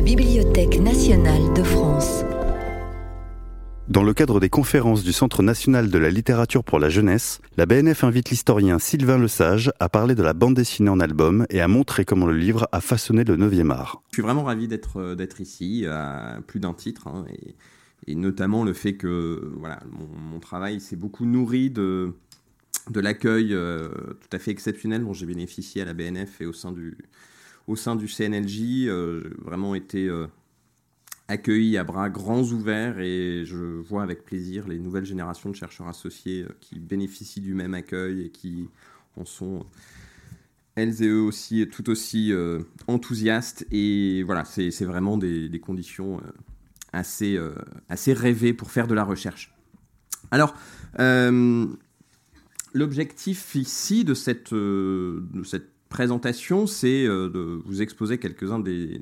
la Bibliothèque nationale de France. Dans le cadre des conférences du Centre national de la littérature pour la jeunesse, la BNF invite l'historien Sylvain Lesage à parler de la bande dessinée en album et à montrer comment le livre a façonné le 9e art. Je suis vraiment ravi d'être euh, d'être ici, à plus d'un titre, hein, et, notamment le fait que voilà, mon, travail s'est beaucoup nourri de, de l'accueil euh, tout à fait exceptionnel dont j'ai bénéficié à la BNF et au sein du, au sein du CNLJ. Euh, vraiment été accueilli à bras grands ouverts et je vois avec plaisir les nouvelles générations de chercheurs associés euh, qui bénéficient du même accueil et qui en sont elles et eux aussi tout aussi euh, enthousiastes et voilà c'est vraiment des, conditions euh, assez, assez rêvées pour faire de la recherche. Alors l'objectif ici de cette, de cette présentation c'est de vous exposer quelques-uns des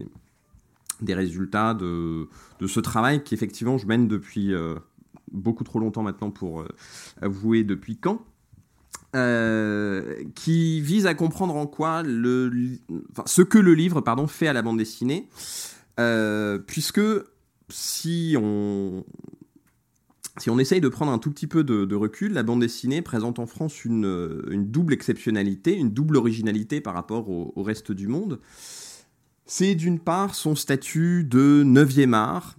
des résultats de, de, ce travail qu'effectivement je mène depuis euh, beaucoup trop longtemps maintenant pour euh, avouer depuis quand. Euh, qui vise à comprendre en quoi le, enfin, ce que le livre pardon, fait à la bande dessinée, puisque si on, si on essaye de prendre un tout petit peu de, recul, la bande dessinée présente en France une, une, double exceptionnalité, une double originalité par rapport au, reste du monde. C'est d'une part son statut de 9e art,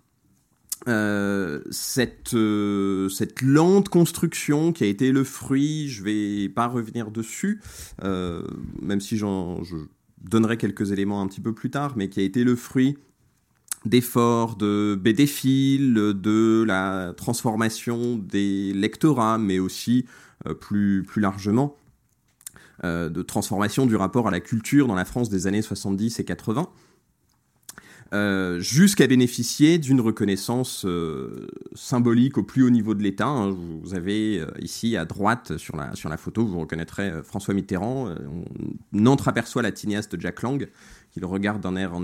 euh, cette, euh, lente construction qui a été le fruit, je vais pas revenir dessus, euh, même si je donnerai quelques éléments un petit peu plus tard, mais qui a été le fruit d'efforts de BD-Fil, de la transformation des lectorats, mais aussi plus, plus largement euh, de transformation du rapport à la culture dans la France des années 70 et 80. Euh, jusqu'à bénéficier d'une reconnaissance euh, symbolique au plus haut niveau de l'État. Hein. Vous avez ici à droite sur la, sur photo, vous reconnaîtrez François Mitterrand. on entreaperçoit la tignasse de Jack Lang, qui le regarde d'un air en.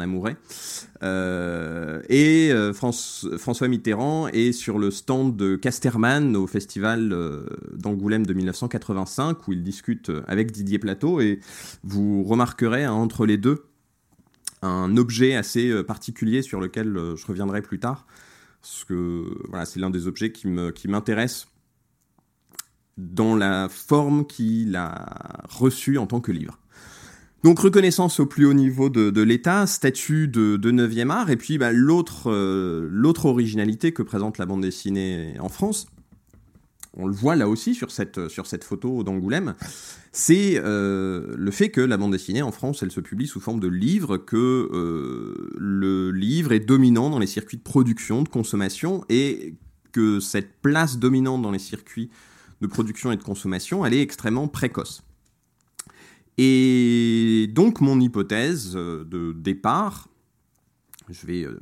Euh, et euh, François Mitterrand est sur le stand de Casterman au festival euh, d'Angoulême de 1985 où il discute avec Didier Plateau et vous remarquerez hein, entre les deux un objet assez particulier sur lequel je reviendrai plus tard parce que voilà, c'est l'un des objets qui m'intéresse dans la forme qu'il a reçue en tant que livre. Donc reconnaissance au plus haut niveau de, l'État, statut de, 9e art, et puis bah, euh, l'autre originalité que présente la bande dessinée en France, on le voit là aussi sur cette, sur cette photo d'Angoulême, c'est euh, le fait que la bande dessinée en France, elle se publie sous forme de livre, que euh, le livre est dominant dans les circuits de production, de consommation, et que cette place dominante dans les circuits de production et de consommation, elle est extrêmement précoce. Et donc mon hypothèse euh, de départ, je vais euh,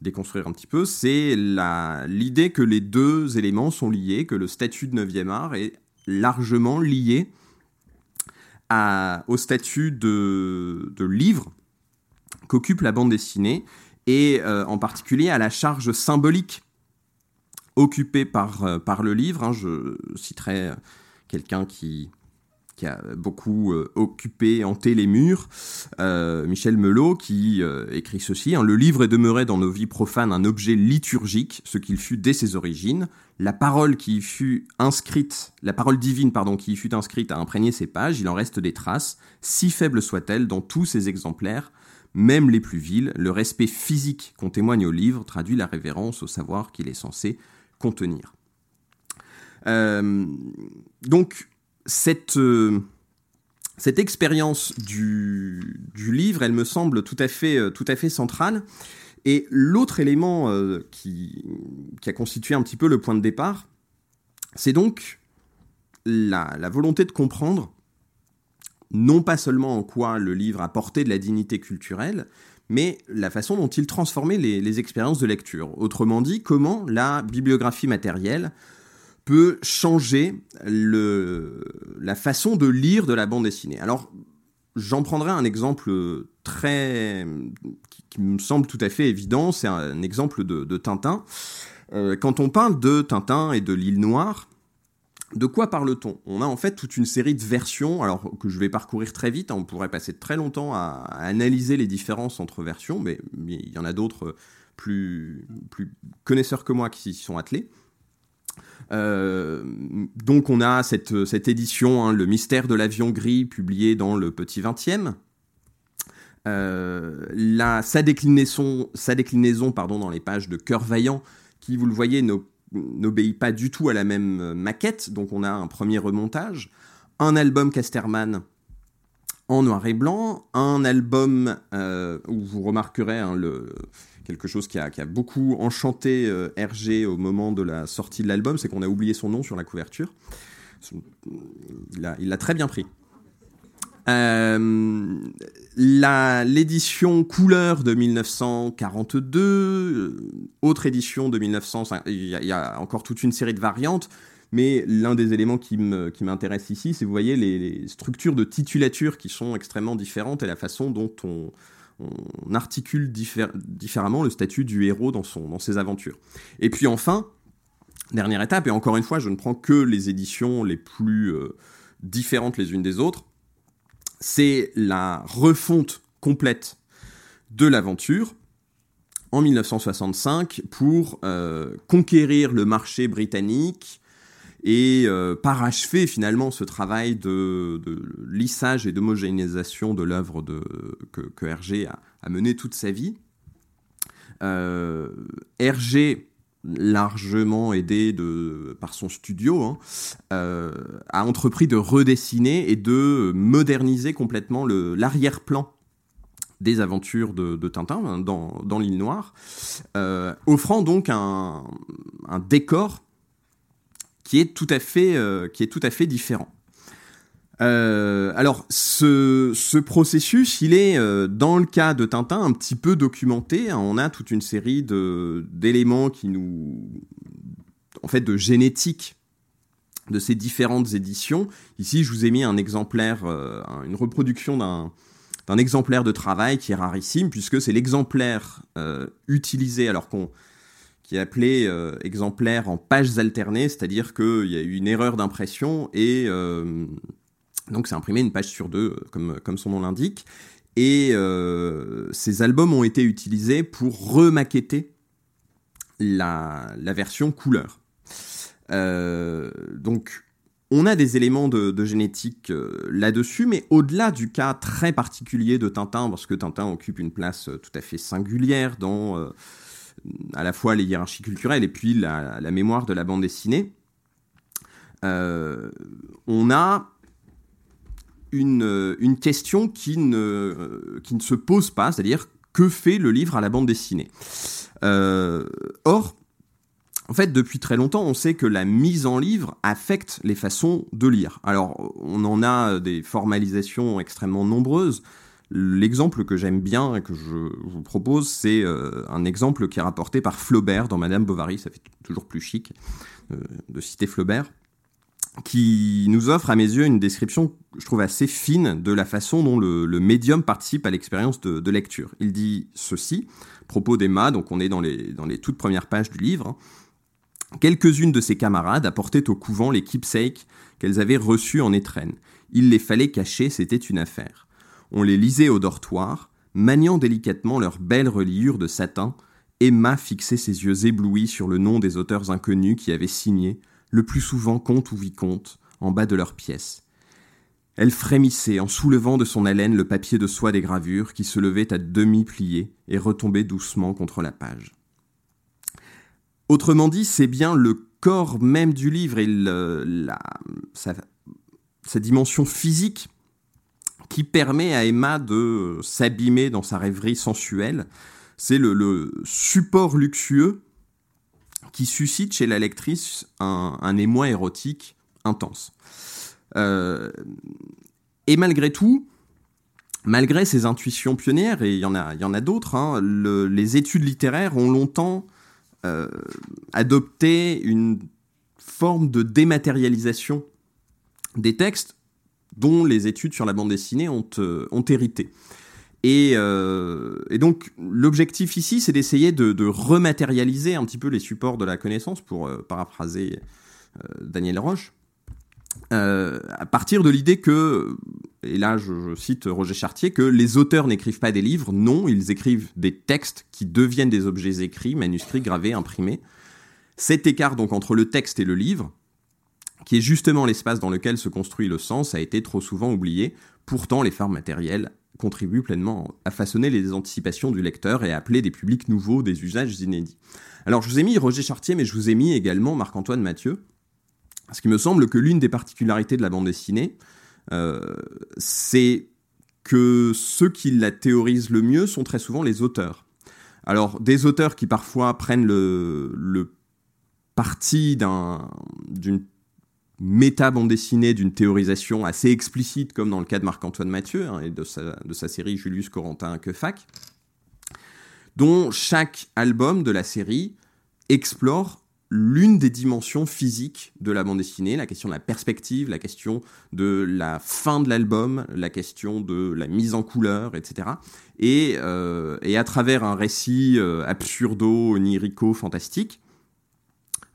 déconstruire un petit peu, c'est l'idée que les deux éléments sont liés, que le statut de 9e art est largement lié au statut de, livre qu'occupe la bande dessinée, et euh, en particulier à la charge symbolique occupée par, le livre. Hein. je citerai quelqu'un qui, qui a beaucoup euh, occupé, hanté les murs, euh, Michel Melot, qui euh, écrit ceci hein, Le livre est demeuré dans nos vies profanes un objet liturgique, ce qu'il fut dès ses origines. La parole qui y fut inscrite, la parole divine, pardon, qui y fut inscrite a imprégné ses pages, il en reste des traces, si faibles soient-elles dans tous ces exemplaires, même les plus vils, le respect physique qu'on témoigne au livre traduit la révérence au savoir qu'il est censé contenir. donc, cette, euh, cette expérience du, livre, elle me semble tout à fait, euh, centrale. Et l'autre élément euh, qui, a constitué un petit peu le point de départ, c'est donc la, volonté de comprendre non pas seulement en quoi le livre apportait de la dignité culturelle, mais la façon dont il transformait les expériences de lecture. Autrement dit, comment la bibliographie matérielle peut changer le, la façon de lire de la bande dessinée. Alors, j'en prendrai un exemple très qui, me semble tout à fait évident, c'est un, exemple de, Tintin. Euh, quand on parle de Tintin et de l'île Noire, De quoi parle-t-on? On a en fait toute une série de versions, alors que je vais parcourir très vite, hein, on pourrait passer très longtemps à, analyser les différences entre versions, mais, il y en a d'autres plus, plus connaisseurs que moi qui s'y sont attelés. Euh, donc on a cette, cette édition, hein, Le mystère de l'avion gris, publié dans le Petit 20e. Euh, sa déclinaison, pardon, dans les pages de Cœur Vaillant, qui, vous le voyez, n'obéit pas du tout à la même maquette. Donc on a un premier remontage. Un album Casterman en noir et blanc, un album euh, où vous remarquerez hein, le, quelque chose qui a, beaucoup enchanté euh, Hergé au moment de la sortie de l'album, c'est qu'on a oublié son nom sur la couverture. Il l'a très bien pris. Euh, l'édition couleur de 1942, euh, autre édition de 1900, il y, a encore toute une série de variantes, mais l'un des éléments qui m'intéresse ici, c'est vous voyez les, les, structures de titulature qui sont extrêmement différentes et la façon dont on, on articule différemment le statut du héros dans, ses aventures. Et puis enfin, dernière étape, et encore une fois, je ne prends que les éditions les plus euh, différentes les unes des autres, c'est la refonte complète de l'aventure en 1965 pour euh, conquérir le marché britannique et euh, parachever finalement ce travail de, lissage et d'homogénéisation de l'œuvre que, que, Hergé a, mené toute sa vie. Euh, Hergé, largement aidé par son studio, hein, euh, a entrepris de redessiner et de moderniser complètement l'arrière-plan des aventures de, Tintin hein, dans, l'île Noire, offrant donc un décor qui est tout à fait, euh, qui est tout à fait différent. Euh, alors, ce, processus, il est, euh, dans le cas de Tintin, un petit peu documenté. On a toute une série d'éléments qui nous. En fait, de génétique de ces différentes éditions. Ici, je vous ai mis un exemplaire, une reproduction d'un exemplaire de travail qui est rarissime, puisque c'est l'exemplaire utilisé, alors qu'on qui est appelé euh, exemplaire en pages alternées, c'est-à-dire qu'il y a eu une erreur d'impression et euh, donc c'est imprimé une page sur deux, euh, comme, son nom l'indique. Et ces albums ont été utilisés pour remaqueter la, version couleur. donc on a des éléments de génétique là-dessus, mais au-delà du cas très particulier de Tintin, parce que Tintin occupe une place tout à fait singulière dans à la fois les hiérarchies culturelles et puis la, mémoire de la bande dessinée, euh, on a une, une question qui ne, qui ne se pose pas, c'est-à-dire que fait le livre à la bande dessinée? Euh, or, en fait, depuis très longtemps, on sait que la mise en livre affecte les façons de lire. Alors, on en a des formalisations extrêmement nombreuses. L'exemple que j'aime bien et que je vous propose, c'est euh, un exemple qui est rapporté par Flaubert dans Madame Bovary, ça fait toujours plus chic euh, de citer Flaubert, qui nous offre à mes yeux une description, je trouve, assez fine de la façon dont le, médium participe à l'expérience de, lecture. Il dit ceci, propos d'Emma, donc on est dans les, dans les toutes premières pages du livre. Quelques-unes de ses camarades apportaient au couvent les keepsakes qu'elles avaient reçus en étrenne. Il les fallait cacher, c'était une affaire. On les lisait au dortoir, maniant délicatement leurs belles reliures de satin. Emma fixait ses yeux éblouis sur le nom des auteurs inconnus qui avaient signé, le plus souvent comte ou vicomte, en bas de leurs pièces. Elle frémissait en soulevant de son haleine le papier de soie des gravures qui se levait à demi plié et retombait doucement contre la page. Autrement dit, c'est bien le corps même du livre et sa dimension physique qui permet à Emma de s'abîmer dans sa rêverie sensuelle. C'est le, support luxueux qui suscite chez la lectrice un, émoi érotique intense. Euh, et malgré tout, malgré ces intuitions pionnières, et il y en a, y en a d'autres, hein, les études littéraires ont longtemps euh, adopté une forme de dématérialisation des textes dont les études sur la bande dessinée ont, euh, hérité. Euh, et, donc l'objectif ici, c'est d'essayer de, rematérialiser un petit peu les supports de la connaissance, pour euh, paraphraser Daniel Roche. à partir de l'idée que, et là je, cite Roger Chartier, que les auteurs n'écrivent pas des livres, non, ils écrivent des textes qui deviennent des objets écrits, manuscrits, gravés, imprimés. Cet écart donc entre le texte et le livre, qui est justement l'espace dans lequel se construit le sens, a été trop souvent oublié. Pourtant, les formes matérielles contribuent pleinement à façonner les anticipations du lecteur et à appeler des publics nouveaux, des usages inédits. Alors, je vous ai mis Roger Chartier, mais je vous ai mis également Marc-Antoine Mathieu, parce qu'il me semble que l'une des particularités de la bande dessinée, euh, c'est que ceux qui la théorisent le mieux sont très souvent les auteurs. Alors, des auteurs qui parfois prennent le, le parti d'une méta-bande dessinée, d'une théorisation assez explicite, comme dans le cas de Marc-Antoine Mathieu hein, et de sa, série Julius Corentin Quefac, dont chaque album de la série explore l'une des dimensions physiques de la bande dessinée, la question de la perspective, la question de la fin de l'album, la question de la mise en couleur, etc. Et, euh, et à travers un récit euh, absurdo, onirico, fantastique,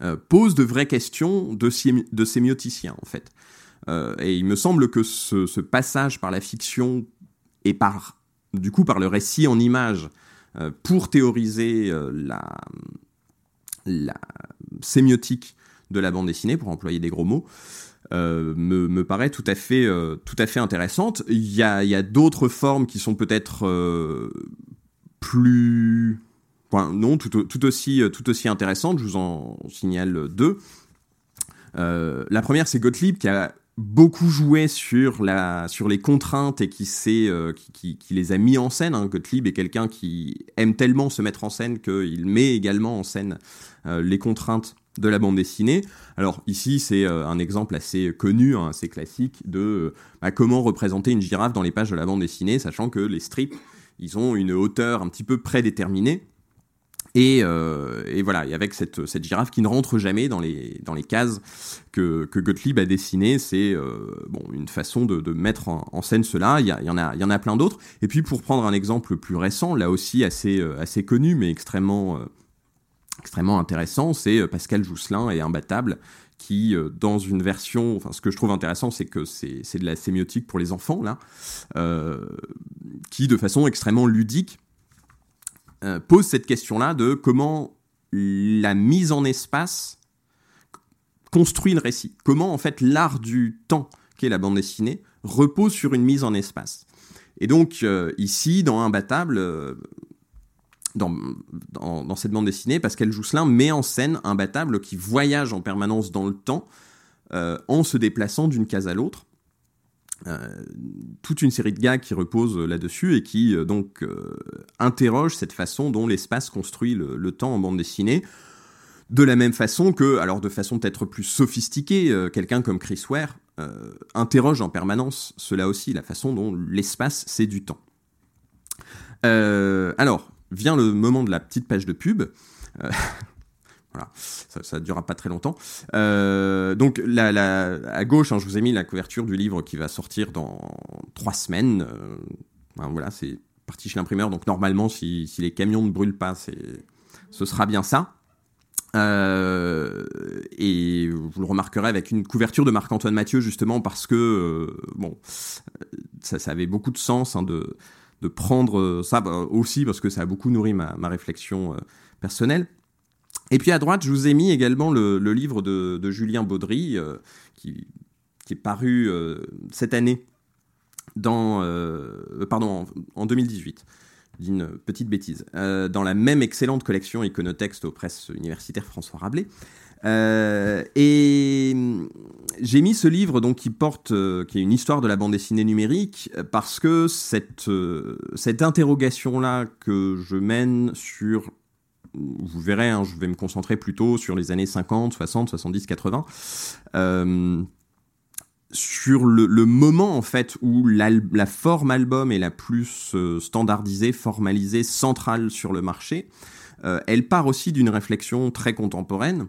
euh, pose de vraies questions de, de sémioticien, en fait. Euh, et il me semble que ce, passage par la fiction et par, du coup, par le récit en images euh, pour théoriser la, sémiotique de la bande dessinée, pour employer des gros mots, me, me, paraît tout à fait, tout à fait intéressante. Il y a, y a d'autres formes qui sont peut-être plus non, tout, aussi, euh, tout aussi intéressante, je vous en signale deux. Euh, la première, c'est Gottlieb qui a beaucoup joué sur, la, sur les contraintes et qui, euh, qui, qui, les a mis en scène. Hein. Gottlieb est quelqu'un qui aime tellement se mettre en scène qu'il met également en scène les contraintes de la bande dessinée. Alors ici, c'est un exemple assez connu, hein, assez classique de bah, comment représenter une girafe dans les pages de la bande dessinée, sachant que les strips, ils ont une hauteur un petit peu prédéterminée. Euh, et, voilà, et avec cette, girafe qui ne rentre jamais dans les, cases que, Gottlieb a dessinées, c'est euh, une façon de, mettre en, scène cela. Il y, en a, plein d'autres. Et puis pour prendre un exemple plus récent, là aussi assez, euh, connu, mais extrêmement, extrêmement intéressant, c'est Pascal Jousselin et Imbattable, qui, dans une version, enfin, ce que je trouve intéressant, c'est que c'est de la sémiotique pour les enfants, là, qui, de façon extrêmement ludique, euh, pose cette question-là de comment la mise en espace construit le récit. Comment en fait l'art du temps qu'est la bande dessinée repose sur une mise en espace. Et donc euh, ici, dans Imbattable, euh, dans, dans, cette bande dessinée, Pascal Jousselin met en scène Imbattable qui voyage en permanence dans le temps en se déplaçant d'une case à l'autre. Euh, toute une série de gags qui reposent là-dessus et qui euh, donc euh, interrogent cette façon dont l'espace construit le, temps en bande dessinée. De la même façon que, alors de façon peut-être plus sophistiquée, quelqu'un comme Chris Ware interroge en permanence cela aussi, la façon dont l'espace c'est du temps. alors, vient le moment de la petite page de pub. Voilà, ça ne durera pas très longtemps. Euh, donc la, à gauche, hein, je vous ai mis la couverture du livre qui va sortir dans trois semaines. Euh, voilà, c'est parti chez l'imprimeur. Donc normalement, si, les camions ne brûlent pas, ce sera bien ça. Euh, et vous le remarquerez avec une couverture de Marc-Antoine Mathieu justement parce que bon, ça, avait beaucoup de sens hein, de, de prendre ça bah, aussi parce que ça a beaucoup nourri ma, ma réflexion personnelle. Et puis à droite, je vous ai mis également le, livre de, Julien Baudry, euh, qui, est paru euh, cette année, dans, euh, pardon, en, 2018 d'une petite bêtise, dans la même excellente collection Iconotexte aux presses universitaires François Rabelais. et j'ai mis ce livre donc qui porte, qui est une histoire de la bande dessinée numérique, parce que cette, cette interrogation-là que je mène sur vous verrez, hein, je vais me concentrer plutôt sur les années 50, 60, 70, 80. sur le, moment en fait où la, forme album est la plus euh, standardisée, formalisée, centrale sur le marché, euh, elle part aussi d'une réflexion très contemporaine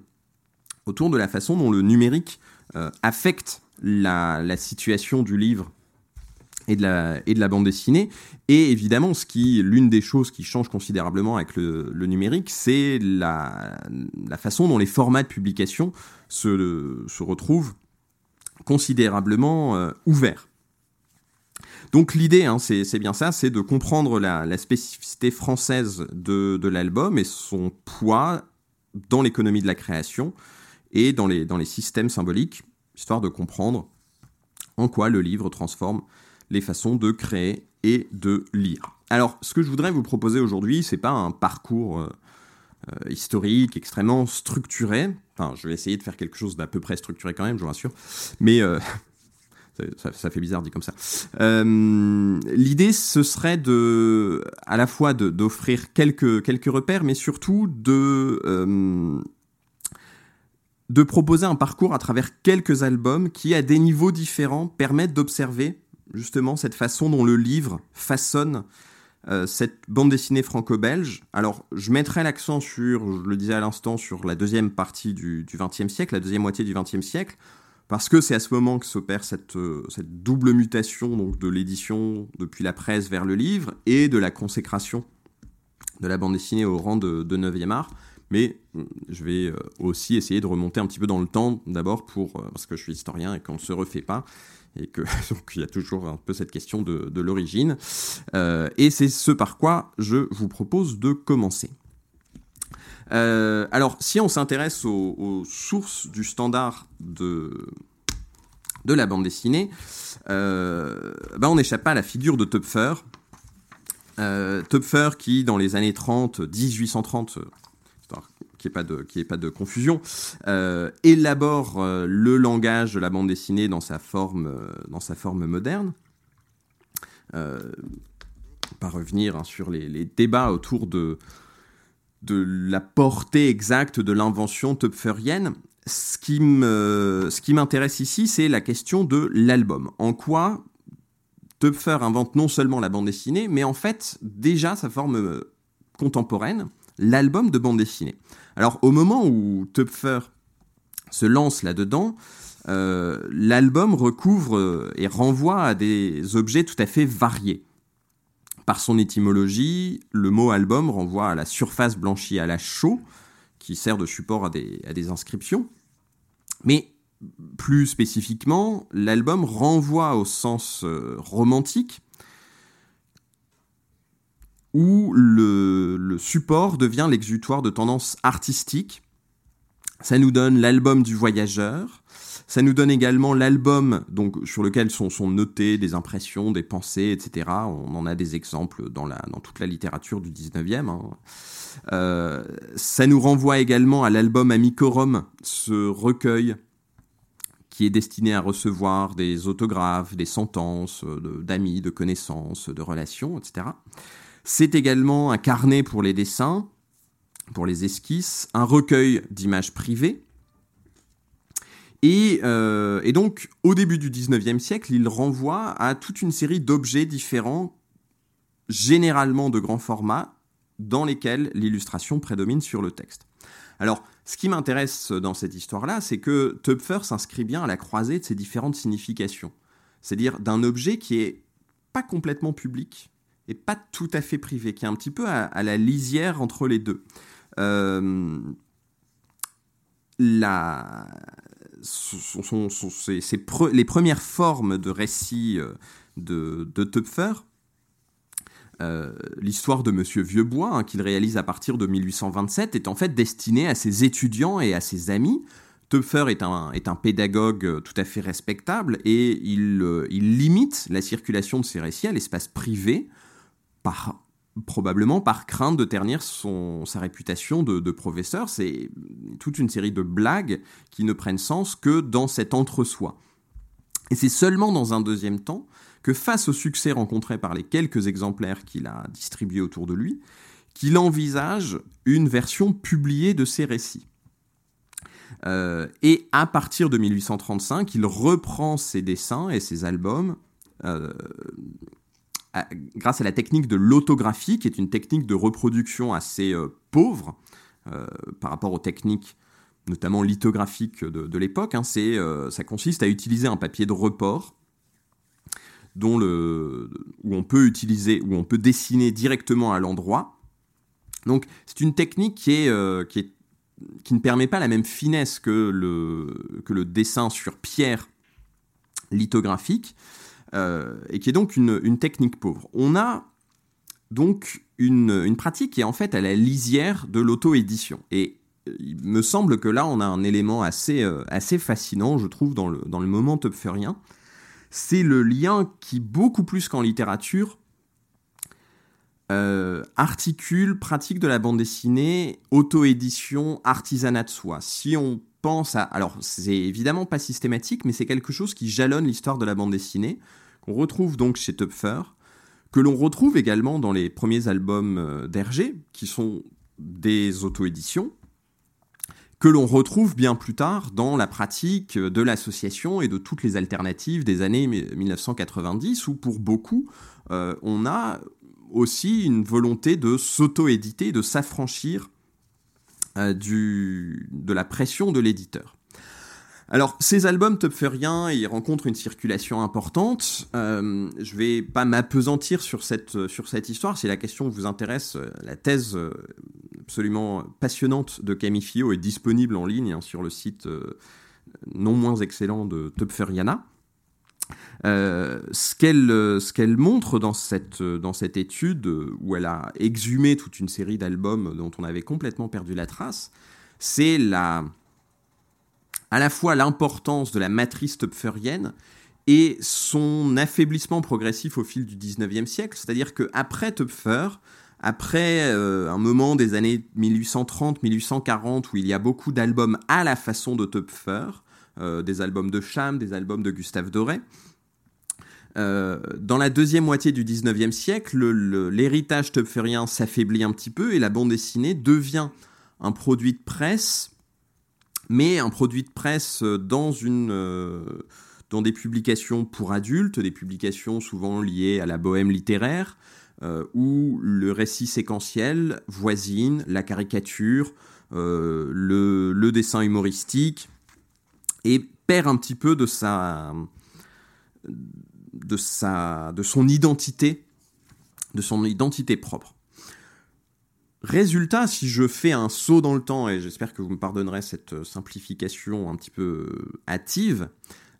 autour de la façon dont le numérique euh, affecte la, situation du livre et de la, bande dessinée. Et évidemment, ce qui, l'une des choses qui change considérablement avec le, numérique, c'est la, façon dont les formats de publication se, retrouvent considérablement ouvert. Donc l'idée, hein, c'est bien ça, c'est de comprendre la, spécificité française de, l'album et son poids dans l'économie de la création et dans les systèmes symboliques, histoire de comprendre en quoi le livre transforme les façons de créer et de lire. Alors, ce que je voudrais vous proposer aujourd'hui, c'est pas un parcours euh, euh, historique extrêmement structuré. Enfin, je vais essayer de faire quelque chose d'à peu près structuré quand même, je vous rassure. Mais euh, ça, fait bizarre dit comme ça. L'idée, ce serait de, à la fois d'offrir quelques, quelques repères, mais surtout de de proposer un parcours à travers quelques albums qui, à des niveaux différents, permettent d'observer justement cette façon dont le livre façonne euh, cette bande dessinée franco-belge. Alors, je mettrai l'accent sur, je le disais à l'instant, sur la deuxième partie du XXe siècle, la deuxième moitié du XXe siècle, parce que c'est à ce moment que s'opère cette, euh, cette double mutation donc de l'édition depuis la presse vers le livre et de la consécration de la bande dessinée au rang de, de 9e art. Mais mm, je vais euh, aussi essayer de remonter un petit peu dans le temps, d'abord euh, parce que je suis historien et qu'on ne se refait pas, et que donc il y a toujours un peu cette question de, l'origine. Euh, et c'est ce par quoi je vous propose de commencer. alors, si on s'intéresse aux, sources du standard de, de la bande dessinée, ben on n'échappe pas à la figure de Töpfer. Töpfer qui, dans les années 30, 1830, qu'il n'y ait, pas de, confusion, euh, élabore euh, le langage de la bande dessinée dans sa forme, euh, dans sa forme moderne. pas revenir hein, sur les, débats autour de, la portée exacte de l'invention topferienne. Ce qui m'intéresse ici, c'est la question de l'album. En quoi Töpfer invente non seulement la bande dessinée, mais en fait déjà sa forme contemporaine, l'album de bande dessinée. Alors au moment où Töpfer se lance là-dedans, euh, l'album recouvre euh, et renvoie à des objets tout à fait variés. Par son étymologie, le mot album renvoie à la surface blanchie à la chaux, qui sert de support à des, inscriptions. Mais plus spécifiquement, l'album renvoie au sens euh, romantique, où le, support devient l'exutoire de tendances artistiques. Ça nous donne l'album du voyageur. Ça nous donne également l'album sur lequel sont, notées des impressions, des pensées, etc. On en a des exemples dans, toute la littérature du 19e. Hein. Euh, ça nous renvoie également à l'album Amicorum, ce recueil qui est destiné à recevoir des autographes, des sentences d'amis, de connaissances, de relations, etc. C'est également un carnet pour les dessins, pour les esquisses, un recueil d'images privées. Et, euh, donc, au début du 19e siècle, il renvoie à toute une série d'objets différents, généralement de grand format, dans lesquels l'illustration prédomine sur le texte. Alors, ce qui m'intéresse dans cette histoire-là, c'est que Töpfer s'inscrit bien à la croisée de ces différentes significations. C'est-à-dire d'un objet qui est pas complètement public, pas tout à fait privé, qui est un petit peu à, la lisière entre les deux. Euh, la, sont, les premières formes de récit euh, de, de Töpfer, euh, l'histoire de Monsieur Vieuxbois, hein, qu'il réalise à partir de 1827, est en fait destinée à ses étudiants et à ses amis. Töpfer est un, est un pédagogue tout à fait respectable et il, il limite la circulation de ses récits à l'espace privé probablement par crainte de ternir son, sa réputation de, professeur. C'est toute une série de blagues qui ne prennent sens que dans cet entre-soi. Et c'est seulement dans un deuxième temps que face au succès rencontré par les quelques exemplaires qu'il a distribués autour de lui, qu'il envisage une version publiée de ses récits. Euh, et à partir de 1835, il reprend ses dessins et ses albums euh, grâce à la technique de l'autographie, qui est une technique de reproduction assez euh, pauvre euh, par rapport aux techniques notamment lithographiques de, l'époque, hein, euh, ça consiste à utiliser un papier de report où on peut dessiner directement à l'endroit. Donc c'est une technique qui, ne permet pas la même finesse que le dessin sur pierre lithographique, et qui est donc une, technique pauvre. On a donc une, pratique qui est en fait à la lisière de l'auto-édition. Et il me semble que là, on a un élément assez, assez fascinant, je trouve, dans le, dans le moment topferien. C'est le lien qui, beaucoup plus qu'en littérature, euh, articule pratique de la bande dessinée, auto-édition, artisanat de soi. Si on pense à... Alors, c'est évidemment pas systématique, mais c'est quelque chose qui jalonne l'histoire de la bande dessinée, qu'on retrouve donc chez Topfer, que l'on retrouve également dans les premiers albums euh, d'Hergé, qui sont des auto-éditions, que l'on retrouve bien plus tard dans la pratique de l'association et de toutes les alternatives des années 1990, où pour beaucoup, euh, on a aussi une volonté de s'auto-éditer, de s'affranchir euh, de la pression de l'éditeur. Alors, ces albums Topferien, ils rencontrent une circulation importante. Euh, je vais pas m'apesantir sur cette, sur cette histoire. Si la question vous intéresse, euh, la thèse euh, absolument passionnante de Camille Fillot est disponible en ligne hein, sur le site non moins excellent de Topferiana. Euh, ce qu'elle euh, ce qu'elle montre dans cette euh, étude où elle a exhumé toute une série d'albums dont on avait complètement perdu la trace, c'est la à la fois l'importance de la matrice topferienne et son affaiblissement progressif au fil du 19e siècle, c'est-à-dire que après Topfer, après un moment des années 1830-1840 où il y a beaucoup d'albums à la façon de Topfer, des albums de Cham, des albums de Gustave Doré, euh, dans la deuxième moitié du 19e siècle, l'héritage topferien s'affaiblit un petit peu et la bande dessinée devient un produit de presse, mais un produit de presse dans, une, euh, dans des publications pour adultes, des publications souvent liées à la bohème littéraire, euh, où le récit séquentiel voisine la caricature, le, dessin humoristique, et perd un petit peu de sa de, sa, de son identité, de son identité propre. Résultat, si je fais un saut dans le temps, et j'espère que vous me pardonnerez cette simplification un petit peu hâtive,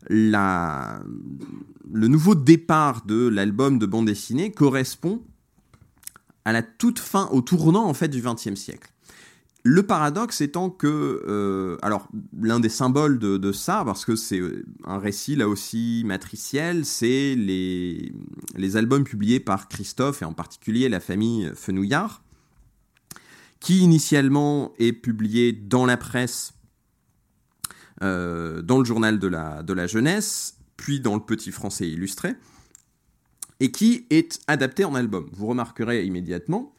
le nouveau départ de l'album de bande dessinée correspond à la toute fin, au tournant en fait du XXe siècle. Le paradoxe étant que, euh, alors l'un des symboles de, ça, parce que c'est euh, un récit là aussi matriciel, c'est les, albums publiés par Christophe et en particulier la famille Fenouillard, qui initialement est publié dans la presse, euh, dans le journal de la jeunesse, puis dans le Petit Français illustré, et qui est adapté en album. Vous remarquerez immédiatement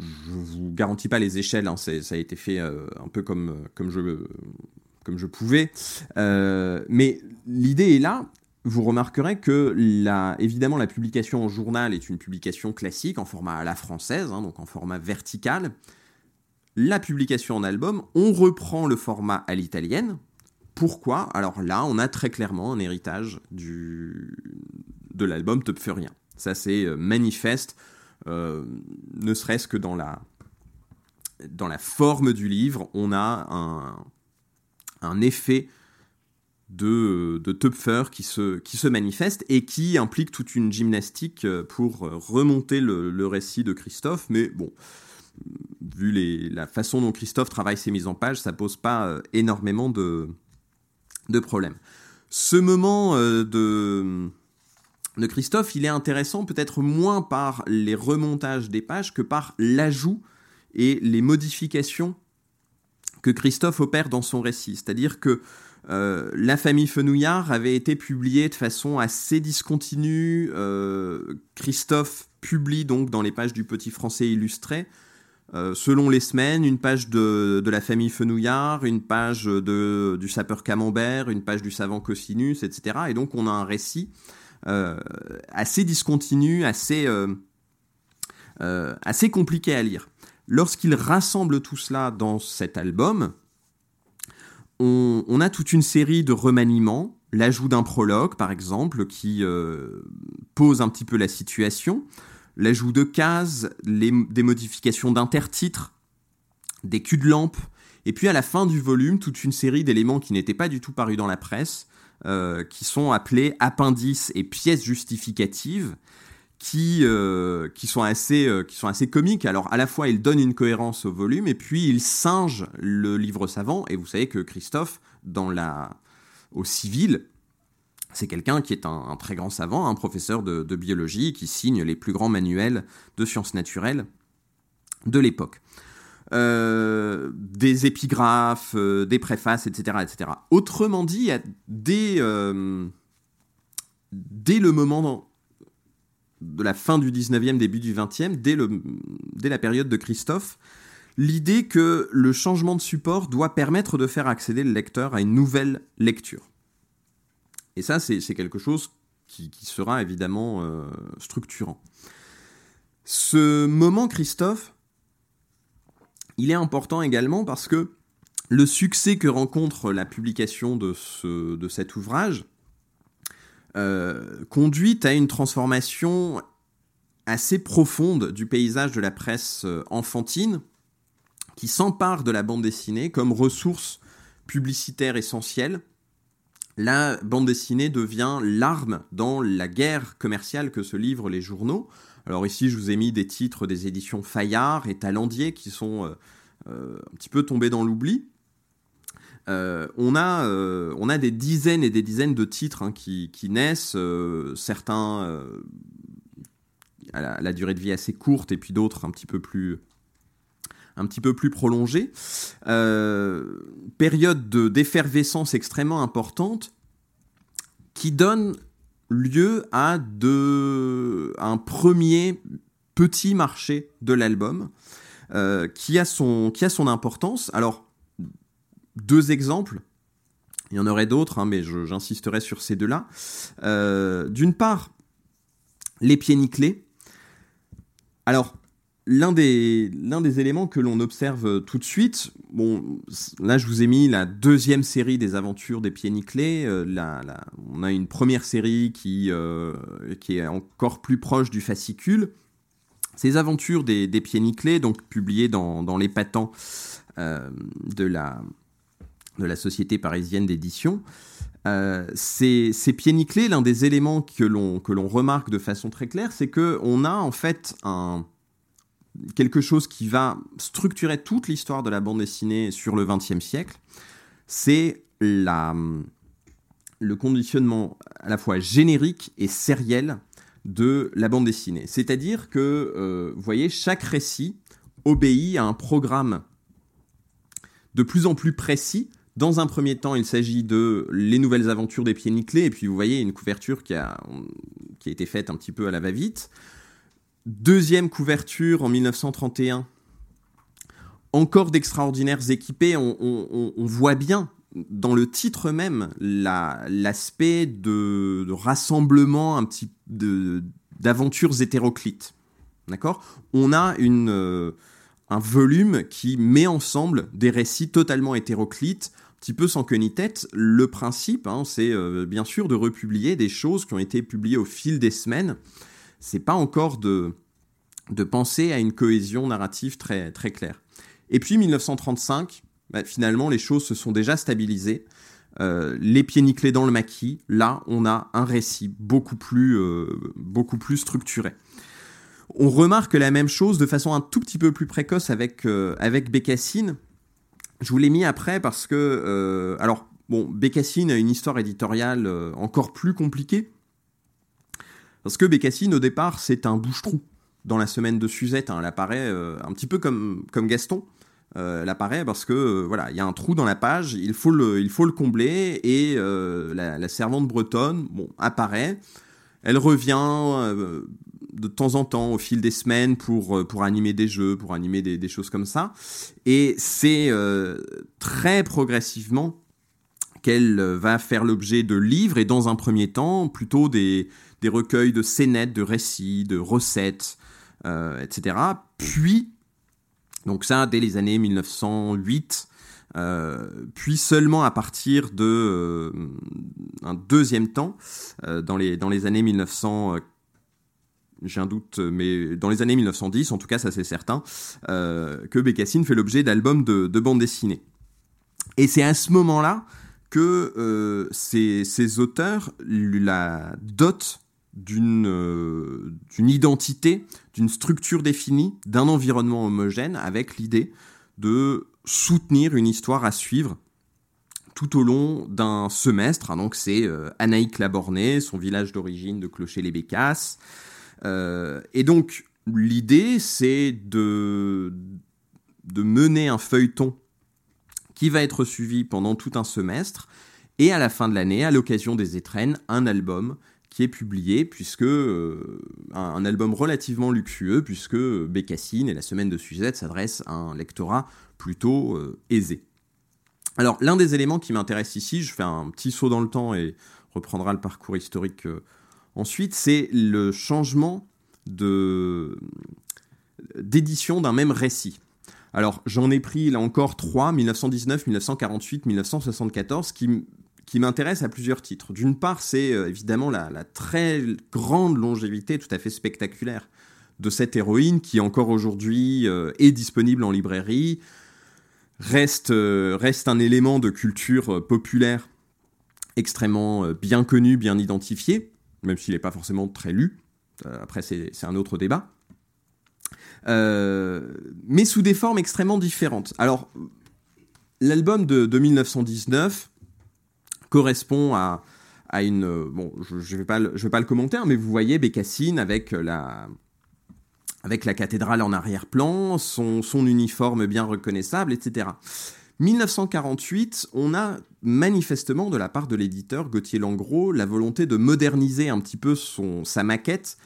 je vous garantis pas les échelles, hein, ça a été fait euh, un peu comme, comme, je, comme je pouvais. Euh, mais l'idée est là. Vous remarquerez que, la, évidemment, la publication en journal est une publication classique, en format à la française, hein, donc en format vertical. La publication en album, on reprend le format à l'italienne. Pourquoi? Alors là, on a très clairement un héritage du, de l'album Topferien. Ça, c'est euh, manifeste. Euh, ne serait-ce que dans la, forme du livre, on a un, effet de, de qui se, manifeste et qui implique toute une gymnastique pour remonter le, récit de Christophe. Mais bon, vu la façon dont Christophe travaille ses mises en page, ça pose pas euh, énormément de, de problèmes. Ce moment euh, de, de Christophe, il est intéressant peut-être moins par les remontages des pages que par l'ajout et les modifications que Christophe opère dans son récit. C'est-à-dire que euh, La famille Fenouillard avait été publiée de façon assez discontinue. Euh, Christophe publie donc dans les pages du Petit Français illustré, euh, selon les semaines, une page de, La famille Fenouillard, une page du sapeur Camembert, une page du savant Cosinus, etc. Et donc on a un récit assez discontinu, assez, euh, euh, assez compliqué à lire. Lorsqu'il rassemble tout cela dans cet album, on, a toute une série de remaniements, l'ajout d'un prologue par exemple, qui pose un petit peu la situation, l'ajout de cases, des modifications d'intertitres, des culs de lampe, et puis à la fin du volume, toute une série d'éléments qui n'étaient pas du tout parus dans la presse, qui sont appelés appendices et pièces justificatives, sont assez, qui sont assez comiques. Alors à la fois ils donnent une cohérence au volume et puis ils singent le livre savant. Et vous savez que Christophe, dans la, au civil, c'est quelqu'un qui est un, très grand savant, un professeur de, biologie, qui signe les plus grands manuels de sciences naturelles de l'époque. Euh, des épigraphes, euh, des préfaces, etc., etc. Autrement dit, dès, euh, dès le moment de la fin du 19e, début du 20e, dès, le, dès la période de Christophe, l'idée que le changement de support doit permettre de faire accéder le lecteur à une nouvelle lecture. Et ça, c'est quelque chose qui, sera évidemment structurant. Ce moment, Christophe, il est important également parce que le succès que rencontre la publication de, ce, de cet ouvrage euh, conduit à une transformation assez profonde du paysage de la presse euh, enfantine qui s'empare de la bande dessinée comme ressource publicitaire essentielle la bande dessinée devient l'arme dans la guerre commerciale que se livrent les journaux. Alors ici, je vous ai mis des titres des éditions Fayard et Talandier qui sont euh, euh, un petit peu tombés dans l'oubli. Euh, on, a, des dizaines et des dizaines de titres hein, qui, naissent, certains à la, durée de vie assez courte et puis d'autres un petit peu plus un période d'effervescence extrêmement importante qui donne lieu à, de, un premier petit marché de l'album euh, qui, a son, qui a son importance. Alors, deux exemples. Il y en aurait d'autres, hein, mais j'insisterai sur ces deux-là. Euh, d'une part, les pieds nickelés. Alors, l'un des, l'un des éléments que l'on observe euh, tout de suite, bon, là je vous ai mis la deuxième série des aventures des pieds nickelés. Euh, on a une première série qui, euh, qui est encore plus proche du fascicule. Ces aventures des, des pieds nickelés, donc publiées dans, dans les patents de, la, de la Société parisienne d'édition, ces, ces, pieds nickelés, l'un des éléments que l'on, que l'on remarque de façon très claire, c'est qu'on a en fait un, quelque chose qui va structurer toute l'histoire de la bande dessinée sur le XXe siècle, c'est le conditionnement à la fois générique et sériel de la bande dessinée. C'est-à-dire que, euh, voyez, chaque récit obéit à un programme de plus en plus précis. Dans un premier temps, il s'agit de les nouvelles aventures des pieds nickelés, et puis vous voyez une couverture qui a été faite un petit peu à la va-vite. Deuxième couverture en 1931. Encore d'extraordinaires équipés. On, voit bien dans le titre même l'aspect de, rassemblement un petit d'aventures hétéroclites. D'accord? On a une, euh, un volume qui met ensemble des récits totalement hétéroclites, un petit peu sans queue ni tête. Le principe, hein, c'est euh, bien sûr de republier des choses qui ont été publiées au fil des semaines c'est pas encore de, de penser à une cohésion narrative très, très claire. Et puis 1935, bah, finalement, les choses se sont déjà stabilisées. Euh, les pieds nickelés dans le maquis, là, on a un récit beaucoup plus, euh, beaucoup plus structuré. On remarque la même chose de façon un tout petit peu plus précoce avec, euh, avec Bécassine. Je vous l'ai mis après parce que, alors, bon, Bécassine a une histoire éditoriale encore plus compliquée. Parce que Bécassine, au départ, c'est un bouche-trou. Dans la semaine de Suzette, hein, elle apparaît euh, un petit peu comme, comme Gaston. Euh, elle apparaît parce que euh, voilà, il y a un trou dans la page, il faut le, il faut le combler et la, servante bretonne, bon, apparaît. Elle revient de temps en temps au fil des semaines pour, pour animer des jeux, pour animer des, des choses comme ça. Et c'est très progressivement qu'elle va faire l'objet de livres et dans un premier temps plutôt des, des recueils de scénettes, de récits, de recettes, euh, etc. Puis, donc ça dès les années 1908, euh, puis seulement à partir de euh, un deuxième temps, dans, les, dans les années 1900, j'ai un doute, mais dans les années 1910, en tout cas ça c'est certain, que Bécassine fait l'objet d'albums de, de bande dessinée. Et c'est à ce moment-là que ces, ces, auteurs la dotent d'une identité, d'une structure définie, d'un environnement homogène, avec l'idée de soutenir une histoire à suivre tout au long d'un semestre. Donc c'est euh, Anaïk Labornay, son village d'origine de Clocher-les-Bécasses. Euh, et donc l'idée c'est de, de mener un feuilleton qui va être suivi pendant tout un semestre et à la fin de l'année, à l'occasion des étrennes, un album qui est publié, puisque euh, un, album relativement luxueux, puisque Bécassine et la semaine de Suzette s'adressent à un lectorat plutôt aisé. Alors, l'un des éléments qui m'intéresse ici, je fais un petit saut dans le temps et reprendra le parcours historique euh, ensuite, c'est le changement d'édition d'un même récit. Alors, j'en ai pris là encore trois, 1919, 1948, 1974, qui, qui m'intéressent à plusieurs titres. D'une part, c'est euh, évidemment la, très grande longévité tout à fait spectaculaire de cette héroïne qui encore aujourd'hui euh, est disponible en librairie, reste, euh, reste un élément de culture populaire extrêmement bien connu, bien identifié, même s'il n'est pas forcément très lu. après, c'est un autre débat. mais sous des formes extrêmement différentes. Alors, l'album de, 1919 correspond à, à une... bon, je ne vais, pas le, vais pas le commenter, hein, mais vous voyez Bécassine avec la, avec la cathédrale en arrière-plan, son, uniforme bien reconnaissable, etc. 1948, on a manifestement de la part de l'éditeur Gauthier Langros la volonté de moderniser un petit peu son, sa maquette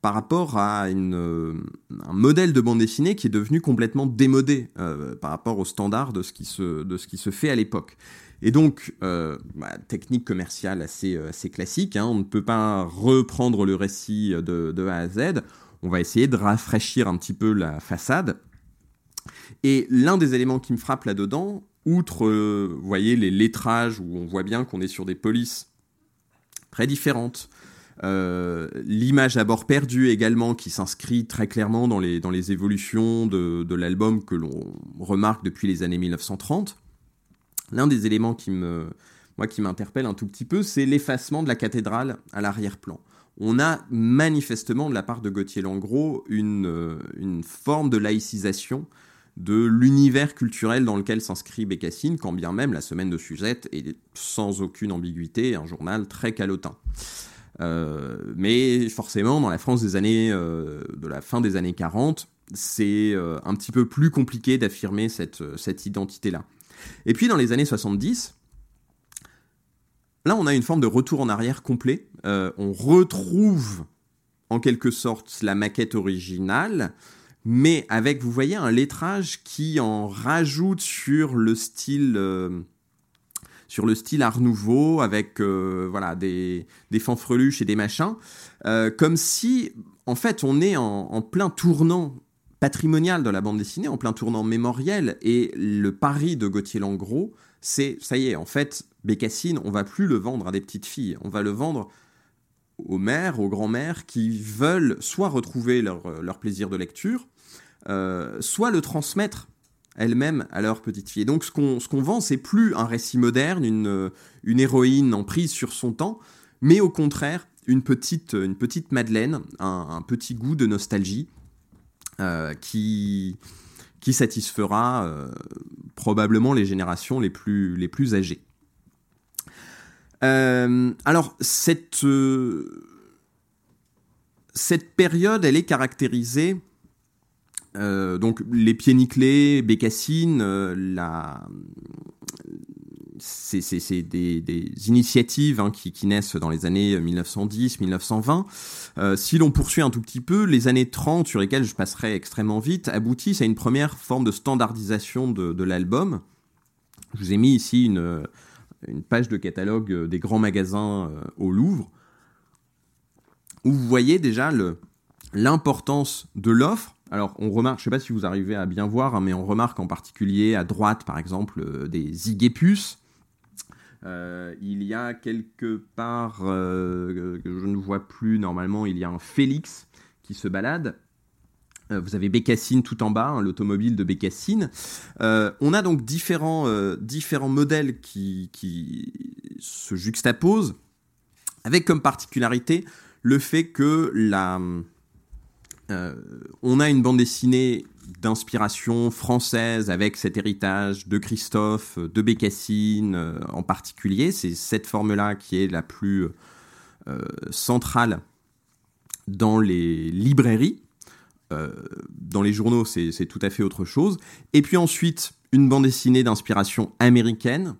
par rapport à un modèle de bande dessinée qui est devenu complètement démodé euh, par rapport aux standards de ce qui se, de ce qui se fait à l'époque. Et donc, euh, bah, technique commerciale assez, euh, classique, hein, on ne peut pas reprendre le récit de, A à Z, on va essayer de rafraîchir un petit peu la façade. Et l'un des éléments qui me frappe là-dedans, outre, euh, voyez, les lettrages où on voit bien qu'on est sur des polices très différentes, l'image à bord perdu également qui s'inscrit très clairement dans les, évolutions de l'album que l'on remarque depuis les années 1930. L'un des éléments qui m'interpelle un tout petit peu, c'est l'effacement de la cathédrale à l'arrière-plan on a manifestement de la part de Gauthier Langros une, euh, forme de laïcisation de l'univers culturel dans lequel s'inscrit Bécassine, quand bien même la semaine de Suzette est sans aucune ambiguïté un journal très calotin. Euh, mais forcément, dans la France des années, euh, de la fin des années 40, c'est un petit peu plus compliqué d'affirmer cette, cette identité-là. Et puis dans les années 70, Là, on a une forme de retour en arrière complet. Euh, on retrouve en quelque sorte la maquette originale, mais avec, vous voyez, un lettrage qui en rajoute sur le style, euh, sur le style Art Nouveau, avec euh, voilà des, des fanfreluches et des machins, comme si, en fait, on est en, plein tournant patrimonial de la bande dessinée, en plein tournant mémoriel, et le pari de Gauthier Langros, c'est, ça y est, en fait, Bécassine, on va plus le vendre à des petites filles, on va le vendre aux mères, aux grands-mères qui veulent soit retrouver leur, euh, plaisir de lecture, euh, soit le transmettre elles-mêmes à leurs petites filles. Et donc ce qu'on ce qu'on vend, c'est plus un récit moderne, une, euh, une héroïne en prise sur son temps, mais au contraire une petite, une petite Madeleine, un, petit goût de nostalgie qui, qui satisfera probablement les générations les plus, les plus âgées. Euh, alors, cette, euh, cette période, elle est caractérisée. Euh, donc, les pieds nickelés, Bécassine, la, c'est des, initiatives hein, qui, naissent dans les années 1910-1920. si l'on poursuit un tout petit peu, les années 30, sur lesquelles je passerai extrêmement vite, aboutissent à une première forme de standardisation de, l'album. Je vous ai mis ici une, page de catalogue euh, des grands magasins euh, au Louvre, où vous voyez déjà l'importance de l'offre. Alors, on remarque, je ne sais pas si vous arrivez à bien voir, hein, mais on remarque en particulier à droite, par exemple, euh, des Zigépus. il y a quelque part, que je ne vois plus normalement, il y a un Félix qui se balade. vous avez Bécassine tout en bas, hein, l'automobile de Bécassine. on a donc différents, différents modèles qui, qui, se juxtaposent, avec comme particularité le fait que la, on a une bande dessinée d'inspiration française avec cet héritage de Christophe, de Bécassine euh, en particulier. C'est cette forme-là qui est la plus euh, centrale dans les librairies. Euh, dans les journaux, c'est tout à fait autre chose. Et puis ensuite, une bande dessinée d'inspiration américaine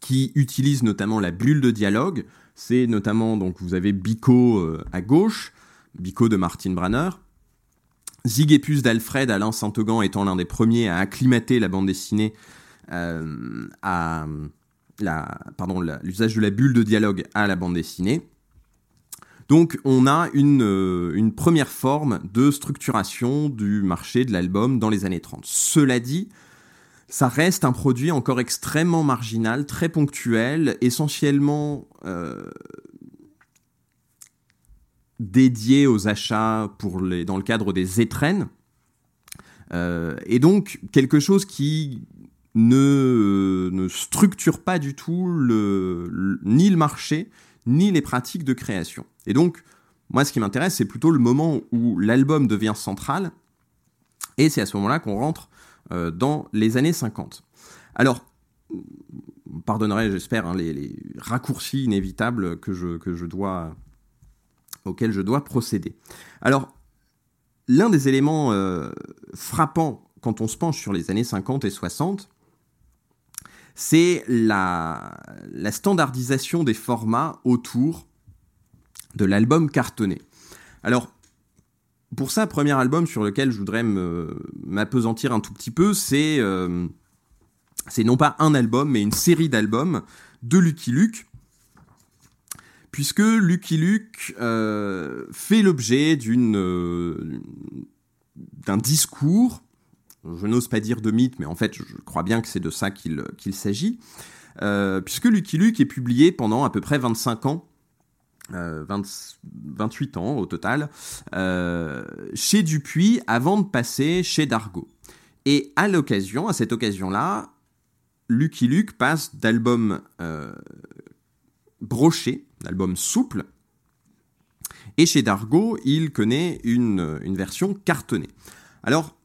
qui utilise notamment la bulle de dialogue. C'est notamment, donc vous avez Bico à gauche, Bico de Martin Branner, Zigépus d'Alfred, Alain Saint-Augan étant l'un des premiers à acclimater la bande dessinée euh, à l'usage de la bulle de dialogue à la bande dessinée. Donc on a une, euh, première forme de structuration du marché de l'album dans les années 30. Cela dit, ça reste un produit encore extrêmement marginal, très ponctuel, essentiellement euh, dédié aux achats pour les, dans le cadre des étrennes. Euh, et donc quelque chose qui ne, ne structure pas du tout le, ni le marché, ni les pratiques de création. Et donc, moi, ce qui m'intéresse, c'est plutôt le moment où l'album devient central, et c'est à ce moment-là qu'on rentre euh, dans les années 50. Alors, pardonnerai, j'espère, hein, les, les, raccourcis inévitables que je, que je dois auquel je dois procéder. Alors, l'un des éléments euh, frappants quand on se penche sur les années 50 et 60, c'est la, standardisation des formats autour de l'album cartonné. Alors, pour ça, premier album sur lequel je voudrais m'apesantir un tout petit peu, euh, c'est non pas un album, mais une série d'albums de Lucky Luke, puisque Lucky Luke euh, fait l'objet euh, d'un discours, je n'ose pas dire de mythe, mais en fait je crois bien que c'est de ça qu'il s'agit, euh, puisque Lucky Luke est publié pendant à peu près 25 ans, 28 ans au total, chez Dupuis avant de passer chez Dargaud. Et à l'occasion, à cette occasion-là, Lucky Luke passe d'album broché, album souple. Et chez Dargo, il connaît une, version cartonnée. Alors,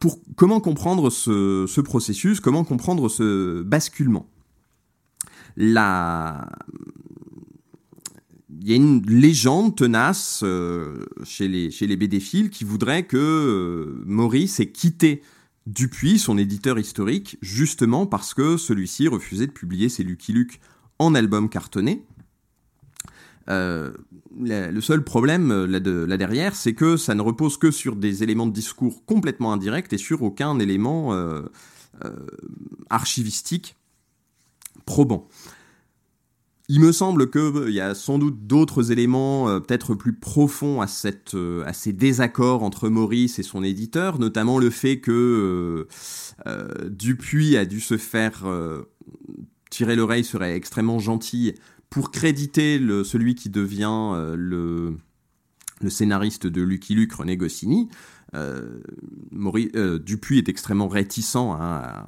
pour, comment comprendre ce, processus? Comment comprendre ce basculement? La... Il y a une légende tenace euh, chez, les, chez les qui voudrait que euh, Maurice ait quitté Dupuis, son éditeur historique, justement parce que celui-ci refusait de publier ses Lucky Luke en album cartonné. Euh, le seul problème euh, là, derrière, c'est que ça ne repose que sur des éléments de discours complètement indirects et sur aucun élément euh, archivistique probant. Il me semble qu'il euh, y a sans doute d'autres éléments euh, peut-être plus profonds à, cette, euh, ces désaccords entre Maurice et son éditeur, notamment le fait que Dupuis a dû se faire tirer l'oreille serait extrêmement gentil pour créditer celui qui devient le, scénariste de Lucky Luke, René. Maurice, Dupuis est extrêmement réticent hein, à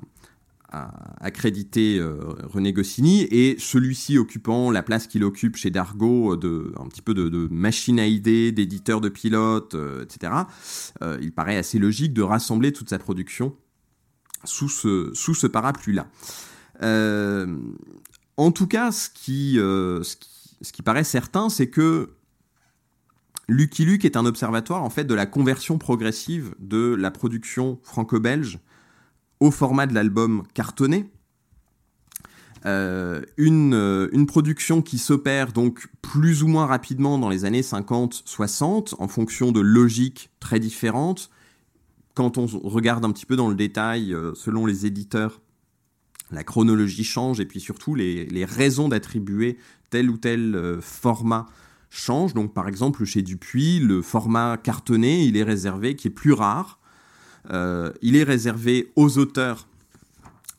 crédité euh, René Goscinny et celui-ci occupant la place qu'il occupe chez Dargo euh, de un petit peu de, machine à idées, d'éditeur de pilotes, euh, etc. il paraît assez logique de rassembler toute sa production sous ce, parapluie-là. en tout cas, ce qui paraît certain, c'est que Lucky Luke est un observatoire en fait de la conversion progressive de la production franco-belge au format de l'album cartonné. Euh, une, euh, une, production qui s'opère donc plus ou moins rapidement dans les années 50-60 en fonction de logiques très différentes. Quand on regarde un petit peu dans le détail, euh, selon les éditeurs, la chronologie change et puis surtout les, raisons d'attribuer tel ou tel format changent. Donc par exemple chez Dupuis, le format cartonné, il est réservé, qui est plus rare, il est réservé aux auteurs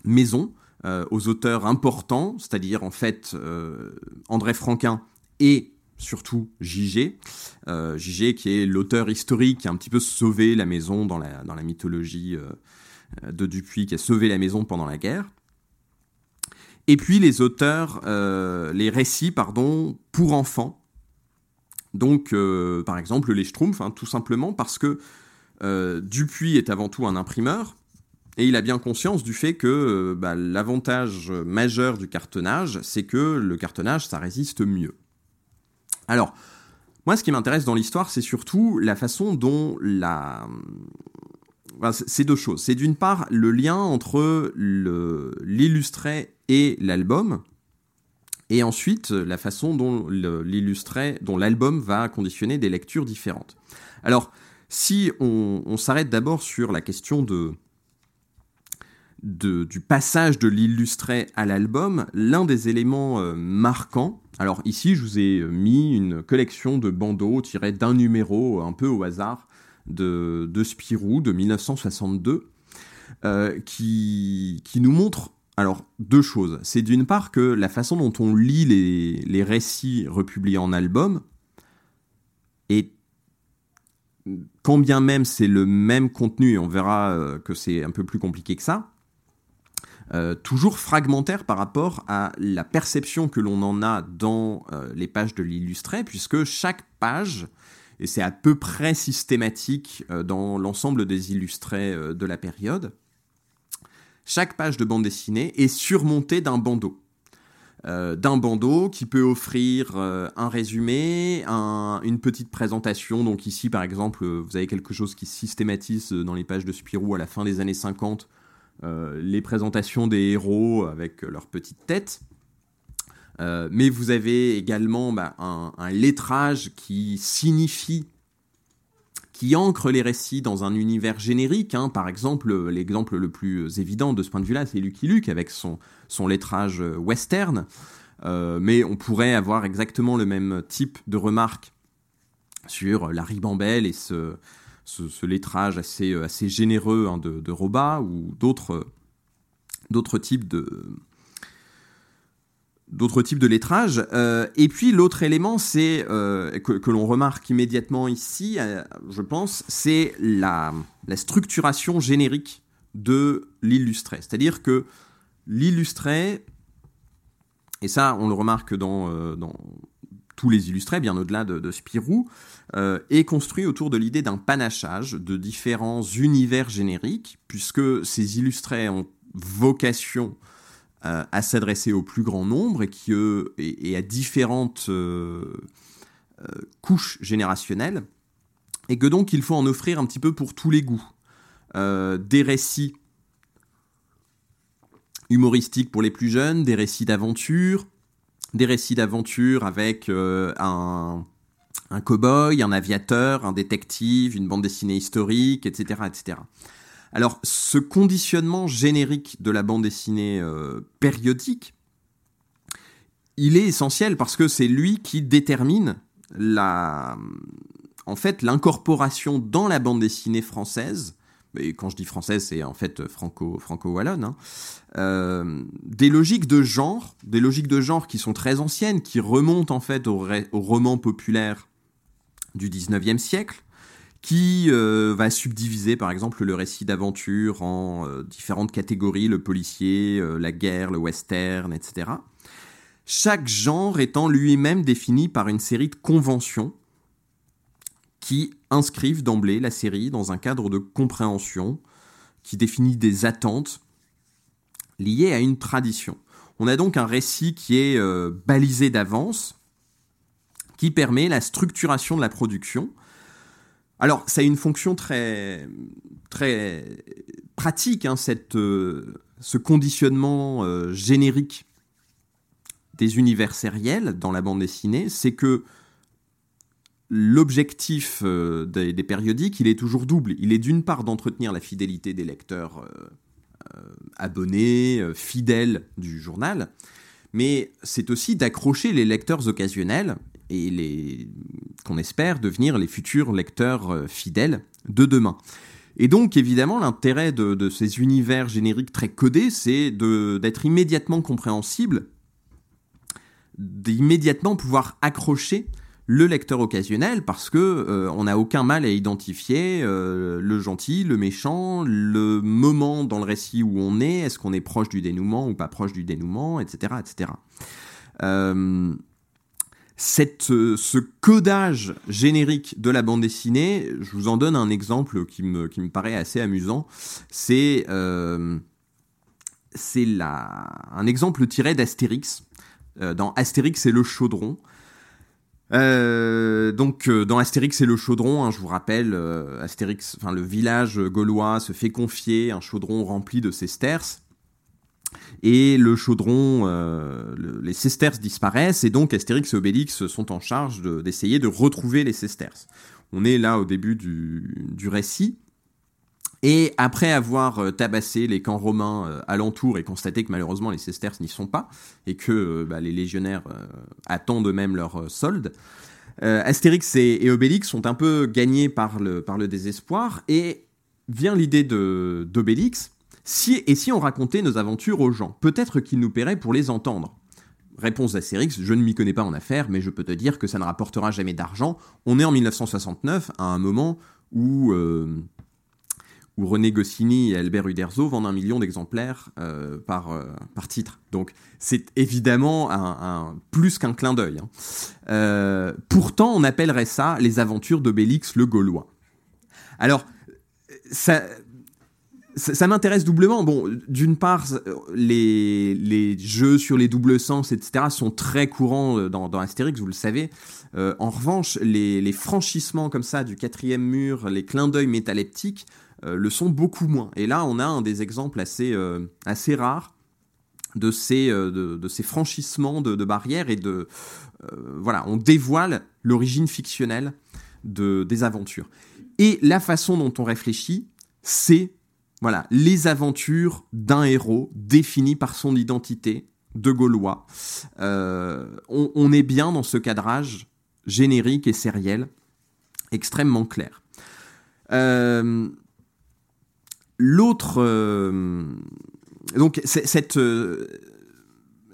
maison, euh, aux auteurs importants, c'est-à-dire en fait euh, André Franquin et surtout JG. Euh, JG qui est l'auteur historique qui a un petit peu sauvé la maison dans la, dans la mythologie euh, de Dupuis, qui a sauvé la maison pendant la guerre. Et puis les auteurs, euh, les récits, pardon, pour enfants. Donc, par exemple, les Schtroumpfs, hein, tout simplement parce que Dupuis est avant tout un imprimeur, et il a bien conscience du fait que bah, l'avantage majeur du cartonnage, c'est que le cartonnage, ça résiste mieux. Alors, moi, ce qui m'intéresse dans l'histoire, c'est surtout la façon dont la... c'est deux choses. C'est d'une part le lien entre l'illustré et l'album, et ensuite la façon dont l'illustré, dont l'album va conditionner des lectures différentes. Alors, si on s'arrête d'abord sur la question de, du passage de l'illustré à l'album, l'un des éléments euh, marquants, alors ici je vous ai mis une collection de bandeaux tirés d'un numéro un peu au hasard de, Spirou de 1962, euh, qui, qui nous montre alors deux choses. C'est d'une part que la façon dont on lit les, les récits republiés en album est quand bien même c'est le même contenu, et on verra euh, que c'est un peu plus compliqué que ça, euh, toujours fragmentaire par rapport à la perception que l'on en a dans euh, les pages de l'illustré, puisque chaque page, et c'est à peu près systématique dans l'ensemble des illustrés de la période, chaque page de bande dessinée est surmontée d'un bandeau. D'un bandeau qui peut offrir un résumé, une petite présentation. Donc ici, par exemple, vous avez quelque chose qui systématise dans les pages de Spirou à la fin des années 50 euh, les présentations des héros avec leur petite tête. Euh, mais vous avez également bah, un, lettrage qui signifie, qui ancre les récits dans un univers générique. Hein. Par exemple, l'exemple le plus évident de ce point de vue-là, c'est Lucky Luke avec son, lettrage western. Euh, mais on pourrait avoir exactement le même type de remarques sur la ribambelle et ce, lettrage assez, généreux hein, de, de, Roba ou d'autres types de d'autres types de lettrage. Euh, et puis l'autre élément, c'est euh, que, l'on remarque immédiatement ici, je pense, c'est la, la, structuration générique de l'illustré. C'est-à-dire que l'illustré, et ça on le remarque dans, dans tous les illustrés, bien au-delà de, Spirou, euh, est construit autour de l'idée d'un panachage de différents univers génériques, puisque ces illustrés ont vocation euh, à s'adresser au plus grand nombre et, qui, et, à différentes euh, couches générationnelles, et que donc il faut en offrir un petit peu pour tous les goûts. des récits humoristiques pour les plus jeunes, des récits d'aventure, des récits d'aventure avec euh, un, un cow-boy, un aviateur, un détective, une bande dessinée historique, etc. etc. Alors, ce conditionnement générique de la bande dessinée euh, périodique, il est essentiel parce que c'est lui qui détermine en fait, l'incorporation dans la bande dessinée française et quand je dis française, c'est en fait franco, franco-wallonne, hein. euh, des logiques de genre, des logiques de genre qui sont très anciennes, qui remontent en fait au, roman populaire du 19e siècle, qui euh, va subdiviser par exemple le récit d'aventure en euh, différentes catégories, le policier, la guerre, le western, etc. Chaque genre étant lui-même défini par une série de conventions qui inscrivent d'emblée la série dans un cadre de compréhension qui définit des attentes liées à une tradition. On a donc un récit qui est euh, balisé d'avance, qui permet la structuration de la production. Alors, ça a une fonction très, pratique, hein, euh, ce conditionnement euh, générique des univers sériels dans la bande dessinée, c'est que l'objectif euh, des, périodiques, il est toujours double. Il est d'une part d'entretenir la fidélité des lecteurs abonnés, fidèles du journal, mais c'est aussi d'accrocher les lecteurs occasionnels et les qu'on espère devenir les futurs lecteurs fidèles de demain. Et donc, évidemment, l'intérêt de, de, ces univers génériques très codés, c'est d'être immédiatement compréhensible, d'immédiatement pouvoir accrocher le lecteur occasionnel parce que euh, on n'a aucun mal à identifier euh, le gentil, le méchant, le moment dans le récit où on est, est-ce qu'on est proche du dénouement ou pas proche du dénouement, etc., etc. Euh, cette, ce codage générique de la bande dessinée, je vous en donne un exemple qui me, paraît assez amusant. C'est c'est un exemple tiré d'Astérix. dans Astérix et le chaudron, euh, donc euh, dans Astérix et le chaudron, hein, je vous rappelle, euh, Astérix, le village gaulois se fait confier un chaudron rempli de sesterces. Et le chaudron, les sesterces disparaissent, et donc Astérix et Obélix sont en charge d'essayer de, retrouver les sesterces. On est là au début du récit. Et après avoir euh, tabassé les camps romains euh, alentour et constaté que malheureusement les sesterces n'y sont pas, et que euh, bah, les légionnaires attendent eux-mêmes leur solde, Astérix et, Obélix sont un peu gagnés par le, par le désespoir, et vient l'idée d'Obélix, si, et si on racontait nos aventures aux gens, peut-être qu'ils nous paieraient pour les entendre. Réponse d'Astérix, je ne m'y connais pas en affaires, mais je peux te dire que ça ne rapportera jamais d'argent. On est en 1969, à un moment où où René Goscinny et Albert Uderzo vendent un million d'exemplaires euh, par, euh, par titre. Donc c'est évidemment plus qu'un clin d'œil. Hein. Euh, pourtant, on appellerait ça les aventures d'Obélix le Gaulois. Alors, ça, ça, m'intéresse doublement. Bon, d'une part, les, les, jeux sur les doubles sens, etc., sont très courants dans, dans Astérix, vous le savez. en revanche, les, franchissements comme ça du quatrième mur, les clins d'œil métaleptiques, euh, le sont beaucoup moins. Et là, on a un des exemples assez, euh, assez rares de ces, euh, de, ces franchissements de, barrières et de voilà, on dévoile l'origine fictionnelle de, des aventures. Et la façon dont on réfléchit, c'est voilà, les aventures d'un héros défini par son identité de Gaulois. on, on, est bien dans ce cadrage générique et sériel extrêmement clair. Euh, L'autre. Euh, donc. Euh,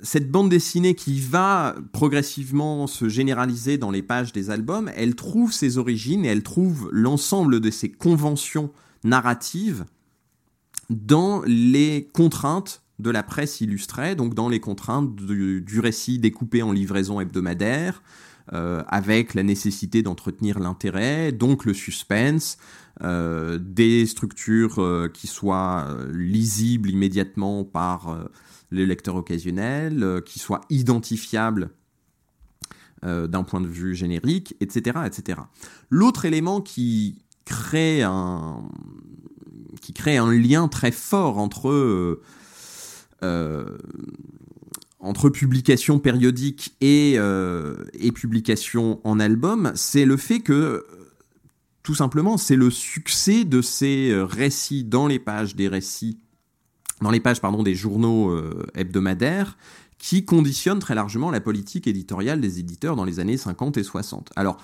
cette bande dessinée qui va progressivement se généraliser dans les pages des albums, elle trouve ses origines et elle trouve l'ensemble de ses conventions narratives dans les contraintes de la presse illustrée, donc dans les contraintes du, récit découpé en livraison hebdomadaire, euh, avec la nécessité d'entretenir l'intérêt, donc le suspense, euh, des structures euh, qui soient lisibles immédiatement par les lecteurs occasionnels, qui soient identifiables d'un point de vue générique, etc. etc. L'autre élément qui crée, un, qui crée un lien très fort entre, entre publication périodique et, et publication en album, c'est le fait que tout simplement, c'est le succès de ces euh, récits dans les pages des récits, dans les pages pardon des journaux euh, hebdomadaires, qui conditionne très largement la politique éditoriale des éditeurs dans les années 50 et 60. Alors,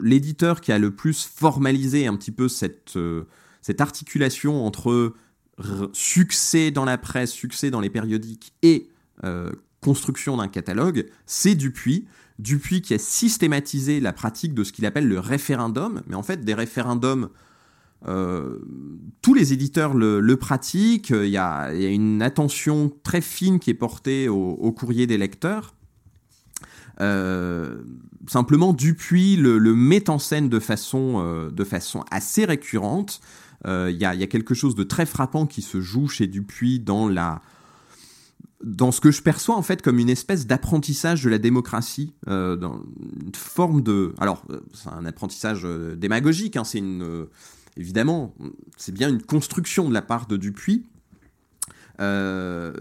l'éditeur qui a le plus formalisé un petit peu cette, euh, cette articulation entre succès dans la presse, succès dans les périodiques et construction d'un catalogue, c'est Dupuis, Dupuis qui a systématisé la pratique de ce qu'il appelle le référendum, mais en fait des référendums, euh, tous les éditeurs le, pratiquent, il y, a, une attention très fine qui est portée au, courrier des lecteurs. Euh, simplement, Dupuis le, met en scène euh, de façon assez récurrente. Il y, a, y, a, quelque chose de très frappant qui se joue chez Dupuis dans ce que je perçois en fait comme une espèce d'apprentissage de la démocratie, euh, dans une forme de, alors euh, c'est un apprentissage euh, démagogique, hein, c'est une, évidemment, c'est bien une construction de la part de Dupuis. ce,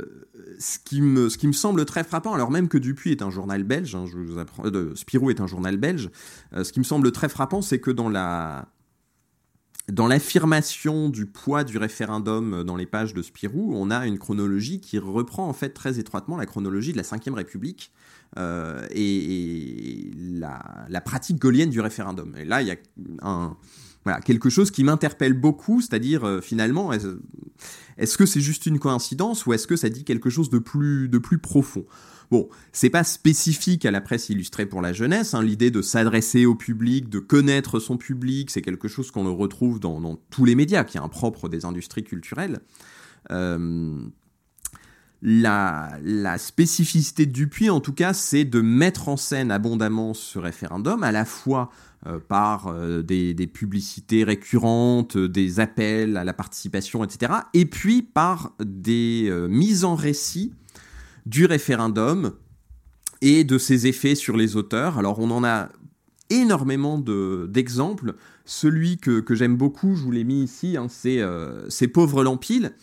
qui me, semble très frappant, alors même que Dupuis est un journal belge, hein, Spirou est un journal belge, ce qui me semble très frappant, c'est que dans la, dans l'affirmation du poids du référendum dans les pages de Spirou, on a une chronologie qui reprend en fait très étroitement la chronologie de la Ve République euh, et, la, pratique gaulienne du référendum. Et là, il y a quelque chose qui m'interpelle beaucoup, c'est-à-dire euh, finalement, Est-ce que c'est juste une coïncidence ou est-ce que ça dit quelque chose de plus, de plus profond? Bon, c'est pas spécifique à la presse illustrée pour la jeunesse. Hein. L'idée de s'adresser au public, de connaître son public, c'est quelque chose qu'on retrouve dans, tous les médias, qui est un propre des industries culturelles. Euh, la, spécificité de Dupuis, en tout cas, c'est de mettre en scène abondamment ce référendum, à la fois euh, par euh, des, publicités récurrentes, des appels à la participation, etc., et puis par des mises en récit du référendum et de ses effets sur les auteurs. Alors on en a énormément d'exemples. Celui que, j'aime beaucoup, je vous l'ai mis ici, hein, euh, c'est Pauvre Lampile.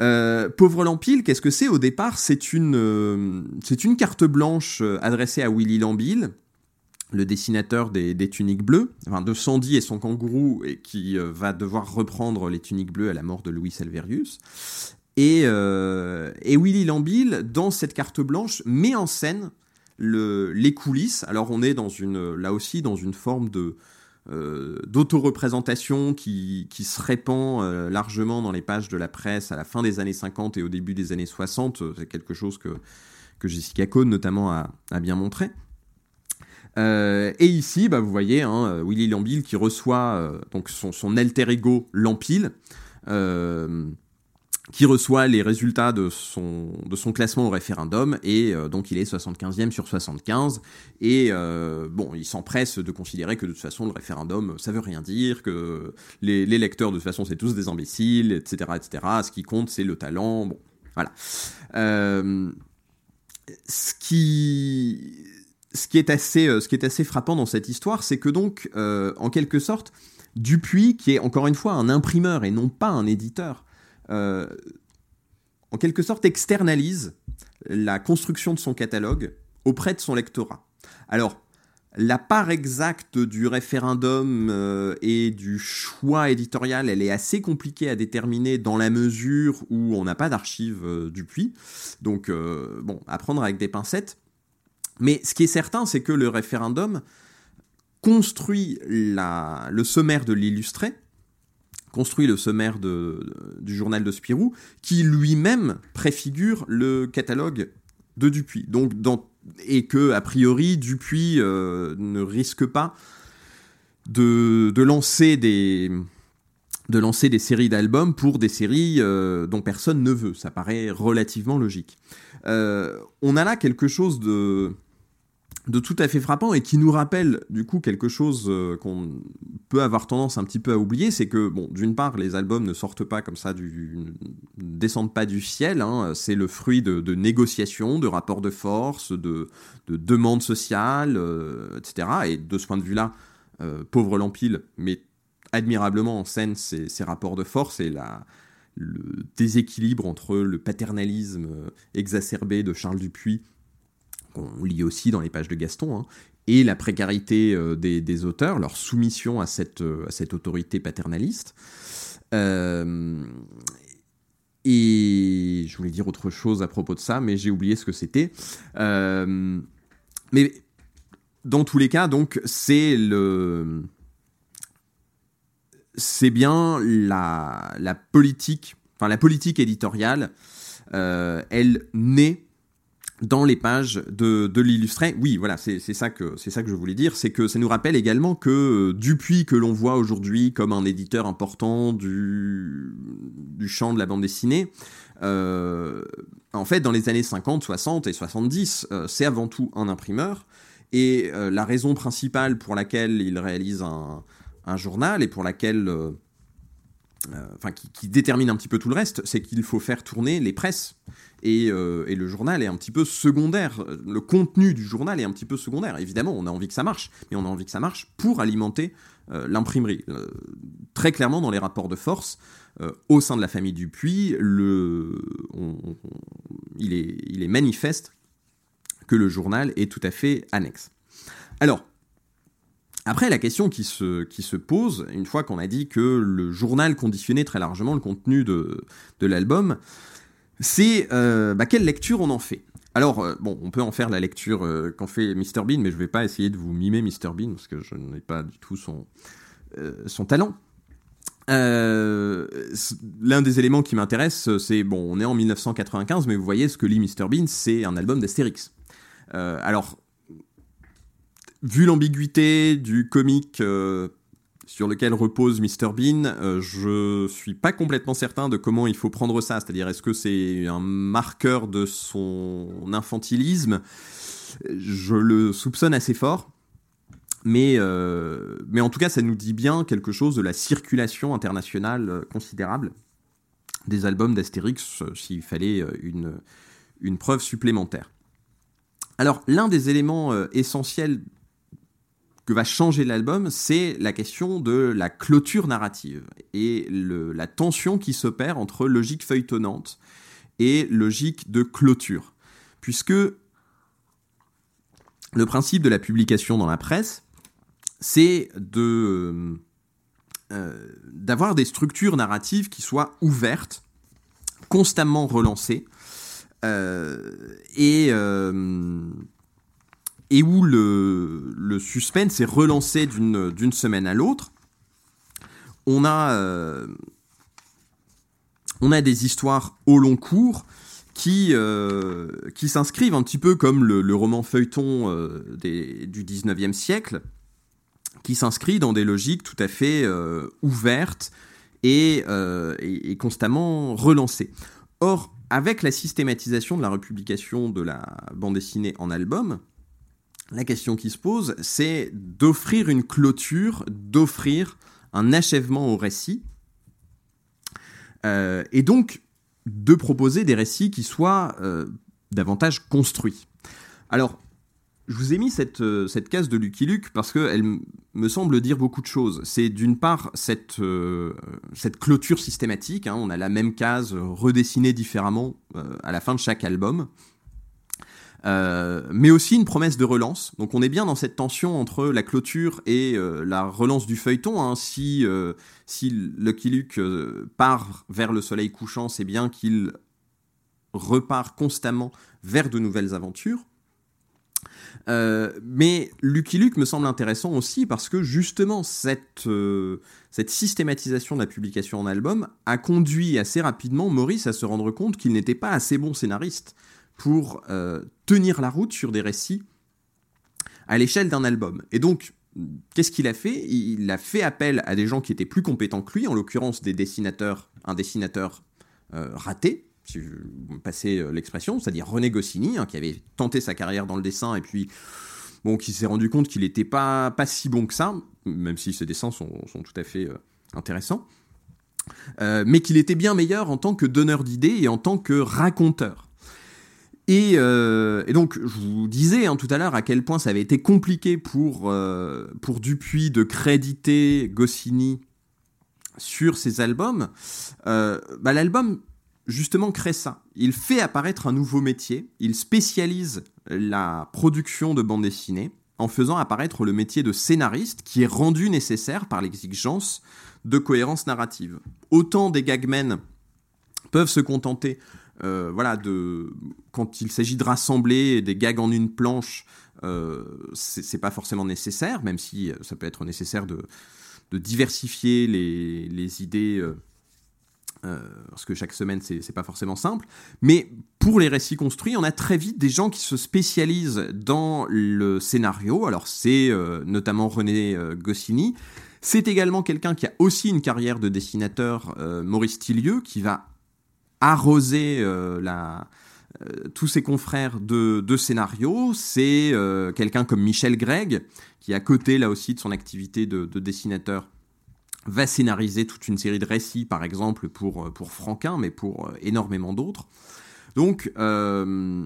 Euh, Pauvre Lampile, qu'est-ce que c'est Au départ, c'est une, euh, carte blanche adressée à Willy Lampile, le dessinateur des, tuniques bleues, enfin de Sandy et son kangourou, et qui va devoir reprendre les tuniques bleues à la mort de Louis Euh, et, Willy Lambil, dans cette carte blanche, met en scène les coulisses. Alors on est dans une, là aussi dans une forme euh, d'autoreprésentation qui, se répand euh, largement dans les pages de la presse à la fin des années 50 et au début des années 60. C'est quelque chose que, que Jessica Cohn notamment a, bien montré. et ici, bah, vous voyez hein, Willy Lambil qui reçoit donc son, son, alter ego Lampil qui reçoit les résultats de son, de son classement au référendum, et euh, donc il est 75e sur 75, et euh, bon, il s'empresse de considérer que de toute façon le référendum, ça veut rien dire, que les, les lecteurs de toute façon c'est tous des imbéciles, etc., etc., ce qui compte c'est le talent, bon, voilà. Euh, ce qui... Ce qui, est assez, ce qui est assez frappant dans cette histoire, c'est que donc, en quelque sorte, Dupuis, qui est encore une fois un imprimeur et non pas un éditeur, euh, en quelque sorte, externalise la construction de son catalogue auprès de son lectorat. Alors, la part exacte du référendum euh, et du choix éditorial, elle est assez compliquée à déterminer dans la mesure où on n'a pas d'archives euh, du puits. Donc, bon, à prendre avec des pincettes. Mais ce qui est certain, c'est que le référendum construit le sommaire de l'illustré, construit le sommaire du journal de Spirou, qui lui-même préfigure le catalogue de Dupuis. Et que, a priori, Dupuis euh, ne risque pas de, lancer des de lancer des séries d'albums pour des séries euh, dont personne ne veut. Ça paraît relativement logique. Euh, on a là quelque chose de de tout à fait frappant et qui nous rappelle du coup quelque chose euh, qu'on peut avoir tendance un petit peu à oublier, c'est que bon, d'une part les albums ne sortent pas comme ça, du, descendent pas du ciel, hein, c'est le fruit de, négociations, de rapports de force, de, demandes sociales, euh, etc. Et de ce point de vue-là, euh, pauvre Lampile met admirablement en scène ces, rapports de force et le déséquilibre entre le paternalisme exacerbé de Charles Dupuis qu'on lit aussi dans les pages de Gaston, hein, et la précarité euh, des, auteurs, leur soumission à cette, euh, autorité paternaliste. Euh, et je voulais dire autre chose à propos de ça, mais j'ai oublié ce que c'était. mais dans tous les cas, donc, c'est le. C'est bien la, la politique, enfin la politique éditoriale, elle naît dans les pages de, l'illustré. Oui, voilà, c'est ça, que, ça que je voulais dire, c'est que ça nous rappelle également que euh, Dupuis, que l'on voit aujourd'hui comme un éditeur important du, du champ de la bande dessinée, euh, en fait, dans les années 50, 60 et 70, euh, c'est avant tout un imprimeur. Et la raison principale pour laquelle il réalise un, un journal et pour laquelle enfin qui, détermine un petit peu tout le reste, c'est qu'il faut faire tourner les presses. Euh, et, le journal est un petit peu secondaire. Le contenu du journal est un petit peu secondaire. Évidemment, on a envie que ça marche, mais on a envie que ça marche pour alimenter euh, l'imprimerie. très clairement, dans les rapports de force, au sein de la famille Dupuis, il, est, il est manifeste que le journal est tout à fait annexe. Alors, après, la question qui se, qui se pose, une fois qu'on a dit que le journal conditionnait très largement le contenu de, de l'album, c'est euh, bah, quelle lecture on en fait? Alors, euh, bon, on peut en faire la lecture euh, qu'en fait Mr Bean, mais je ne vais pas essayer de vous mimer Mr Bean, parce que je n'ai pas du tout son, son talent. L'un des éléments qui m'intéresse, c'est bon, on est en 1995, mais vous voyez ce que lit Mr Bean, c'est un album d'Astérix. Alors, vu l'ambiguïté du comique euh, sur lequel repose Mr Bean, je suis pas complètement certain de comment il faut prendre ça. C'est-à-dire, est-ce que c'est un marqueur de son infantilisme? Je le soupçonne assez fort. Mais, euh, mais en tout cas, ça nous dit bien quelque chose de la circulation internationale euh, considérable des albums d'Astérix, euh, s'il fallait une, une preuve supplémentaire. Alors, l'un des éléments essentiels que va changer l'album, c'est la question de la clôture narrative et la tension qui s'opère entre logique feuilletonnante et logique de clôture. Puisque le principe de la publication dans la presse, c'est euh, d'avoir des structures narratives qui soient ouvertes, constamment relancées, euh, et, euh, et où le, suspense est relancé d'une semaine à l'autre. On a, on a des histoires au long cours qui, qui s'inscrivent un petit peu comme le, roman feuilleton du 19e siècle, qui s'inscrit dans des logiques tout à fait euh, ouvertes euh, et, constamment relancées. Or, avec la systématisation de la republication de la bande dessinée en album, la question qui se pose, c'est d'offrir une clôture, d'offrir un achèvement au récit, euh, et donc de proposer des récits qui soient davantage construits. Alors, je vous ai mis cette, euh, case de Lucky Luke parce qu'elle me semble dire beaucoup de choses. C'est d'une part cette, euh, clôture systématique, hein. on a la même case redessinée différemment euh, à la fin de chaque album, mais aussi une promesse de relance. Donc on est bien dans cette tension entre la clôture et la relance du feuilleton. Hein. Si, si Lucky Luke part vers le soleil couchant, c'est bien qu'il repart constamment vers de nouvelles aventures. Euh, mais Lucky Luke me semble intéressant aussi parce que justement cette, euh, cette systématisation de la publication en album a conduit assez rapidement Maurice à se rendre compte qu'il n'était pas assez bon scénariste pour euh, tenir la route sur des récits à l'échelle d'un album. Et donc, qu'est-ce qu'il a fait? Il a fait appel à des gens qui étaient plus compétents que lui, en l'occurrence des dessinateurs, un dessinateur raté, si vous passez euh, l'expression, c'est-à-dire René Goscinny, hein, qui avait tenté sa carrière dans le dessin et puis bon, qui s'est rendu compte qu'il n'était pas, pas si bon que ça, même si ses dessins sont, tout à fait euh, intéressants, euh, mais qu'il était bien meilleur en tant que donneur d'idées et en tant que raconteur. Et, donc, je vous disais hein, tout à l'heure à quel point ça avait été compliqué pour, pour Dupuis de créditer Goscinny sur ses albums. Bah, l'album justement crée ça. Il fait apparaître un nouveau métier, il spécialise la production de bande dessinée en faisant apparaître le métier de scénariste qui est rendu nécessaire par l'exigence de cohérence narrative. Autant des gagmen peuvent se contenter euh, voilà, de, quand il s'agit de rassembler des gags en une planche, euh, c'est pas forcément nécessaire, même si ça peut être nécessaire de, diversifier les, idées. Euh, euh, parce que chaque semaine, c'est pas forcément simple. Mais pour les récits construits, on a très vite des gens qui se spécialisent dans le scénario. Alors, c'est euh, notamment René euh, Goscinny. C'est également quelqu'un qui a aussi une carrière de dessinateur, Maurice Tillieu, qui va arroser la, tous ses confrères de, de scénario. C'est quelqu'un comme Michel Gregg, qui à côté là aussi de son activité de, de dessinateur va scénariser toute une série de récits, par exemple pour, euh, Franquin, mais pour euh, énormément d'autres. Donc, euh,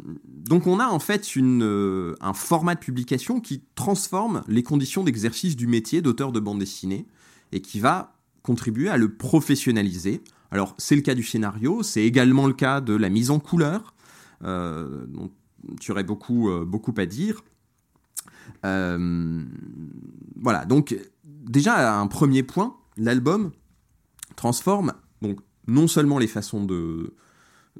on a en fait un format de publication qui transforme les conditions d'exercice du métier d'auteur de bande dessinée et qui va contribuer à le professionnaliser. Alors c'est le cas du scénario, c'est également le cas de la mise en couleur, euh, dont tu aurais beaucoup, beaucoup à dire. voilà, donc déjà un premier point, l'album transforme donc non seulement les façons de,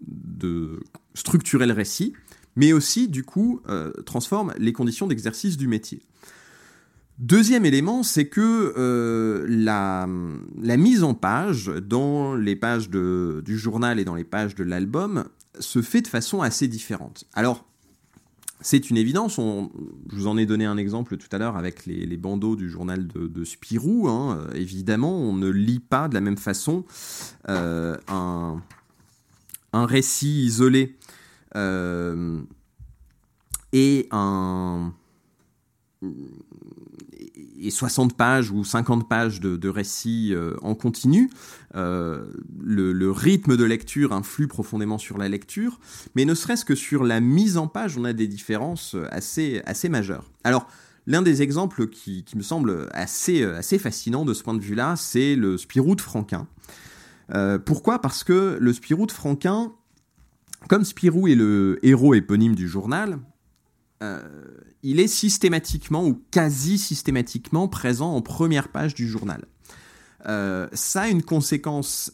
de structurer le récit, mais aussi du coup euh, transforme les conditions d'exercice du métier. Deuxième élément, c'est que euh, la, mise en page dans les pages du journal et dans les pages de l'album se fait de façon assez différente. Alors, c'est une évidence, je vous en ai donné un exemple tout à l'heure avec les, bandeaux du journal de, de Spirou. Hein. Évidemment, on ne lit pas de la même façon euh, un, un, récit isolé euh, et un et 60 pages ou 50 pages de, de récits euh, en continu. Euh, le, rythme de lecture influe profondément sur la lecture, mais ne serait-ce que sur la mise en page, on a des différences assez, assez majeures. Alors, l'un des exemples qui, me semble assez, assez fascinant de ce point de vue-là, c'est le Spirou de Franquin. Euh, pourquoi? Parce que le Spirou de Franquin, comme Spirou est le héros éponyme du journal, il est systématiquement ou quasi systématiquement présent en première page du journal. Euh, ça a une conséquence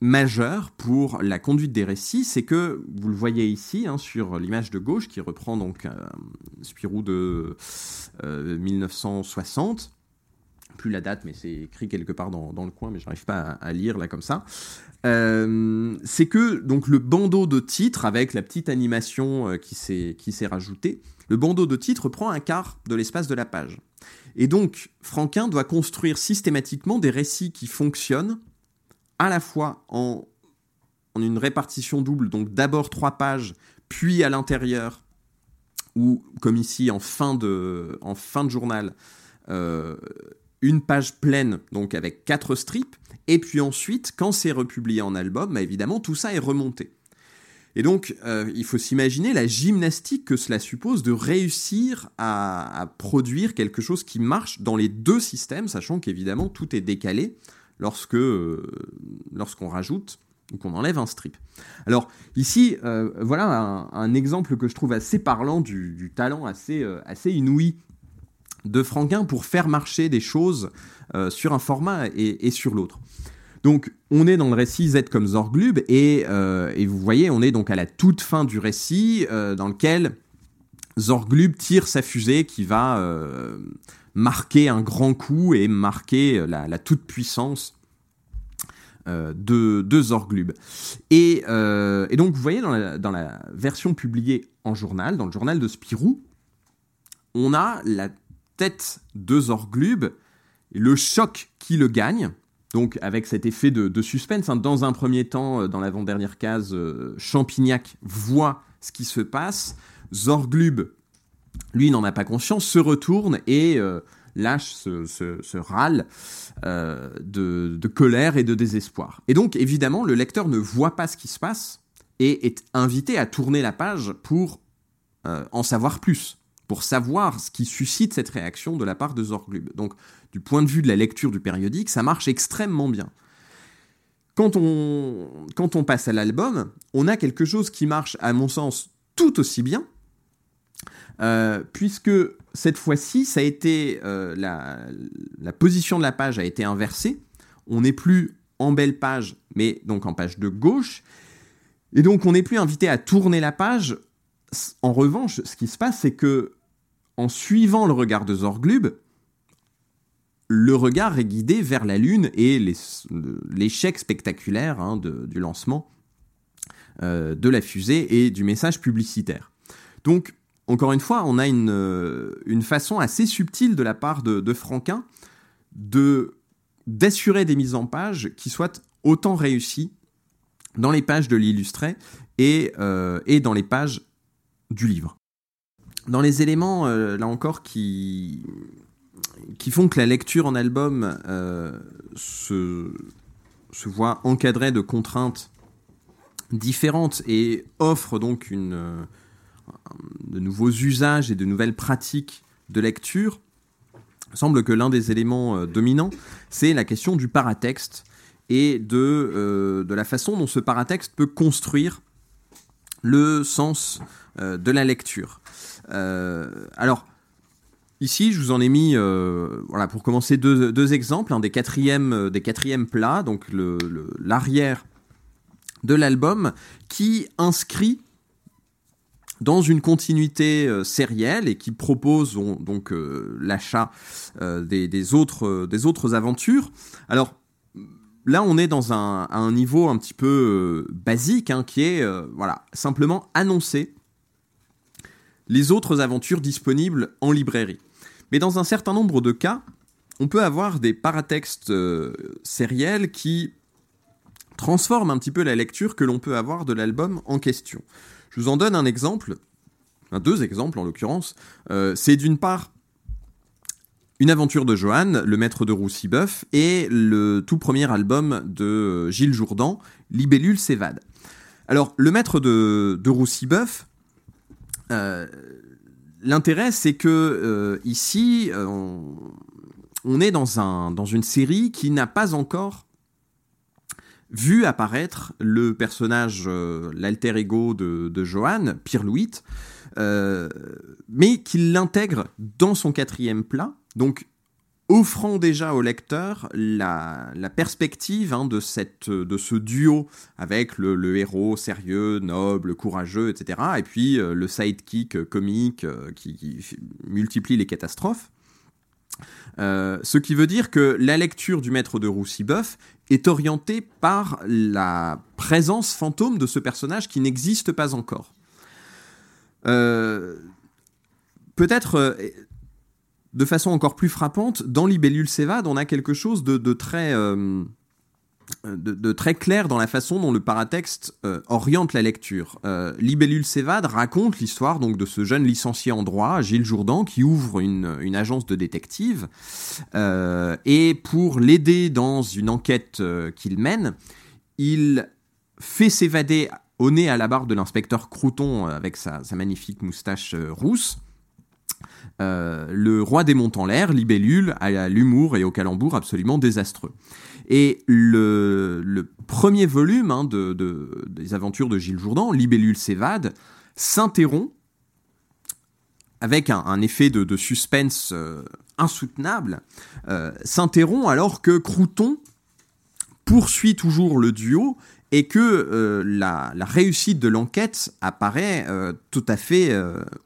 majeure pour la conduite des récits, c'est que, vous le voyez ici, hein, sur l'image de gauche, qui reprend donc euh, Spirou de 1960, plus la date, mais c'est écrit quelque part dans, dans le coin, mais je n'arrive pas à, lire là comme ça. Euh, c'est que donc le bandeau de titre avec la petite animation euh, qui s'est qui s'est rajoutée, le bandeau de titre prend un quart de l'espace de la page. Et donc Franquin doit construire systématiquement des récits qui fonctionnent à la fois en, en une répartition double, donc d'abord trois pages, puis à l'intérieur, ou comme ici en fin de, en fin de journal, euh, une page pleine, donc avec quatre strips, et puis ensuite, quand c'est republié en album, bah évidemment, tout ça est remonté. Et donc, euh, il faut s'imaginer la gymnastique que cela suppose de réussir à, produire quelque chose qui marche dans les deux systèmes, sachant qu'évidemment, tout est décalé lorsque euh, lorsqu'on rajoute ou qu'on enlève un strip. Alors ici, euh, voilà un, exemple que je trouve assez parlant du, talent assez inouï de Franquin pour faire marcher des choses euh, sur un format et, sur l'autre. Donc on est dans le récit Z comme Zorglub et, euh, et, vous voyez on est donc à la toute fin du récit euh, dans lequel Zorglub tire sa fusée qui va marquer un grand coup et marquer la, toute puissance de, de Zorglub. Et, et, donc vous voyez dans la, dans la version publiée en journal, dans le journal de Spirou, on a la de Zorglub, le choc qui le gagne, donc avec cet effet de, suspense. Hein. Dans un premier temps, dans l'avant-dernière case, euh, Champignac voit ce qui se passe. Zorglub, lui, n'en a pas conscience, se retourne et euh, lâche ce, râle euh, de, colère et de désespoir. Et donc, évidemment, le lecteur ne voit pas ce qui se passe et est invité à tourner la page pour euh, en savoir plus pour savoir ce qui suscite cette réaction de la part de Zorglub. Donc, du point de vue de la lecture du périodique, ça marche extrêmement bien. Quand on, passe à l'album, on a quelque chose qui marche, à mon sens, tout aussi bien, euh, puisque cette fois-ci, ça a été euh, la position de la page a été inversée. On n'est plus en belle page, mais donc en page de gauche. Et donc on n'est plus invité à tourner la page. En revanche, ce qui se passe, c'est que en suivant le regard de Zorglub, le regard est guidé vers la Lune et l'échec spectaculaire hein, du lancement euh, de la fusée et du message publicitaire. Donc, encore une fois, on a une, euh, façon assez subtile de la part de, Franquin d'assurer des mises en page qui soient autant réussies dans les pages de l'illustré et, euh, et dans les pages du livre. Dans les éléments, euh, là encore, qui, qui font que la lecture en album euh, se, se voit encadrée de contraintes différentes et offre donc une, euh, de nouveaux usages et de nouvelles pratiques de lecture, semble que l'un des éléments dominants, c'est la question du paratexte et de, de la façon dont ce paratexte peut construire le sens de la lecture. Euh, alors, ici, je vous en ai mis, euh, voilà, pour commencer, deux, deux exemples, hein, des, quatrièmes, des quatrièmes plats, donc l'arrière le, de l'album, qui inscrit dans une continuité euh, sérielle et qui propose donc euh, l'achat euh, des, autres, des autres aventures. Alors là, on est dans un, un niveau un petit peu basique, hein, qui est voilà simplement annoncer les autres aventures disponibles en librairie. Mais dans un certain nombre de cas, on peut avoir des paratextes sériels qui transforment un petit peu la lecture que l'on peut avoir de l'album en question. Je vous en donne un exemple, deux exemples en l'occurrence. Euh, c'est d'une part une aventure de Johan, le maître de Roussy-Boeuf, et le tout premier album de Gilles Jourdan, Libellule s'évade. Alors, le maître de, de Roussy-Boeuf, euh, l'intérêt, c'est que euh, ici, on, est dans, un, dans une série qui n'a pas encore vu apparaître le personnage, euh, l'alter ego de, Johan, Pierre Louis, euh, mais qu'il l'intègre dans son quatrième plat, offrant déjà au lecteur la, perspective hein, de, cette, de ce duo avec le, héros sérieux, noble, courageux, etc., et puis euh, le sidekick comique qui, qui, multiplie les catastrophes. ce qui veut dire que la lecture du maître de Roussy-Boeuf est orienté par la présence fantôme de ce personnage qui n'existe pas encore. Euh, peut-être euh, de façon encore plus frappante, dans Libellule s'évade, on a quelque chose de, très euh, de, très clair dans la façon dont le paratexte euh, oriente la lecture. Euh, Libellule s'évade raconte l'histoire donc de ce jeune licencié en droit, Gilles Jourdan, qui ouvre une, agence de détective et pour l'aider dans une enquête qu'il mène, il fait s'évader au nez à la barre de l'inspecteur Crouton avec sa, magnifique moustache rousse. Le roi des monts en l'air, Libellule, à l'humour et au calembour absolument désastreux. Et le, premier volume hein, de, des aventures de Gilles Jourdan, Libellule s'évade, s'interrompt avec un, effet de, suspense euh, insoutenable, euh, s'interrompt alors que Crouton poursuit toujours le duo et que euh, la, réussite de l'enquête apparaît tout à fait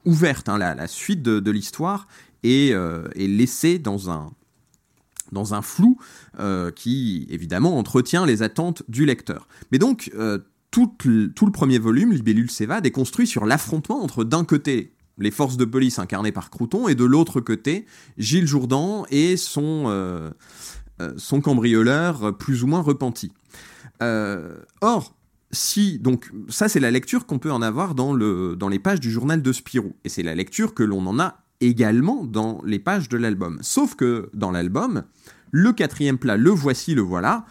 ouverte. Hein. la, suite de, l'histoire est, laissée dans un, dans un flou euh, qui, évidemment, entretient les attentes du lecteur. Mais donc, euh, tout, le, tout, le, premier volume, Libellule s'évade, est construit sur l'affrontement entre, d'un côté, les forces de police incarnées par Crouton, et de l'autre côté, Gilles Jourdan et son, euh, son cambrioleur plus ou moins repenti. Or, si, donc, ça c'est la lecture qu'on peut en avoir dans, le, dans les pages du journal de Spirou, et c'est la lecture que l'on en a également dans les pages de l'album. Sauf que dans l'album, le quatrième plat, le voici, le voilà.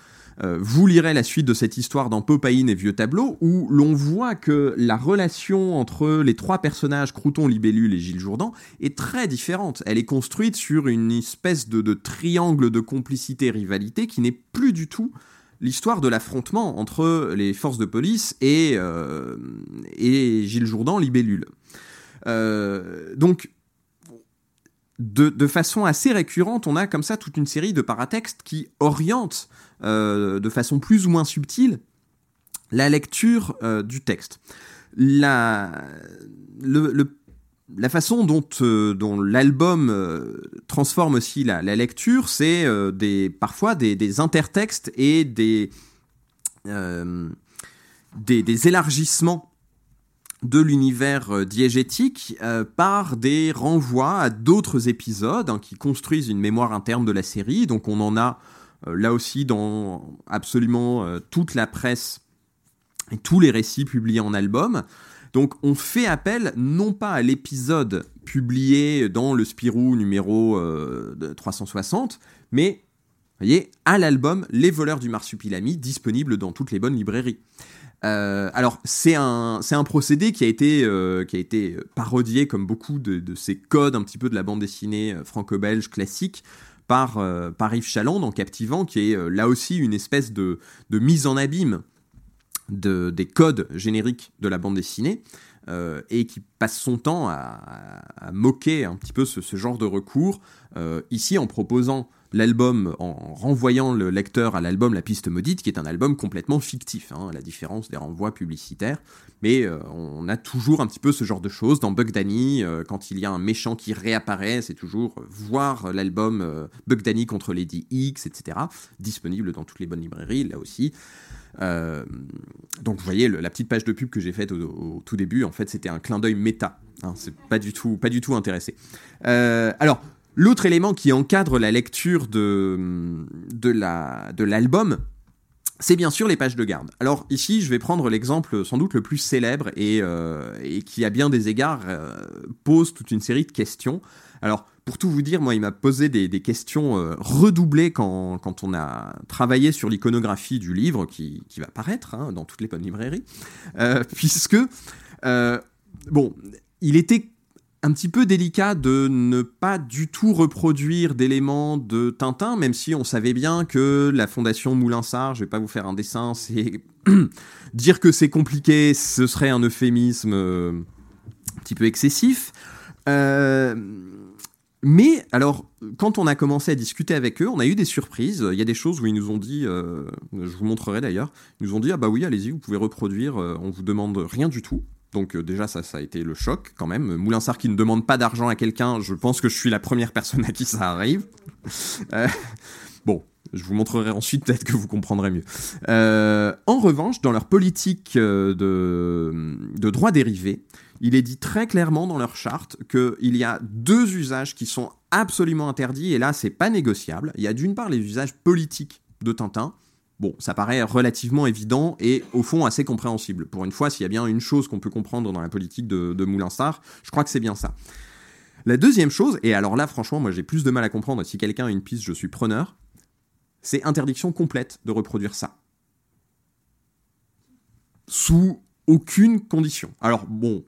Euh, vous lirez la suite de cette histoire dans Popaïne et Vieux Tableau, où l'on voit que la relation entre les trois personnages, Crouton, Libellule et Gilles Jourdan, est très différente. Elle est construite sur une espèce de, triangle de complicité-rivalité qui n'est plus du tout l'histoire de l'affrontement entre les forces de police et, euh, et Gilles Jourdan, Libellule. Euh, donc, de, façon assez récurrente, on a comme ça toute une série de paratextes qui orientent euh, de façon plus ou moins subtile la lecture du texte. La, la façon dont, euh, l'album transforme aussi la, lecture, c'est des, parfois des, intertextes et des, élargissements de l'univers euh, diégétique euh, par des renvois à d'autres épisodes hein, qui construisent une mémoire interne de la série. Donc on en a euh, là aussi dans absolument toute la presse et tous les récits publiés en album. Donc on fait appel non pas à l'épisode publié dans le Spirou numéro 360, mais voyez, à l'album Les voleurs du marsupilami, disponible dans toutes les bonnes librairies. Euh, alors c'est un, procédé qui a été, euh, parodié comme beaucoup de, ces codes un petit peu de la bande dessinée euh, franco-belge classique par, par Yves Chaland dans Captivant, qui est là aussi une espèce de mise en abîme de, des codes génériques de la bande dessinée. et qui passe son temps à, moquer un petit peu ce, ce genre de recours, ici en proposant l'album en renvoyant le lecteur à l'album La piste maudite, qui est un album complètement fictif, hein, à la différence des renvois publicitaires. Mais euh, on a toujours un petit peu ce genre de choses. Dans Bug Danny, euh, quand il y a un méchant qui réapparaît, c'est toujours voir l'album euh, Bug Danny contre Lady X, etc. Disponible dans toutes les bonnes librairies, là aussi. donc vous voyez, la petite page de pub que j'ai faite au, tout début, en fait, c'était un clin d'œil méta. Hein, c'est pas du tout, pas du tout intéressé. alors, L'autre élément qui encadre la lecture de, de l'album, c'est bien sûr les pages de garde. Alors ici, je vais prendre l'exemple sans doute le plus célèbre et, euh, qui, à bien des égards, euh, pose toute une série de questions. Alors, pour tout vous dire, moi, il m'a posé des, des questions euh, redoublées quand, quand, on a travaillé sur l'iconographie du livre qui, qui va paraître hein, dans toutes les bonnes librairies, puisque, bon, il était un petit peu délicat de ne pas du tout reproduire d'éléments de Tintin, même si on savait bien que la fondation Moulinsart, je vais pas vous faire un dessin, c'est dire que c'est compliqué, ce serait un euphémisme euh, un petit peu excessif. Euh, mais alors, quand on a commencé à discuter avec eux, on a eu des surprises. Il y a des choses où ils nous ont dit, euh, je vous montrerai d'ailleurs, ils nous ont dit ah bah oui, allez-y, vous pouvez reproduire, on vous demande rien du tout. Donc euh, déjà ça, ça a été le choc quand même. Moulinsart qui ne demande pas d'argent à quelqu'un, je pense que je suis la première personne à qui ça arrive. Euh, bon, je vous montrerai ensuite, peut-être que vous comprendrez mieux. Euh, en revanche, dans leur politique de, de droit dérivé, il est dit très clairement dans leur charte qu'il y a deux usages qui sont absolument interdits, et là, c'est pas négociable. Il y a d'une part les usages politiques de Tintin, Bon, ça paraît relativement évident et au fond assez compréhensible. Pour une fois, s'il y a bien une chose qu'on peut comprendre dans la politique de, Moulinsart, je crois que c'est bien ça. La deuxième chose, et alors là franchement moi j'ai plus de mal à comprendre, si quelqu'un a une piste je suis preneur, c'est interdiction complète de reproduire ça. Sous aucune condition. Alors bon,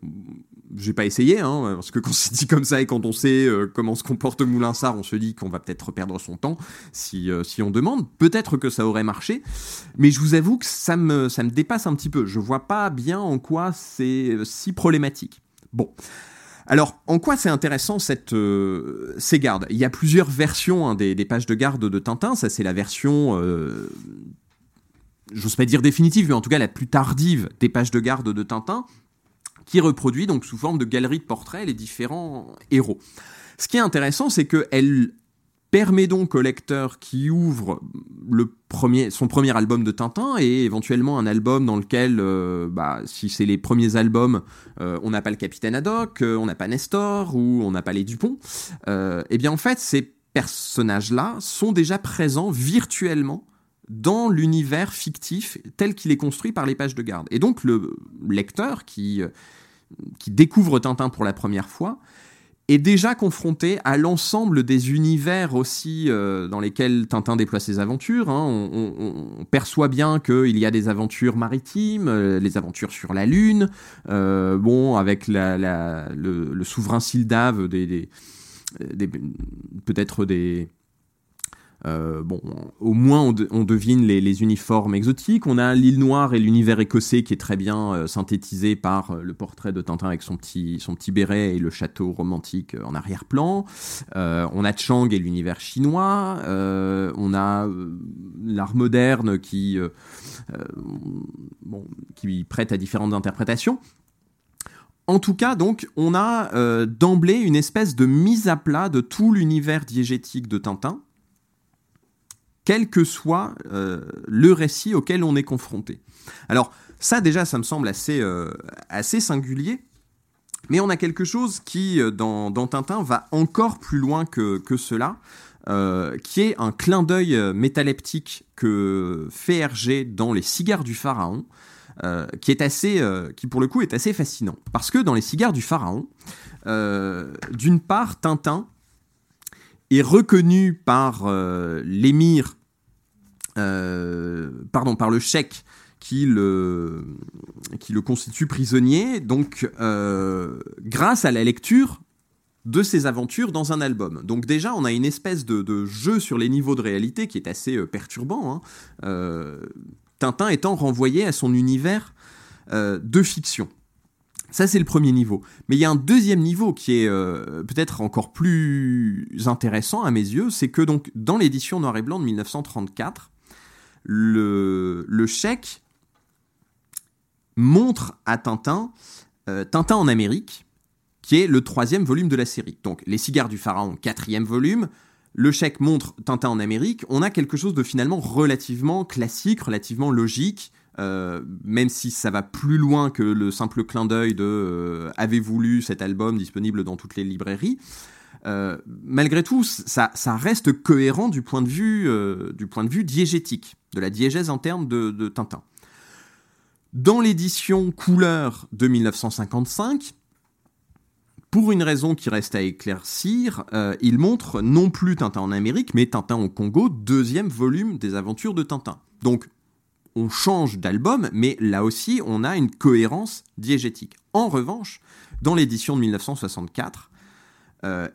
j'ai pas essayé, hein, parce que quand c'est dit comme ça et quand on sait euh, comment se comporte Moulinsart, on se dit qu'on va peut-être perdre son temps si, euh, si on demande. Peut-être que ça aurait marché, mais je vous avoue que ça me, ça me dépasse un petit peu. Je vois pas bien en quoi c'est euh, si problématique. Bon. Alors, en quoi c'est intéressant cette, ces gardes? Il y a plusieurs versions hein, des, pages de garde de Tintin. Ça, c'est la version j'ose pas dire définitive, mais en tout cas la plus tardive des pages de garde de Tintin, qui reproduit donc sous forme de galerie de portraits les différents héros. Ce qui est intéressant, c'est qu'elle permet donc au lecteur qui ouvre son premier album de Tintin et éventuellement un album dans lequel, euh, bah, si c'est les premiers albums, euh, on n'a pas le capitaine Haddock, euh, on n'a pas Nestor ou on n'a pas les Dupont, eh bien en fait ces personnages-là sont déjà présents virtuellement dans l'univers fictif tel qu'il est construit par les pages de garde. Et donc le lecteur qui, euh, qui découvre Tintin pour la première fois est déjà confronté à l'ensemble des univers aussi euh, dans lesquels Tintin déploie ses aventures. Hein. On, perçoit bien qu'il y a des aventures maritimes, euh, les aventures sur la Lune, bon, avec le, souverain Sildave, peut-être des, euh, bon, au moins on, devine les, uniformes exotiques. On a l'île Noire et l'univers écossais qui est très bien euh, synthétisé par euh, le portrait de Tintin avec son petit, béret et le château romantique en arrière-plan. on a Chang et l'univers chinois. on a l'art moderne qui, bon, qui prête à différentes interprétations. En tout cas, donc, on a d'emblée une espèce de mise à plat de tout l'univers diégétique de Tintin quel que soit euh, le récit auquel on est confronté. Alors ça déjà, ça me semble assez, euh, singulier, mais on a quelque chose qui, euh, dans, Tintin, va encore plus loin que, cela, qui est un clin d'œil métaleptique que fait Hergé dans Les cigares du pharaon, qui est assez, qui pour le coup est assez fascinant. Parce que dans Les cigares du pharaon, d'une part, Tintin est reconnu par l'émir pardon, par le chèque qui le, qui le constitue prisonnier, donc euh, grâce à la lecture de ses aventures dans un album. Donc déjà, on a une espèce de, jeu sur les niveaux de réalité qui est assez euh, perturbant. Hein. Tintin étant renvoyé à son univers de fiction. Ça, c'est le premier niveau. Mais il y a un deuxième niveau qui est euh, peut-être encore plus intéressant à mes yeux, c'est que donc dans l'édition noir et blanc de 1934, le, chèque montre à Tintin euh, Tintin en Amérique, qui est le troisième volume de la série. Donc Les cigares du pharaon, quatrième volume, le chèque montre Tintin en Amérique, on a quelque chose de finalement relativement classique, relativement logique, euh, même si ça va plus loin que le simple clin d'œil de euh, avez-vous lu cet album disponible dans toutes les librairies? Euh, malgré tout, ça, reste cohérent du point de vue, du point de vue diégétique, de la diégèse interne de, Tintin. Dans l'édition couleur de 1955, pour une raison qui reste à éclaircir, il montre non plus Tintin en Amérique, mais Tintin au Congo, deuxième volume des aventures de Tintin. Donc on change d'album, mais là aussi, on a une cohérence diégétique. En revanche, dans l'édition de 1964, euh,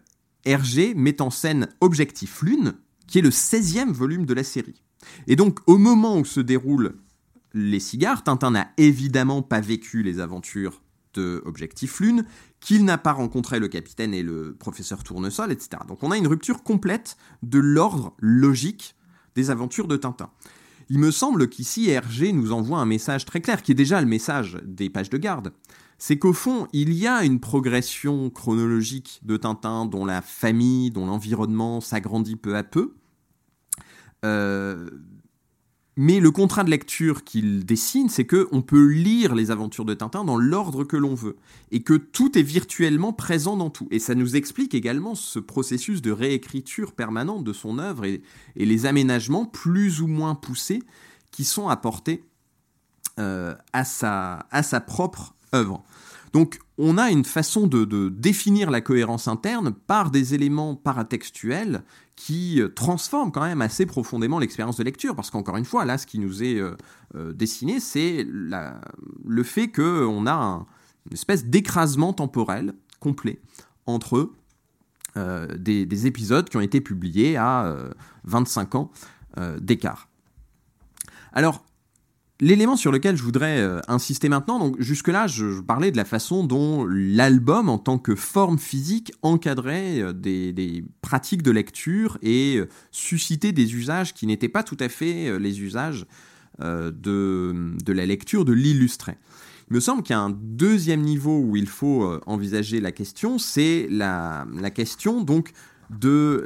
Hergé met en scène Objectif Lune, qui est le 16e volume de la série. Et donc, au moment où se déroulent les cigares, Tintin n'a évidemment pas vécu les aventures de Objectif Lune, qu'il n'a pas rencontré le capitaine et le professeur Tournesol, etc. Donc on a une rupture complète de l'ordre logique des aventures de Tintin. Il me semble qu'ici Hergé nous envoie un message très clair, qui est déjà le message des pages de garde. C'est qu'au fond, il y a une progression chronologique de Tintin dont la famille, dont l'environnement s'agrandit peu à peu. Euh, mais le contrat de lecture qu'il dessine, c'est que on peut lire les aventures de Tintin dans l'ordre que l'on veut, et que tout est virtuellement présent dans tout. Et ça nous explique également ce processus de réécriture permanente de son œuvre et, les aménagements plus ou moins poussés qui sont apportés euh, à, sa, à sa propre Donc on a une façon de, définir la cohérence interne par des éléments paratextuels qui euh, transforment quand même assez profondément l'expérience de lecture, parce qu'encore une fois, là, ce qui nous est euh, euh, dessiné, c'est le fait qu'on a une espèce d'écrasement temporel complet entre des, épisodes qui ont été publiés à 25 ans d'écart. Alors, L'élément sur lequel je voudrais euh, insister maintenant, donc jusque-là, je, parlais de la façon dont l'album, en tant que forme physique, encadrait euh, des, pratiques de lecture et euh, suscitait des usages qui n'étaient pas tout à fait les usages de, la lecture de l'illustré. Il me semble qu'il y a un deuxième niveau où il faut envisager la question, c'est la, la, question donc de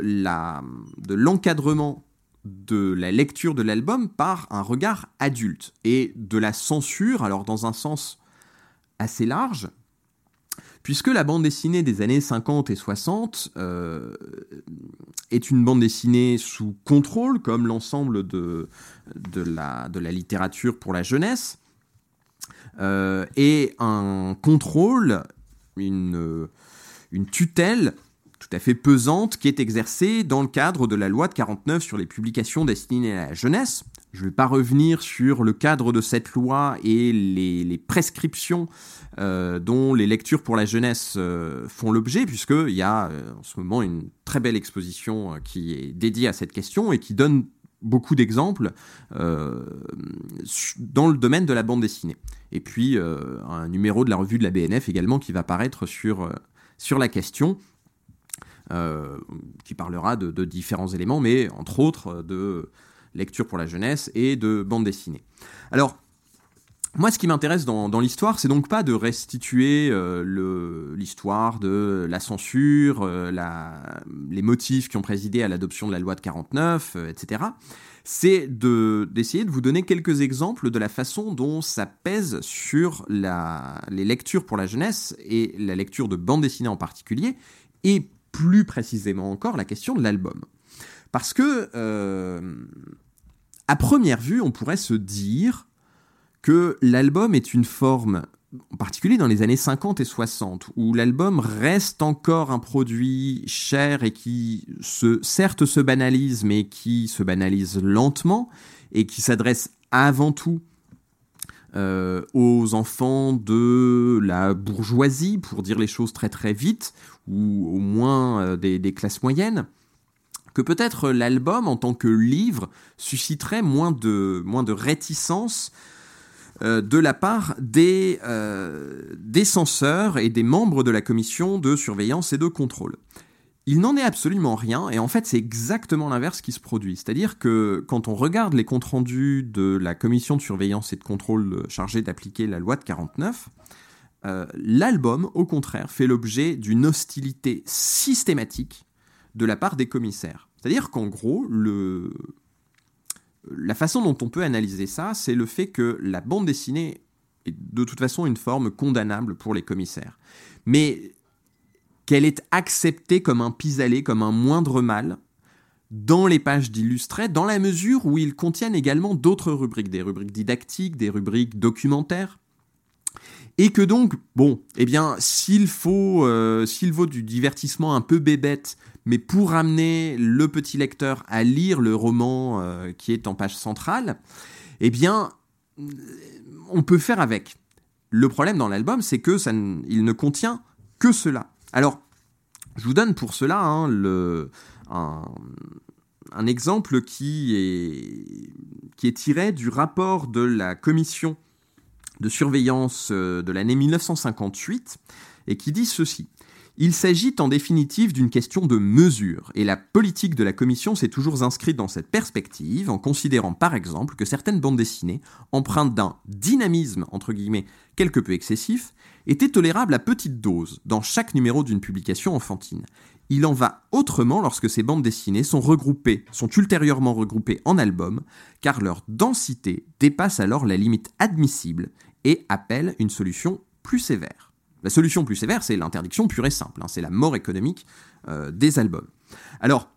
l'encadrement de la lecture de l'album par un regard adulte et de la censure, alors dans un sens assez large, puisque la bande dessinée des années 50 et 60 euh, est une bande dessinée sous contrôle, comme l'ensemble de, de, la, de la littérature pour la jeunesse, euh, et un contrôle, une, une tutelle tout à fait pesante qui est exercée dans le cadre de la loi de 49 sur les publications destinées à la jeunesse. Je ne vais pas revenir sur le cadre de cette loi et les, prescriptions euh, dont les lectures pour la jeunesse euh, font l'objet, puisqu'il y a euh, en ce moment une très belle exposition qui est dédiée à cette question et qui donne beaucoup d'exemples dans le domaine de la bande dessinée. Et puis un numéro de la revue de la BNF également qui va paraître sur, sur la question euh, qui parlera de, différents éléments, mais entre autres euh, de lecture pour la jeunesse et de bande dessinée. Alors, moi, ce qui m'intéresse dans, l'histoire, c'est donc pas de restituer euh, l'histoire de la censure, les motifs qui ont présidé à l'adoption de la loi de 49, etc. C'est d'essayer de, vous donner quelques exemples de la façon dont ça pèse sur les lectures pour la jeunesse et la lecture de bande dessinée en particulier, et plus précisément encore la question de l'album. Parce que, euh, à première vue, on pourrait se dire que l'album est une forme, en particulier dans les années 50 et 60, où l'album reste encore un produit cher et qui, certes, se banalise, mais qui se banalise lentement et qui s'adresse avant tout euh, aux enfants de la bourgeoisie, pour dire les choses très très vite, ou au moins euh, des, classes moyennes, que peut-être l'album en tant que livre susciterait moins de, moins de réticence de la part des, des censeurs et des membres de la commission de surveillance et de contrôle. Il n'en est absolument rien, et en fait c'est exactement l'inverse qui se produit. C'est-à-dire que quand on regarde les comptes rendus de la commission de surveillance et de contrôle chargée d'appliquer la loi de 49, euh, l'album, au contraire, fait l'objet d'une hostilité systématique de la part des commissaires. C'est-à-dire qu'en gros, la façon dont on peut analyser ça, c'est le fait que la bande dessinée est de toute façon une forme condamnable pour les commissaires. Mais qu'elle est acceptée comme un pis-aller, comme un moindre mal, dans les pages d'illustrés, dans la mesure où ils contiennent également d'autres rubriques, des rubriques didactiques, des rubriques documentaires, et que donc, bon, eh bien, s'il faut, euh, vaut du divertissement un peu bébête, mais pour amener le petit lecteur à lire le roman euh, qui est en page centrale, eh bien, on peut faire avec. Le problème dans l'album, c'est que ça il ne contient que cela. Alors, je vous donne pour cela hein, un, exemple qui est, qui est tiré du rapport de la commission de surveillance euh, de l'année 1958 et qui dit ceci. Il s'agit en définitive d'une question de mesure, et la politique de la Commission s'est toujours inscrite dans cette perspective, en considérant par exemple que certaines bandes dessinées, empreintes d'un dynamisme entre guillemets quelque peu excessif, étaient tolérables à petite dose dans chaque numéro d'une publication enfantine. Il en va autrement lorsque ces bandes dessinées sont regroupées, sont ultérieurement regroupées en albums, car leur densité dépasse alors la limite admissible et appelle une solution plus sévère. La solution plus sévère, c'est l'interdiction pure et simple, hein. c'est la mort économique euh, des albums. Alors,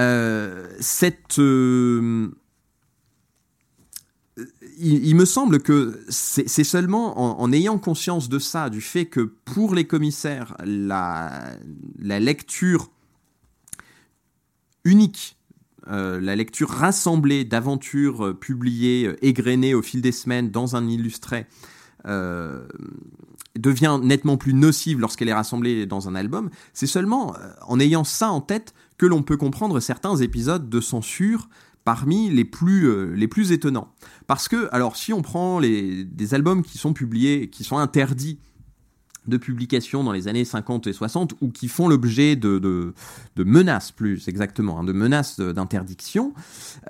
euh, cette... Euh, il, me semble que c'est seulement en, ayant conscience de ça, du fait que pour les commissaires, la, lecture unique, la lecture rassemblée d'aventures publiées, égrenées au fil des semaines dans un illustré, devient nettement plus nocive lorsqu'elle est rassemblée dans un album, c'est seulement euh, en ayant ça en tête que l'on peut comprendre certains épisodes de censure parmi les plus, euh, les plus étonnants. Parce que, alors si on prend les, des albums qui sont publiés, qui sont interdits de publication dans les années 50 et 60, ou qui font l'objet de, de, menaces plus exactement, hein, de menaces d'interdiction,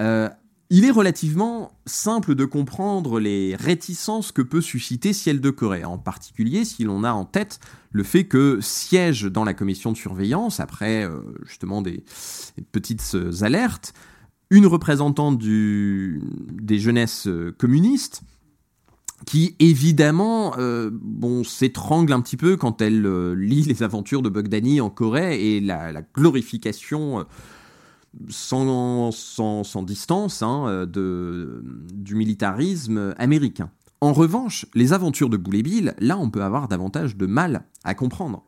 euh, il est relativement simple de comprendre les réticences que peut susciter Ciel de Corée, en particulier si l'on a en tête le fait que siège dans la commission de surveillance, après euh, justement des, petites alertes, une représentante des jeunesses euh, communistes, qui évidemment euh, bon, s'étrangle un petit peu quand elle lit les aventures de Bogdani en Corée et la, glorification sans, sans, distance hein, euh, de, du militarisme américain. En revanche, les aventures de Boulet Bill, là, on peut avoir davantage de mal à comprendre.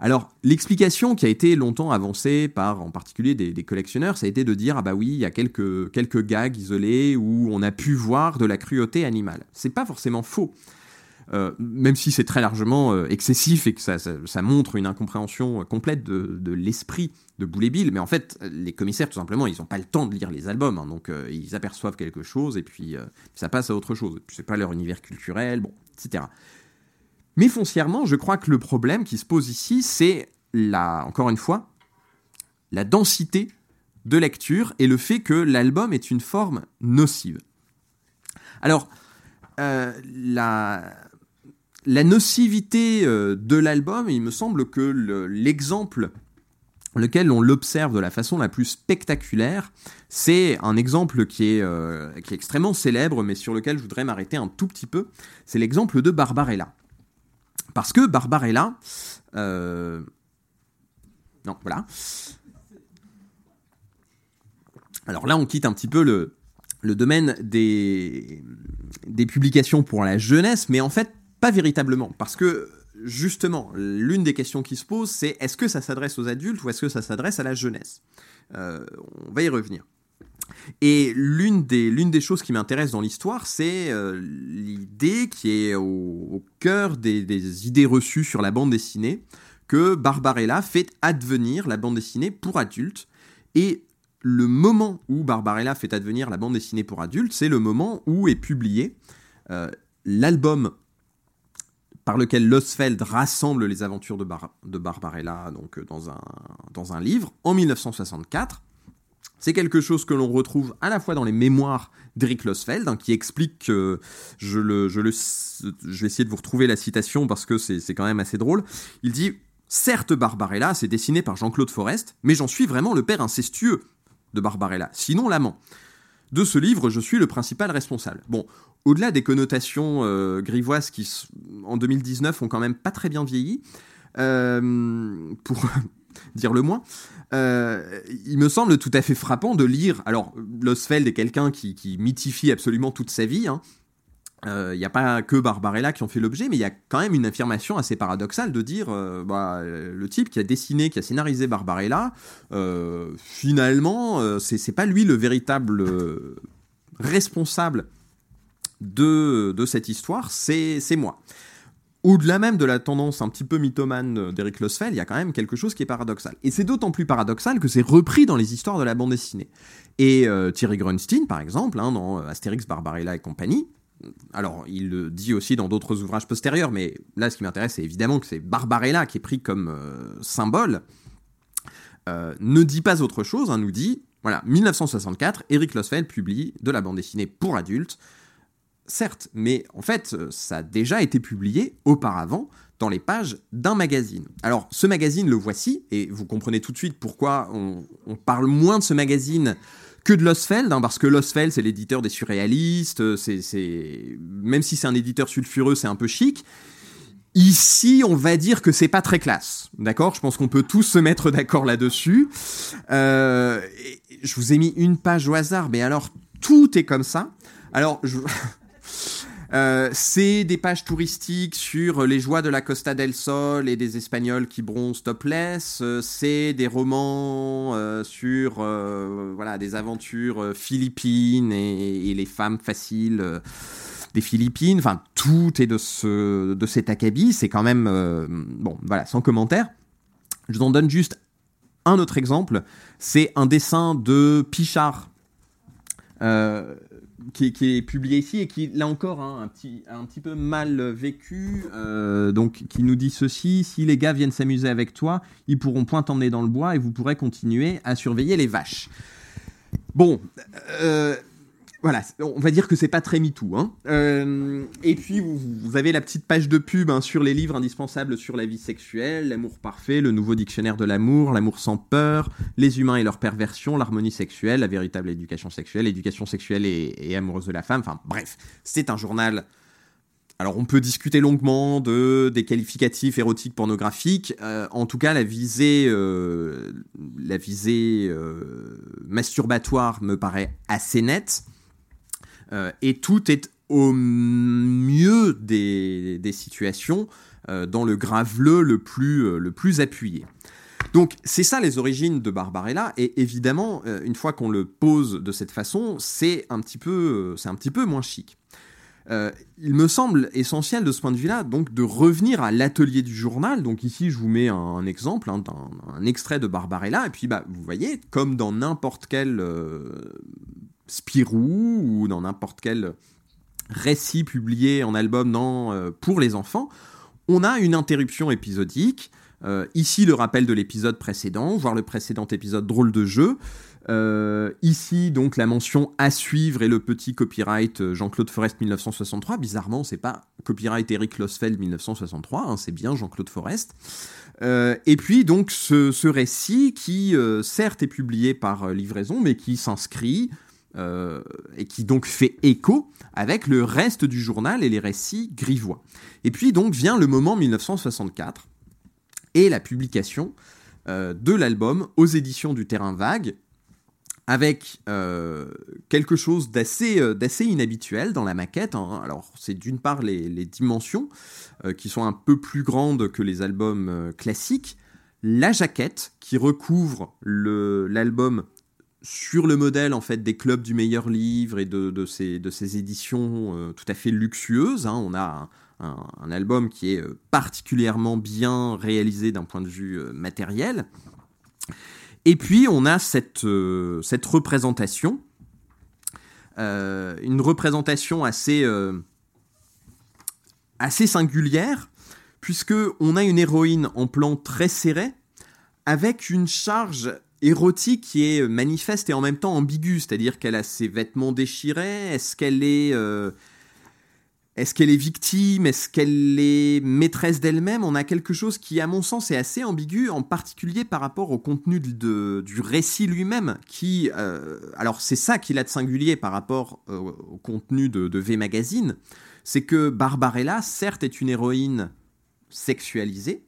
Alors, l'explication qui a été longtemps avancée par, en particulier, des, collectionneurs, ça a été de dire, ah bah oui, il y a quelques, quelques gags isolés où on a pu voir de la cruauté animale. C'est pas forcément faux. Euh, même si c'est très largement euh, excessif et que ça, montre une incompréhension complète de, l'esprit de Boulet Bill, mais en fait, les commissaires, tout simplement, ils n'ont pas le temps de lire les albums, hein, donc euh, ils aperçoivent quelque chose et puis ça passe à autre chose. C'est pas leur univers culturel, bon, etc. Mais foncièrement, je crois que le problème qui se pose ici, c'est la, encore une fois, la densité de lecture et le fait que l'album est une forme nocive. Alors, la, la nocivité euh, de l'album, il me semble que l'exemple lequel on l'observe de la façon la plus spectaculaire, c'est un exemple qui est, euh, qui est extrêmement célèbre, mais sur lequel je voudrais m'arrêter un tout petit peu. C'est l'exemple de Barbarella. Parce que Barbarella... Euh, non, voilà. Alors là, on quitte un petit peu le, domaine des, des publications pour la jeunesse, mais en fait, pas véritablement, parce que justement, l'une des questions qui se pose, c'est est-ce que ça s'adresse aux adultes ou est-ce que ça s'adresse à la jeunesse? Euh, On va y revenir. Et l'une des, l'une des choses qui m'intéresse dans l'histoire, c'est euh, l'idée qui est au, cœur des, idées reçues sur la bande dessinée, que Barbarella fait advenir la bande dessinée pour adultes. Et le moment où Barbarella fait advenir la bande dessinée pour adultes, c'est le moment où est publié l'album par lequel Losfeld rassemble les aventures de, Barbarella donc, dans, un, dans un livre en 1964. C'est quelque chose que l'on retrouve à la fois dans les mémoires d'Eric Losfeld, hein, qui explique que je, le, je, vais essayer de vous retrouver la citation parce que c'est quand même assez drôle. Il dit Certes, Barbarella, c'est dessiné par Jean-Claude Forest, mais j'en suis vraiment le père incestueux de Barbarella, sinon l'amant. De ce livre, je suis le principal responsable. Bon, au-delà des connotations euh, grivoises qui, en 2019, ont quand même pas très bien vieilli, euh, pour dire le moins, euh, il me semble tout à fait frappant de lire. Alors, Losfeld est quelqu'un qui, mythifie absolument toute sa vie. Hein. Il euh, n'y a pas que Barbarella qui en fait l'objet, mais il y a quand même une affirmation assez paradoxale de dire euh, bah, le type qui a dessiné, qui a scénarisé Barbarella, finalement, c'est pas lui le véritable responsable de cette histoire, c'est moi au-delà même de la tendance un petit peu mythomane d'Eric Losfeld, il y a quand même quelque chose qui est paradoxal. Et c'est d'autant plus paradoxal que c'est repris dans les histoires de la bande dessinée. Et euh, Thierry Grunstein, par exemple, hein, dans Astérix, Barbarella et compagnie, alors il le dit aussi dans d'autres ouvrages postérieurs, mais là ce qui m'intéresse c'est évidemment que c'est Barbarella qui est pris comme euh, symbole, euh, ne dit pas autre chose, hein, nous dit, voilà, 1964, Eric Losfeld publie de la bande dessinée pour adultes, certes, mais en fait, euh, ça a déjà été publié auparavant dans les pages d'un magazine. Alors, ce magazine, le voici, et vous comprenez tout de suite pourquoi on, parle moins de ce magazine que de Losfeld, hein, parce que Losfeld, c'est l'éditeur des surréalistes, euh, c'est, même si c'est un éditeur sulfureux, c'est un peu chic. Ici, on va dire que c'est pas très classe, d'accord? Je pense qu'on peut tous se mettre d'accord là-dessus. Euh, je vous ai mis une page au hasard, mais alors tout est comme ça. Alors, je... Euh, c'est des pages touristiques sur les joies de la Costa del Sol et des Espagnols qui bronzent topless. Euh, c'est des romans euh, sur voilà des aventures philippines et, les femmes faciles des Philippines. Enfin, tout est de ce de cet acabit. C'est quand même bon, voilà, sans commentaire. Je vous en donne juste un autre exemple. C'est un dessin de Pichard. Qui, est publié ici et qui, là encore, hein, un, petit, un petit peu mal vécu, euh, donc qui nous dit ceci si les gars viennent s'amuser avec toi, ils pourront point t'emmener dans le bois et vous pourrez continuer à surveiller les vaches. Bon, euh, voilà, on va dire que c'est pas très MeToo. Hein. Euh, et puis, vous, avez la petite page de pub hein, sur les livres indispensables sur la vie sexuelle, l'amour parfait, le nouveau dictionnaire de l'amour, l'amour sans peur, les humains et leur perversion, l'harmonie sexuelle, la véritable éducation sexuelle, l'éducation sexuelle et, amoureuse de la femme. Enfin, bref, c'est un journal. Alors, on peut discuter longuement de des qualificatifs érotiques pornographiques. Euh, en tout cas, la visée, euh, la visée masturbatoire me paraît assez nette. Euh, et tout est au mieux des, situations euh, dans le graveleux le plus, euh, le plus appuyé. Donc c'est ça les origines de Barbarella et évidemment une fois qu'on le pose de cette façon c'est un petit peu c'est un petit peu moins chic. il me semble essentiel de ce point de vue-là donc de revenir à l'atelier du journal. Donc ici je vous mets un, exemple, hein, un, extrait de Barbarella et puis bah vous voyez comme dans n'importe quel Spirou ou dans n'importe quel récit publié en album euh, pour les enfants, on a une interruption épisodique. Euh, ici, le rappel de l'épisode précédent, voire le précédent épisode drôle de jeu. Euh, ici, donc, la mention à suivre et le petit copyright Jean-Claude Forest 1963. Bizarrement, c'est pas copyright Eric Losfeld 1963, hein, c'est bien Jean-Claude Forest. et puis, donc, ce récit qui, certes, est publié par livraison, mais qui s'inscrit euh, et qui donc fait écho avec le reste du journal et les récits grivois. Et puis donc vient le moment 1964 et la publication euh, de l'album aux éditions du Terrain Vague, avec euh, quelque chose d'assez inhabituel dans la maquette. Hein. Alors c'est d'une part les, les dimensions qui sont un peu plus grandes que les albums classiques, la jaquette qui recouvre l'album sur le modèle en fait des clubs du meilleur livre et de, ces, de ces éditions euh, tout à fait luxueuses. Hein. On a un, album qui est euh, particulièrement bien réalisé d'un point de vue euh, matériel. Et puis on a cette, représentation, une représentation assez assez singulière, puisque on a une héroïne en plan très serré, avec une charge érotique qui est manifeste et en même temps ambiguë, c'est-à-dire qu'elle a ses vêtements déchirés, est-ce qu'elle est, euh, est-ce est victime, est-ce qu'elle est maîtresse d'elle-même? On a quelque chose qui, à mon sens, est assez ambigu, en particulier par rapport au contenu de, du récit lui-même, qui, euh, alors c'est ça qu'il a de singulier par rapport euh, au contenu de, de V Magazine, c'est que Barbarella, certes, est une héroïne sexualisée,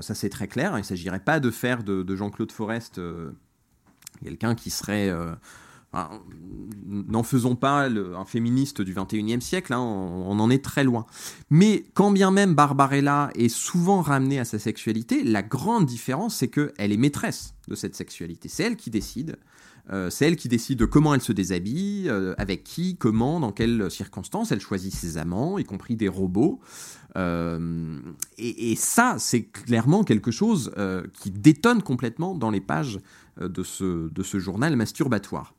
ça c'est très clair. Il ne s'agirait pas de faire de, Jean-Claude Forest euh, quelqu'un qui serait... Euh, n'en faisons pas un féministe du 21e siècle, hein, on, en est très loin. Mais quand bien même Barbarella est souvent ramenée à sa sexualité, la grande différence c'est qu'elle est maîtresse de cette sexualité. C'est elle qui décide. C'est elle qui décide de comment elle se déshabille, avec qui, comment, dans quelles circonstances. Elle choisit ses amants, y compris des robots. Euh, et, ça, c'est clairement quelque chose euh, qui détonne complètement dans les pages euh, de, ce, de ce journal masturbatoire.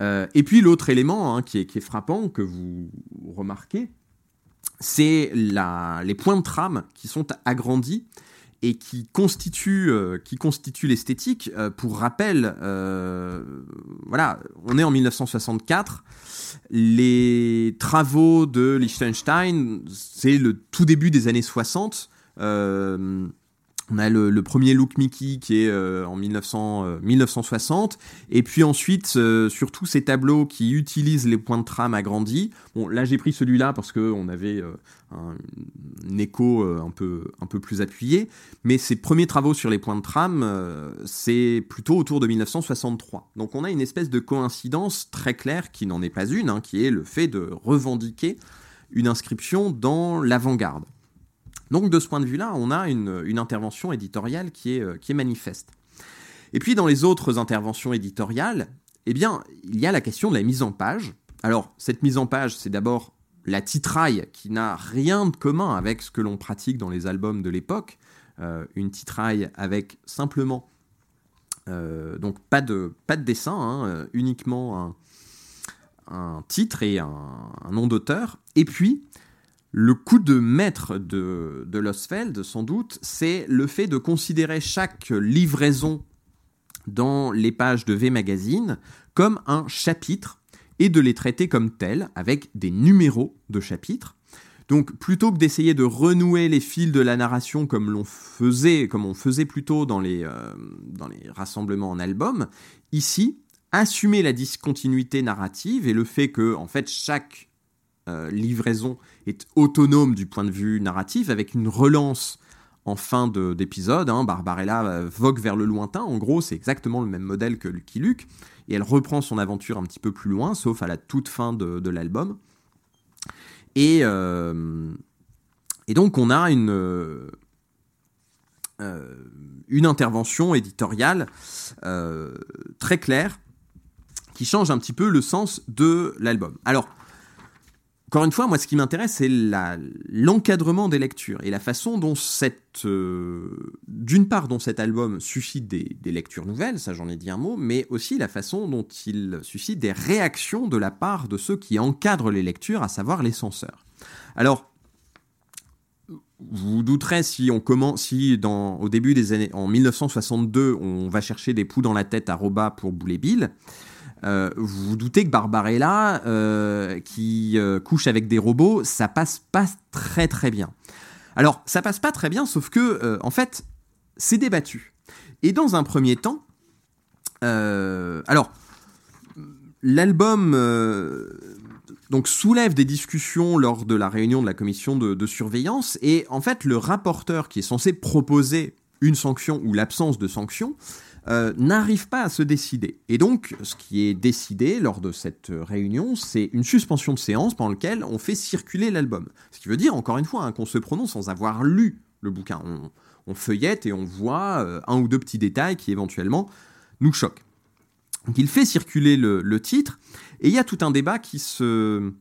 et puis l'autre élément hein, qui, est, qui, est, frappant, que vous remarquez, c'est les points de trame qui sont agrandis et qui constitue, euh, qui constitue l'esthétique. Euh, pour rappel, euh, voilà, on est en 1964. Les travaux de Liechtenstein, c'est le tout début des années 60. On a le, premier Look Mickey qui est euh, en 1900, 1960, euh, et puis ensuite euh, surtout ces tableaux qui utilisent les points de trame agrandis. Bon, là j'ai pris celui-là parce qu'on avait un, écho un peu, un peu plus appuyé, mais ces premiers travaux sur les points de trame, c'est plutôt autour de 1963. Donc on a une espèce de coïncidence très claire qui n'en est pas une, hein, qui est le fait de revendiquer une inscription dans l'avant-garde. Donc de ce point de vue-là, on a une, intervention éditoriale qui est, euh, qui est manifeste. Et puis dans les autres interventions éditoriales, eh bien, il y a la question de la mise en page. Alors, cette mise en page, c'est d'abord la titraille qui n'a rien de commun avec ce que l'on pratique dans les albums de l'époque. Euh, une titraille avec simplement, euh, donc pas de, dessin, hein, uniquement un, titre et un nom d'auteur. Et puis, le coup de maître de, de Losfeld, sans doute, c'est le fait de considérer chaque livraison dans les pages de V Magazine comme un chapitre et de les traiter comme tels, avec des numéros de chapitres. Donc plutôt que d'essayer de renouer les fils de la narration comme l'on faisait, comme on faisait plutôt dans les, euh, dans les rassemblements en album, ici, assumer la discontinuité narrative et le fait que en fait chaque euh, livraison est autonome du point de vue narratif, avec une relance en fin d'épisode. Hein. Barbarella euh, vogue vers le lointain, en gros, c'est exactement le même modèle que Lucky Luke, et elle reprend son aventure un petit peu plus loin, sauf à la toute fin de, l'album. Et, euh, et donc on a une intervention éditoriale très claire qui change un petit peu le sens de l'album. Alors, encore une fois, moi, ce qui m'intéresse, c'est l'encadrement des lectures et la façon dont cette, euh, d'une part, dont cet album suscite des, lectures nouvelles, ça j'en ai dit un mot, mais aussi la façon dont il suscite des réactions de la part de ceux qui encadrent les lectures, à savoir les censeurs. Alors, vous douterez si on commence, si dans, au début des années, en 1962, on va chercher des poux dans la tête à Roba pour Boulet Bill. Euh, vous vous doutez que Barbarella, euh, qui euh, couche avec des robots, ça passe pas très très bien. Alors, ça passe pas très bien, sauf que, en fait, c'est débattu. Et dans un premier temps, alors, l'album soulève des discussions lors de la réunion de la commission de, surveillance, et en fait, le rapporteur qui est censé proposer une sanction ou l'absence de sanction, euh, n'arrive pas à se décider. Et donc, ce qui est décidé lors de cette réunion, c'est une suspension de séance pendant laquelle on fait circuler l'album. Ce qui veut dire, encore une fois, hein, qu'on se prononce sans avoir lu le bouquin. On, feuillette et on voit euh, un ou deux petits détails qui éventuellement nous choquent. Donc il fait circuler le, titre, et il y a tout un débat qui se,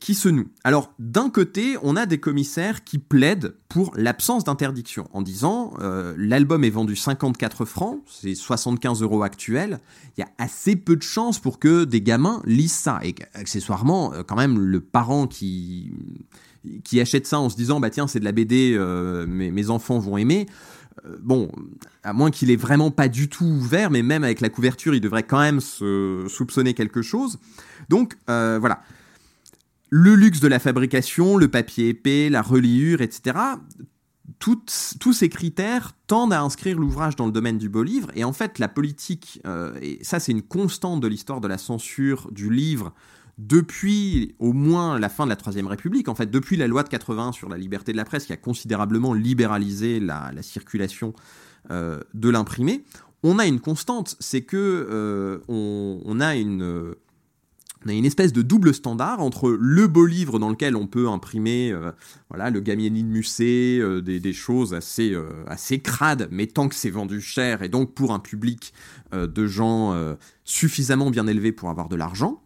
qui se noue. Alors, d'un côté, on a des commissaires qui plaident pour l'absence d'interdiction, en disant euh, l'album est vendu 54 francs, c'est 75 euros actuels, il y a assez peu de chances pour que des gamins lisent ça. Et accessoirement, euh, quand même, le parent qui, qui achète ça en se disant, bah tiens, c'est de la BD, euh, mes, enfants vont aimer, bon, à moins qu'il ait vraiment pas du tout ouvert, mais même avec la couverture, il devrait quand même se soupçonner quelque chose. Donc, voilà le luxe de la fabrication, le papier épais, la reliure, etc. tous ces critères tendent à inscrire l'ouvrage dans le domaine du beau livre. Et en fait, la politique, euh, et ça c'est une constante de l'histoire de la censure du livre depuis au moins la fin de la Troisième République, en fait, depuis la loi de 80 sur la liberté de la presse qui a considérablement libéralisé la, circulation euh, de l'imprimé, on a une constante, c'est que euh, on, a une on a une espèce de double standard entre le beau livre dans lequel on peut imprimer euh, voilà, le Gamieni de Musset, euh, des, choses assez, euh, assez crades, mais tant que c'est vendu cher et donc pour un public de gens suffisamment bien élevés pour avoir de l'argent.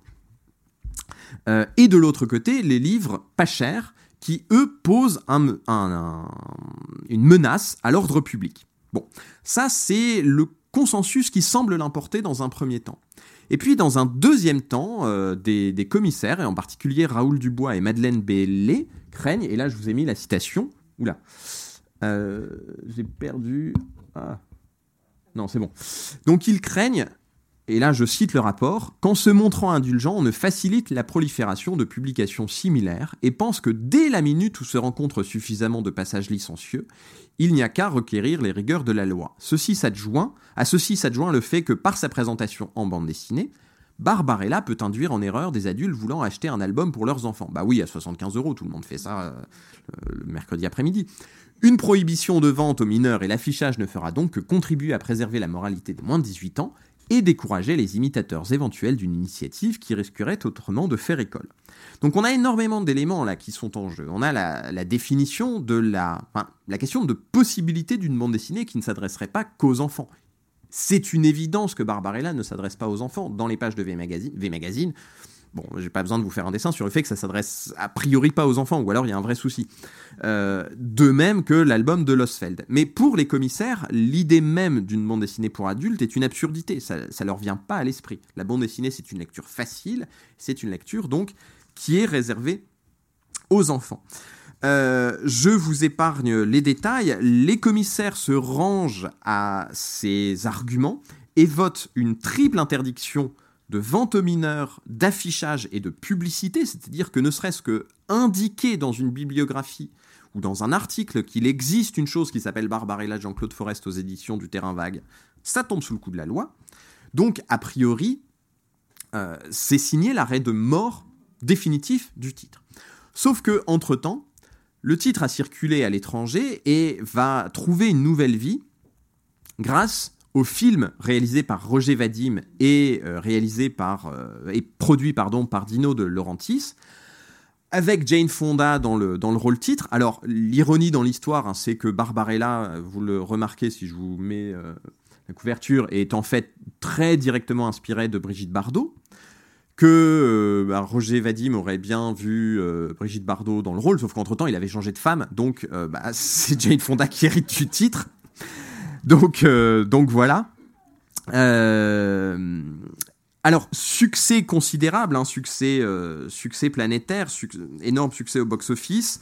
et de l'autre côté, les livres pas chers qui, eux, posent un, une menace à l'ordre public. Bon, ça c'est le consensus qui semble l'importer dans un premier temps. Et puis, dans un deuxième temps, euh, des, commissaires, et en particulier Raoul Dubois et Madeleine Bellé, craignent, et là je vous ai mis la citation, oula, euh, j'ai perdu... Ah. Non, c'est bon. Donc ils craignent et là je cite le rapport, qu'en se montrant indulgent, on ne facilite la prolifération de publications similaires et pense que dès la minute où se rencontre suffisamment de passages licencieux, il n'y a qu'à requérir les rigueurs de la loi. Ceci s'adjoint, à ceci s'adjoint le fait que par sa présentation en bande dessinée, Barbarella peut induire en erreur des adultes voulant acheter un album pour leurs enfants. Bah oui, à 75 euros, tout le monde fait ça euh, le mercredi après-midi. Une prohibition de vente aux mineurs et l'affichage ne fera donc que contribuer à préserver la moralité des moins de 18 ans et décourager les imitateurs éventuels d'une initiative qui risquerait autrement de faire école. Donc on a énormément d'éléments là qui sont en jeu. On a la, définition de la, la question de possibilité d'une bande dessinée qui ne s'adresserait pas qu'aux enfants. C'est une évidence que Barbarella ne s'adresse pas aux enfants. Dans les pages de v Magazine Bon, j'ai pas besoin de vous faire un dessin sur le fait que ça s'adresse a priori pas aux enfants, ou alors il y a un vrai souci. Euh, de même que l'album de Losfeld. Mais pour les commissaires, l'idée même d'une bande dessinée pour adultes est une absurdité. Ça, ça leur vient pas à l'esprit. La bande dessinée, c'est une lecture facile, c'est une lecture donc qui est réservée aux enfants. Euh, je vous épargne les détails. Les commissaires se rangent à ces arguments et votent une triple interdiction de vente aux mineurs, d'affichage et de publicité, c'est-à-dire que ne serait-ce que indiquer dans une bibliographie ou dans un article qu'il existe une chose qui s'appelle Barbarella Jean-Claude Forest aux éditions du Terrain Vague, ça tombe sous le coup de la loi. Donc, a priori, euh, c'est signé l'arrêt de mort définitif du titre. Sauf que, entre-temps, le titre a circulé à l'étranger et va trouver une nouvelle vie grâce au film réalisé par Roger Vadim et euh, réalisé par euh, et produit pardon par Dino de Laurentis avec Jane Fonda dans le, dans le rôle titre. Alors l'ironie dans l'histoire, hein, c'est que Barbarella, vous le remarquez si je vous mets euh, la couverture, est en fait très directement inspirée de Brigitte Bardot que bah, Roger Vadim aurait bien vu Brigitte Bardot dans le rôle, sauf qu'entre-temps, il avait changé de femme, donc bah, c'est Jane Fonda qui hérite du titre. Donc, euh, donc voilà. Euh, alors, succès considérable, hein, succès, euh, succès planétaire, énorme succès au box-office.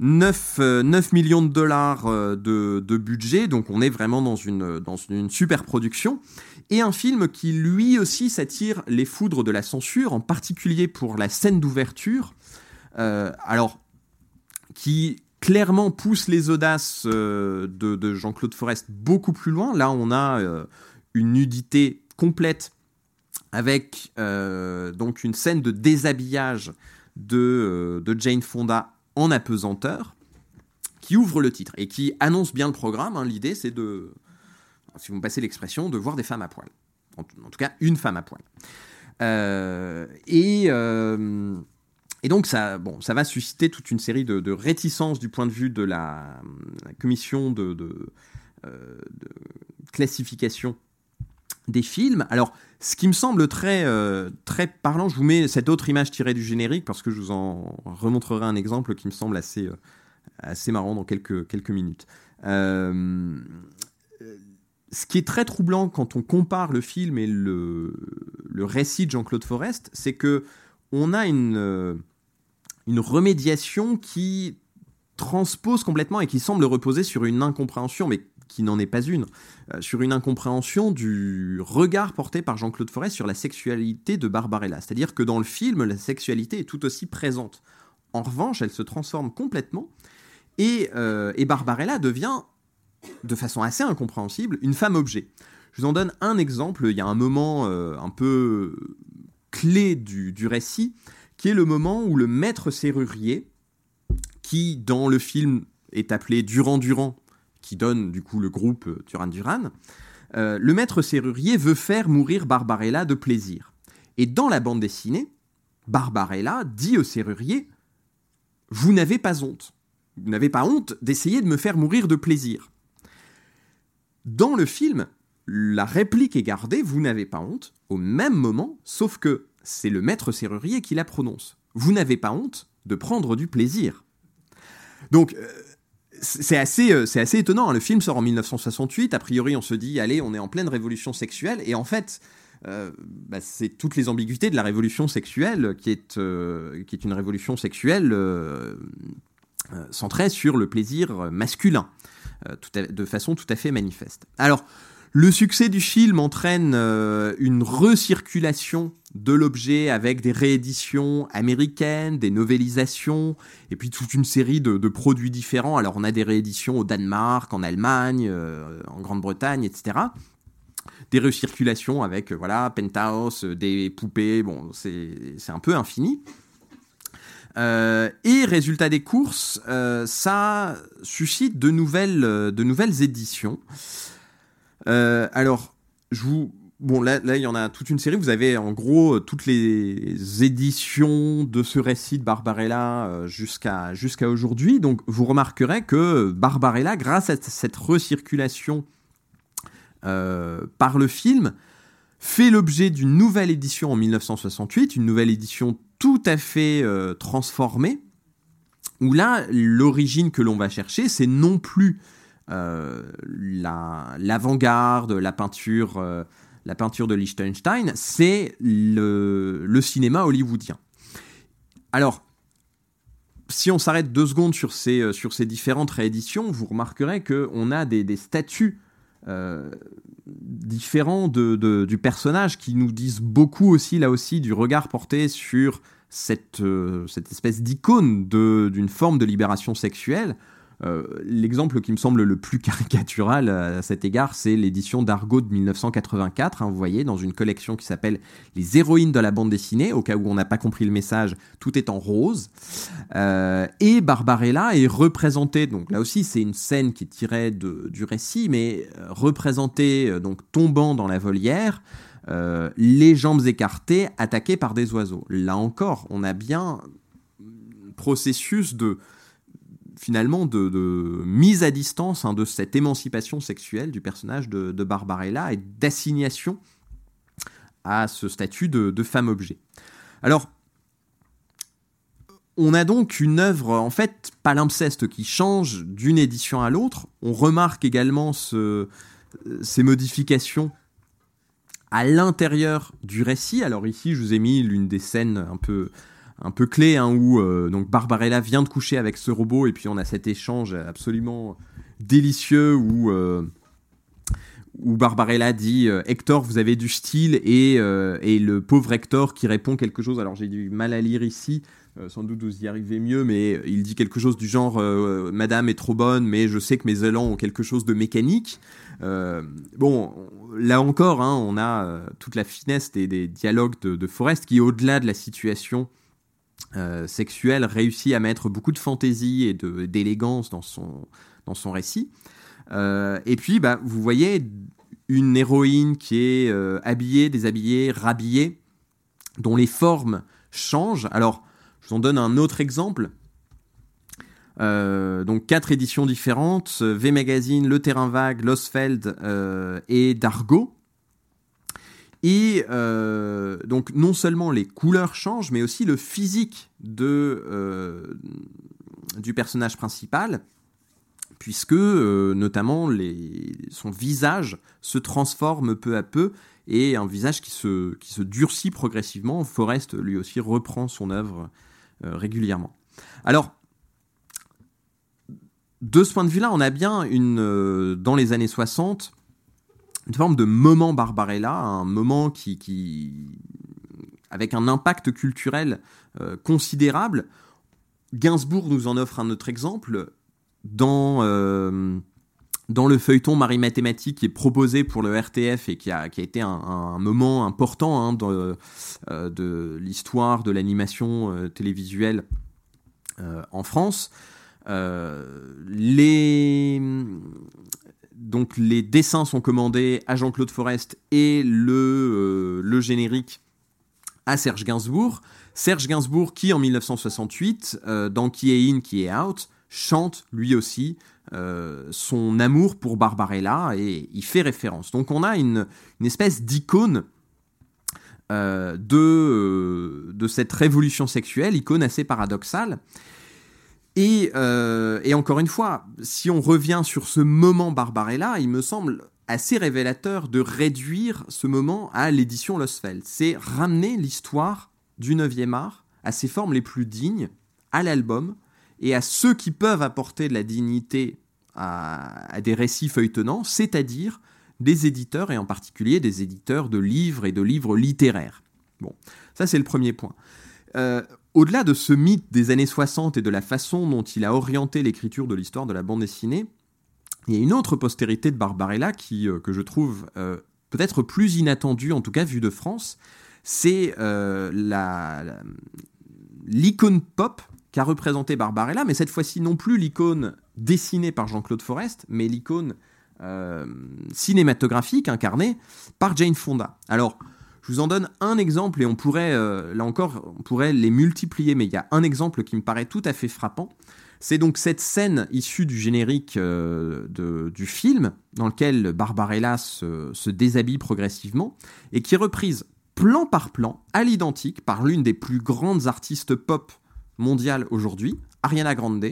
9, 9, millions de dollars de, de, budget, donc on est vraiment dans une, dans une super production. Et un film qui lui aussi s'attire les foudres de la censure, en particulier pour la scène d'ouverture. alors, qui clairement pousse les audaces euh, de, Jean-Claude Forest beaucoup plus loin. Là, on a euh, une nudité complète avec euh, donc une scène de déshabillage de, Jane Fonda en apesanteur qui ouvre le titre et qui annonce bien le programme. Hein. L'idée, c'est de, si vous me passez l'expression, de voir des femmes à poil. En, en, tout cas, une femme à poil. et et donc ça, bon, ça va susciter toute une série de, réticences du point de vue de la, commission de, euh, classification des films. Alors, ce qui me semble très, euh, très parlant, je vous mets cette autre image tirée du générique parce que je vous en remontrerai un exemple qui me semble assez, euh, assez marrant dans quelques, quelques minutes. Ce qui est très troublant quand on compare le film et le, le récit de Jean-Claude Forest, c'est que on a une, une remédiation qui transpose complètement et qui semble reposer sur une incompréhension, mais qui n'en est pas une, euh, sur une incompréhension du regard porté par Jean-Claude Forest sur la sexualité de Barbarella. C'est-à-dire que dans le film, la sexualité est tout aussi présente. En revanche, elle se transforme complètement et, euh, Barbarella devient, de façon assez incompréhensible, une femme objet. Je vous en donne un exemple. Il y a un moment euh, un peu clé du, du, récit, qui est le moment où le maître serrurier, qui dans le film est appelé Durand Durand qui donne du coup le groupe euh, Duran Duran, euh, le maître serrurier veut faire mourir Barbarella de plaisir. Et dans la bande dessinée, Barbarella dit au serrurier Vous n'avez pas honte. Vous n'avez pas honte d'essayer de me faire mourir de plaisir. Dans le film, la réplique est gardée Vous n'avez pas honte au même moment, sauf que c'est le maître serrurier qui la prononce. Vous n'avez pas honte de prendre du plaisir. Donc, euh, c'est assez, euh, c'est assez étonnant. Hein. Le film sort en 1968. A priori, on se dit, allez, on est en pleine révolution sexuelle. Et en fait, euh, bah, c'est toutes les ambiguïtés de la révolution sexuelle qui est, qui est une révolution sexuelle centrée sur le plaisir masculin, de façon tout à fait manifeste. Alors, le succès du film entraîne euh, une recirculation de l'objet avec des rééditions américaines, des novélisations, et puis toute une série de, produits différents. Alors on a des rééditions au Danemark, en Allemagne, euh, en Grande-Bretagne, etc. Des recirculations avec euh, voilà Penthouse, des poupées, bon c'est un peu infini. et résultat des courses, ça suscite de de nouvelles éditions. Euh, alors, je vous. Bon, là, il y en a toute une série. Vous avez en gros toutes les éditions de ce récit de Barbarella euh, jusqu'à aujourd'hui. Donc, vous remarquerez que Barbarella, grâce à cette recirculation euh, par le film, fait l'objet d'une nouvelle édition en 1968, une nouvelle édition tout à fait transformée, où là, l'origine que l'on va chercher, c'est non plus euh, l'avant-garde, la, peinture, euh, la peinture de Liechtenstein, c'est le, cinéma hollywoodien. Alors, si on s'arrête deux secondes sur ces, euh, sur ces différentes rééditions, vous remarquerez qu'on a des, statuts différents de, du personnage qui nous disent beaucoup aussi, là aussi, du regard porté sur cette, cette espèce d'icône d'une forme de libération sexuelle. Euh, l'exemple qui me semble le plus caricatural à cet égard, c'est l'édition d'Argo de 1984. Hein, vous voyez, dans une collection qui s'appelle Les héroïnes de la bande dessinée. Au cas où on n'a pas compris le message, tout est en rose. Euh, et Barbarella est représentée, donc là aussi c'est une scène qui est tirée du récit, mais euh, représentée donc tombant dans la volière. les jambes écartées, attaquées par des oiseaux. Là encore, on a bien processus de, finalement de, mise à distance hein, de cette émancipation sexuelle du personnage de, Barbarella et d'assignation à ce statut de, femme-objet. Alors, on a donc une œuvre, en fait, palimpseste qui change d'une édition à l'autre. On remarque également ces modifications à l'intérieur du récit. Alors ici, je vous ai mis l'une des scènes un peu un peu clé hein, où euh, donc Barbarella vient de coucher avec ce robot et puis on a cet échange absolument délicieux où euh, où Barbarella dit euh, Hector vous avez du style et, et le pauvre Hector qui répond quelque chose. Alors j'ai du mal à lire ici sans doute vous y arrivez mieux mais il dit quelque chose du genre Madame est trop bonne mais je sais que mes élans ont quelque chose de mécanique. Bon là encore hein, on a toute la finesse des, dialogues de, de Forrest qui au-delà de la situation euh, sexuel réussit à mettre beaucoup de fantaisie et d'élégance dans son, récit. Euh, et puis, bah, vous voyez une héroïne qui est euh, habillée, déshabillée, rhabillée, dont les formes changent. Alors, je vous en donne un autre exemple. donc quatre éditions différentes, V Magazine, Le Terrain Vague, Losfeld et Dargo. Et euh, donc non seulement les couleurs changent, mais aussi le physique de, euh, du personnage principal, puisque euh, notamment son visage se transforme peu à peu et un visage qui se, qui se durcit progressivement. Forrest lui aussi reprend son œuvre régulièrement. Alors, de ce point de vue-là, on a bien une, dans les années 60 une forme de moment Barbarella, un moment qui, avec un impact culturel euh, considérable. Gainsbourg nous en offre un autre exemple dans, euh, dans le feuilleton Marie Mathématique qui est proposé pour le RTF et qui a, qui a été un, moment important hein, de, euh, de l'histoire de l'animation télévisuelle en France. les, donc les dessins sont commandés à Jean-Claude Forest et le, euh, générique à Serge Gainsbourg. Serge Gainsbourg qui en 1968, euh, dans Qui est in, qui est out, chante lui aussi euh, son amour pour Barbarella et il fait référence. Donc on a une, espèce d'icône de cette révolution sexuelle, icône assez paradoxale. Euh, et, encore une fois, si on revient sur ce moment Barbarella, il me semble assez révélateur de réduire ce moment à l'édition Losfeld. C'est ramener l'histoire du 9e art à ses formes les plus dignes, à l'album, et à ceux qui peuvent apporter de la dignité à, des récits feuilletonnants, c'est-à-dire des éditeurs, et en particulier des éditeurs de livres et de livres littéraires. Bon, ça c'est le premier point. Euh, au-delà de ce mythe des années 60 et de la façon dont il a orienté l'écriture de l'histoire de la bande dessinée, il y a une autre postérité de Barbarella qui, euh, que je trouve euh, peut-être plus inattendue, en tout cas vue de France, c'est euh, l'icône pop qu'a représenté Barbarella, mais cette fois-ci non plus l'icône dessinée par Jean-Claude Forest, mais l'icône cinématographique incarnée par Jane Fonda. Alors, je vous en donne un exemple et on pourrait, euh, là encore, on pourrait les multiplier, mais il y a un exemple qui me paraît tout à fait frappant. C'est donc cette scène issue du générique euh, du film, dans lequel Barbarella se, déshabille progressivement, et qui est reprise plan par plan, à l'identique, par l'une des plus grandes artistes pop mondiales aujourd'hui, Ariana Grande,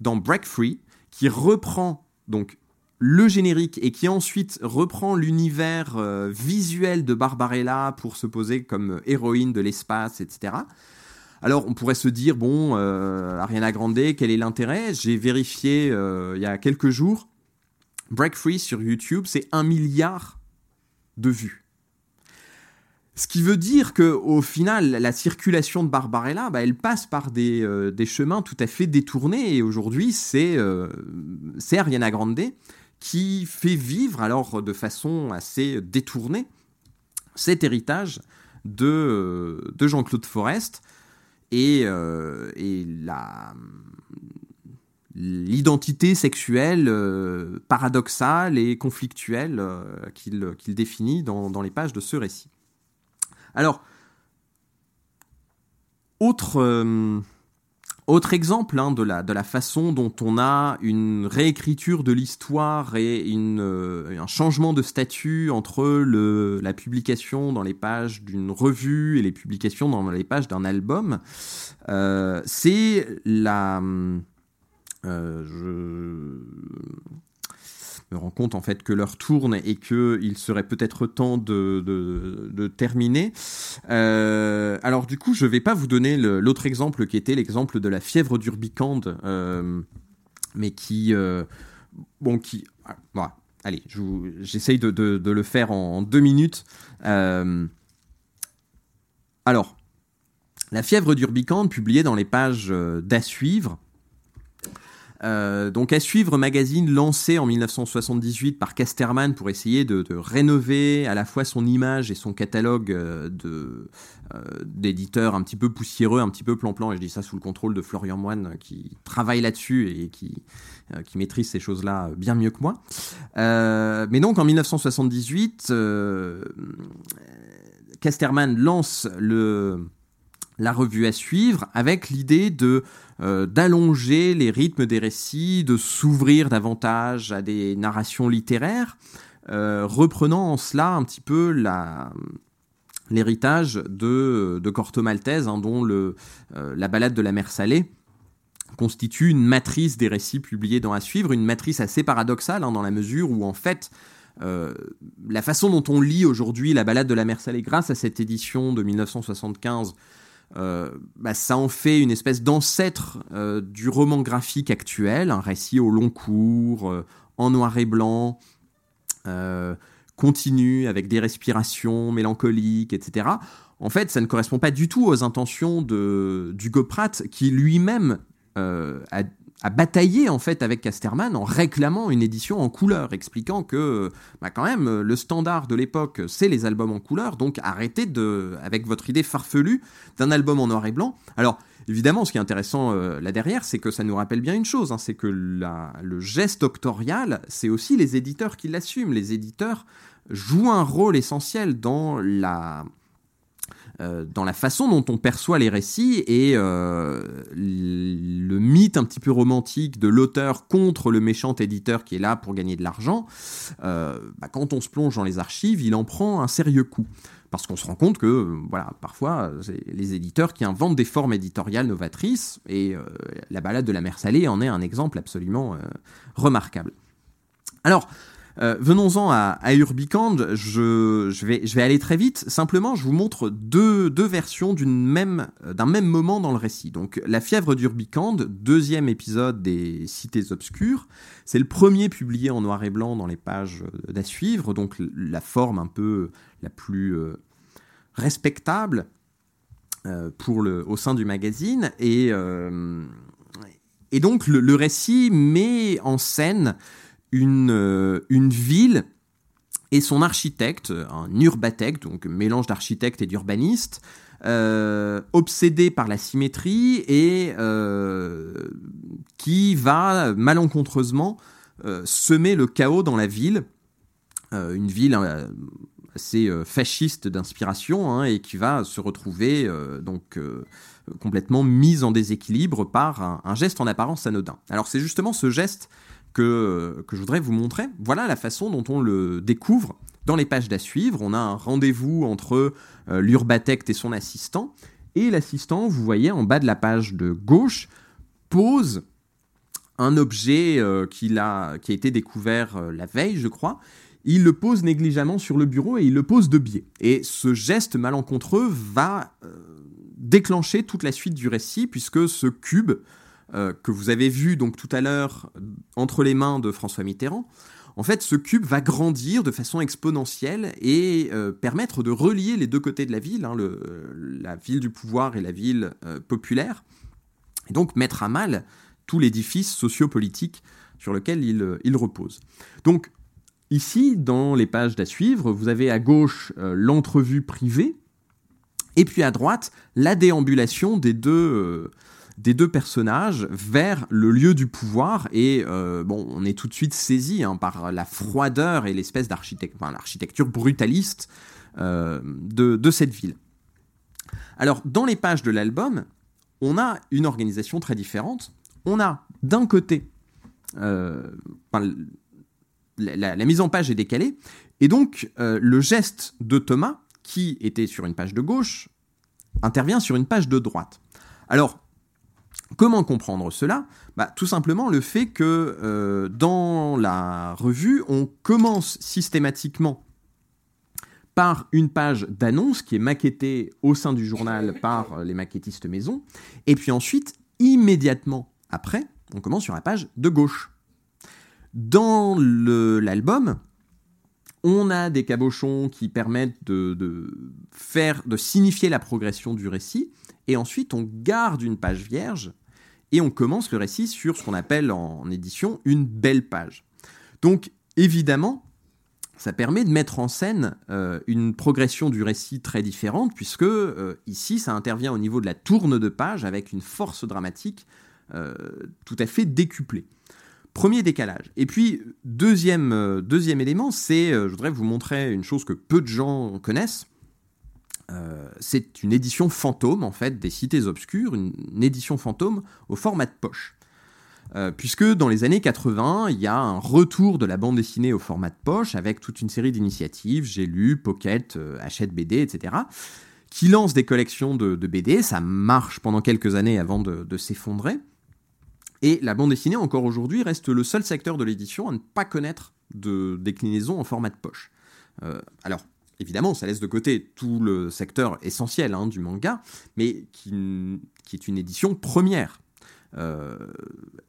dans Break Free, qui reprend donc le générique et qui ensuite reprend l'univers euh, visuel de Barbarella pour se poser comme héroïne de l'espace, etc. Alors on pourrait se dire, bon, euh, Ariana Grande, quel est l'intérêt? J'ai vérifié euh, il y a quelques jours, Break Free sur YouTube, c'est un milliard de vues. Ce qui veut dire que au final, la circulation de Barbarella, bah, elle passe par des, des, chemins tout à fait détournés. Et aujourd'hui, c'est Ariana Grande qui fait vivre, alors de façon assez détournée, cet héritage de, de Jean-Claude Forest et, euh, et l'identité sexuelle euh, paradoxale et conflictuelle euh, qu'il définit dans, dans, les pages de ce récit. Alors, autre autre exemple hein, de, la, façon dont on a une réécriture de l'histoire et euh, un changement de statut entre la publication dans les pages d'une revue et les publications dans les pages d'un album, euh, c'est la... Euh, je me rends compte en fait que l'heure tourne et qu'il serait peut-être temps de, de, terminer. Euh, alors du coup, je vais pas vous donner l'autre exemple qui était l'exemple de la fièvre d'Urbicande, euh, mais qui, euh, bon, qui, ah, voilà. Allez, j'essaye de, de, le faire en, deux minutes. alors, la fièvre d'Urbicande, publiée dans les pages d'À suivre, euh, donc à suivre magazine lancé en 1978 par Casterman pour essayer de, rénover à la fois son image et son catalogue euh, de euh, d'éditeurs un petit peu poussiéreux, un petit peu plan-plan, et je dis ça sous le contrôle de Florian Moine qui travaille là-dessus et qui, qui maîtrise ces choses-là bien mieux que moi. mais donc en 1978, Casterman lance le la revue à suivre avec l'idée de euh, d'allonger les rythmes des récits, de s'ouvrir davantage à des narrations littéraires. reprenant en cela un petit peu l'héritage de, de Corto Maltese, hein, dont le, la balade de la mer Salée constitue une matrice des récits publiés dans À suivre, une matrice assez paradoxale hein, dans la mesure où en fait euh, la façon dont on lit aujourd'hui la balade de la mer Salée grâce à cette édition de 1975, euh, bah, ça en fait une espèce d'ancêtre euh, du roman graphique actuel, un récit au long cours, en noir et blanc, continu, avec des respirations mélancoliques, etc. En fait, ça ne correspond pas du tout aux intentions de, d'Hugo Pratt, qui lui-même a a bataillé en fait avec Casterman en réclamant une édition en couleur, expliquant que bah, quand même le standard de l'époque c'est les albums en couleur, donc arrêtez de avec votre idée farfelue d'un album en noir et blanc. Alors évidemment, ce qui est intéressant euh, là derrière, c'est que ça nous rappelle bien une chose, hein, c'est que le geste octorial, c'est aussi les éditeurs qui l'assument. Les éditeurs jouent un rôle essentiel dans la dans la façon dont on perçoit les récits et euh, le mythe un petit peu romantique de l'auteur contre le méchant éditeur qui est là pour gagner de l'argent, euh, bah, quand on se plonge dans les archives, il en prend un sérieux coup. Parce qu'on se rend compte que, voilà, parfois, c'est les éditeurs qui inventent des formes éditoriales novatrices, et la balade de la mer Salée en est un exemple absolument remarquable. Alors, euh, venons-en à, Urbicand, je, vais, aller très vite. Simplement, je vous montre deux, versions même, d'un même moment dans le récit. Donc, La fièvre d'Urbicand, deuxième épisode des Cités obscures. C'est le premier publié en noir et blanc dans les pages d'à suivre, donc la forme un peu la plus euh, respectable euh, pour au sein du magazine. Et donc, le, récit met en scène une, euh, une ville et son architecte, un urbatecte, donc mélange d'architecte et d'urbaniste, euh, obsédé par la symétrie et euh, qui va malencontreusement semer le chaos dans la ville, une ville assez fasciste d'inspiration hein, et qui va se retrouver donc complètement mise en déséquilibre par un, geste en apparence anodin. Alors c'est justement ce geste que, je voudrais vous montrer. Voilà la façon dont on le découvre dans les pages d'à suivre. On a un rendez-vous entre euh, et son assistant. Et l'assistant, vous voyez en bas de la page de gauche, pose un objet euh, a, qui a été découvert euh, la veille, je crois. Il le pose négligemment sur le bureau et il le pose de biais. Et ce geste malencontreux va déclencher toute la suite du récit, puisque ce cube euh, que vous avez vu donc tout à l'heure entre les mains de François Mitterrand, en fait, ce cube va grandir de façon exponentielle et euh, permettre de relier les deux côtés de la ville, hein, la ville du pouvoir et la ville euh, populaire, et donc mettre à mal tout l'édifice sociopolitique sur lequel il, repose. Donc, ici, dans les pages d'à suivre, vous avez à gauche l'entrevue privée, et puis à droite, la déambulation des deux des deux personnages vers le lieu du pouvoir et euh, bon on est tout de suite saisi hein, par la froideur et l'espèce d'architecture brutaliste euh, de, cette ville. Alors dans les pages de l'album on a une organisation très différente. On a d'un côté euh, la, la, mise en page est décalée et donc le geste de Thomas qui était sur une page de gauche intervient sur une page de droite. Alors, Comment comprendre cela? Bah, Tout simplement le fait que euh, dans la revue, on commence systématiquement par une page d'annonce qui est maquettée au sein du journal par les maquettistes maison, et puis ensuite, immédiatement après, on commence sur la page de gauche. Dans l'album, on a des cabochons qui permettent de, faire, de signifier la progression du récit, et ensuite on garde une page vierge et on commence le récit sur ce qu'on appelle en édition une belle page. Donc évidemment, ça permet de mettre en scène euh, une progression du récit très différente, puisque euh, ici, ça intervient au niveau de la tourne de page avec une force dramatique euh, tout à fait décuplée. Premier décalage. Et puis, deuxième, deuxième élément, c'est, je voudrais vous montrer une chose que peu de gens connaissent, euh, c'est une édition fantôme en fait des Cités obscures, une, édition fantôme au format de poche. Euh, puisque dans les années 80, il y a un retour de la bande dessinée au format de poche avec toute une série d'initiatives, j'ai lu, Pocket, euh, Achète BD, etc., qui lancent des collections de, BD. Ça marche pendant quelques années avant de, s'effondrer. Et la bande dessinée, encore aujourd'hui, reste le seul secteur de l'édition à ne pas connaître de déclinaison en format de poche. Euh, alors, évidemment, ça laisse de côté tout le secteur essentiel hein, du manga, mais qui, est une édition première. Euh,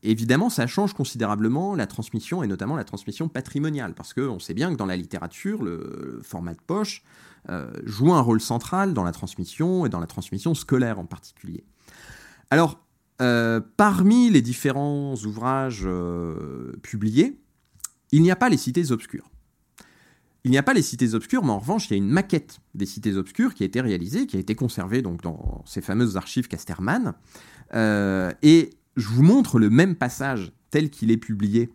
évidemment, ça change considérablement la transmission et notamment la transmission patrimoniale, parce qu'on sait bien que dans la littérature, le, format de poche euh, joue un rôle central dans la transmission et dans la transmission scolaire en particulier. Alors, euh, parmi les différents ouvrages publiés, il n'y a pas les cités obscures. Il n'y a pas les cités obscures, mais en revanche, il y a une maquette des cités obscures qui a été réalisée, qui a été conservée donc dans ces fameuses archives Casterman, euh, et je vous montre le même passage tel qu'il est publié,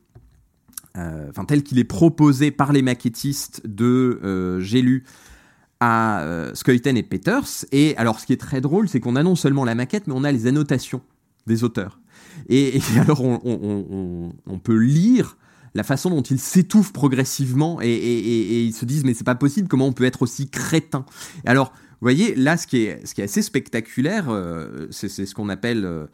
euh, tel qu'il est proposé par les maquettistes de euh, J'ai lu à euh, et Peters. Et alors ce qui est très drôle, c'est qu'on a non seulement la maquette, mais on a les annotations des auteurs. Et, alors on, peut lire la façon dont ils s'étouffent progressivement et, ils se disent mais c'est pas possible, comment on peut être aussi crétin? Alors vous voyez, là, ce qui est, assez spectaculaire, euh, c'est ce qu'on appelle, euh,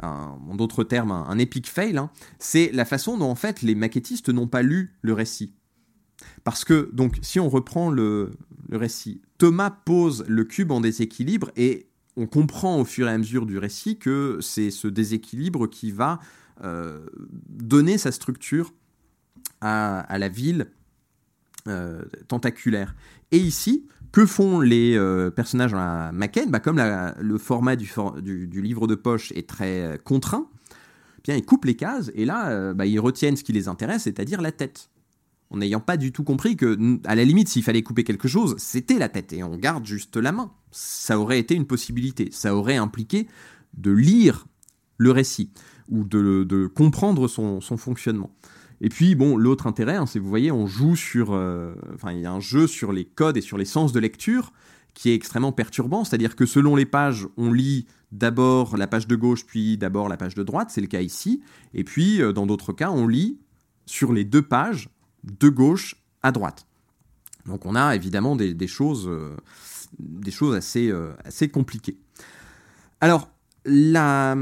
en d'autres termes, un, epic fail, hein, c'est la façon dont, en fait, les maquettistes n'ont pas lu le récit. Parce que, donc, si on reprend le, récit, Thomas pose le cube en déséquilibre et on comprend au fur et à mesure du récit que c'est ce déséquilibre qui va euh, donner sa structure à, la ville tentaculaire. Et ici, que font les euh, personnages dans la maquette? Bah, Comme le format du, livre de poche est très euh, contraint, eh bien ils coupent les cases et là, euh, bah, ils retiennent ce qui les intéresse, c'est-à-dire la tête. En n'ayant pas du tout compris que, à la limite, s'il fallait couper quelque chose, c'était la tête et on garde juste la main. Ça aurait été une possibilité. Ça aurait impliqué de lire le récit ou de, comprendre son fonctionnement. Et puis, bon, l'autre intérêt, hein, c'est, vous voyez, on joue sur. Euh, enfin, il y a un jeu sur les codes et sur les sens de lecture qui est extrêmement perturbant. C'est-à-dire que selon les pages, on lit d'abord la page de gauche, puis d'abord la page de droite. C'est le cas ici. Et puis, euh, dans d'autres cas, on lit sur les deux pages, de gauche à droite. Donc, on a évidemment des, choses, euh, des choses assez, assez compliquées. Alors, la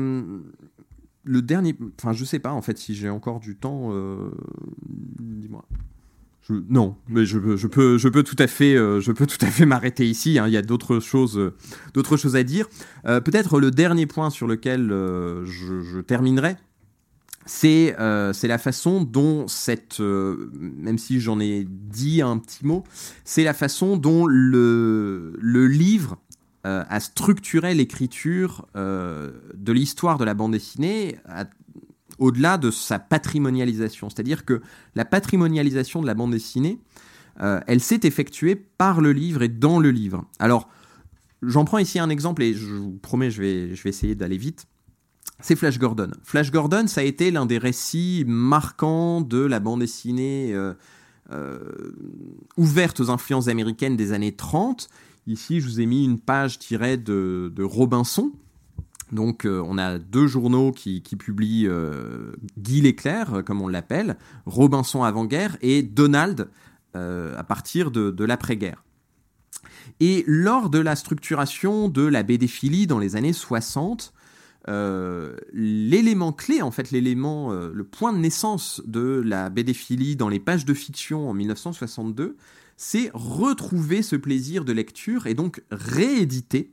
le dernier, enfin je sais pas en fait si j'ai encore du temps. Euh, dis-moi. non, mais je, peux, je peux tout à fait, euh, je peux tout à fait m'arrêter ici. Hein. il y a d'autres choses, euh, d'autres choses à dire. Peut-être le dernier point sur lequel je, terminerai, c'est c'est la façon dont cette, même si j'en ai dit un petit mot, c'est la façon dont le, livre euh, a structuré l'écriture euh, de l'histoire de la bande dessinée au-delà de sa patrimonialisation. C'est-à-dire que la patrimonialisation de la bande dessinée, euh, elle s'est effectuée par le livre et dans le livre. Alors, j'en prends ici un exemple et je vous promets, je vais, je vais essayer d'aller vite. C'est Flash Gordon. Flash Gordon, ça a été l'un des récits marquants de la bande dessinée ouverte aux influences américaines des années 30 Ici, je vous ai mis une page tirée de, Robinson. Donc, euh, on a deux journaux qui, publient euh, Guy Léclair, euh, comme on l'appelle, Robinson avant-guerre et Donald à partir de, l'après-guerre. Et lors de la structuration de la BD dans les années 60, l'élément clé, en fait, l'élément, le point de naissance de la BD dans les pages de fiction en 1962, c'est retrouver ce plaisir de lecture et donc rééditer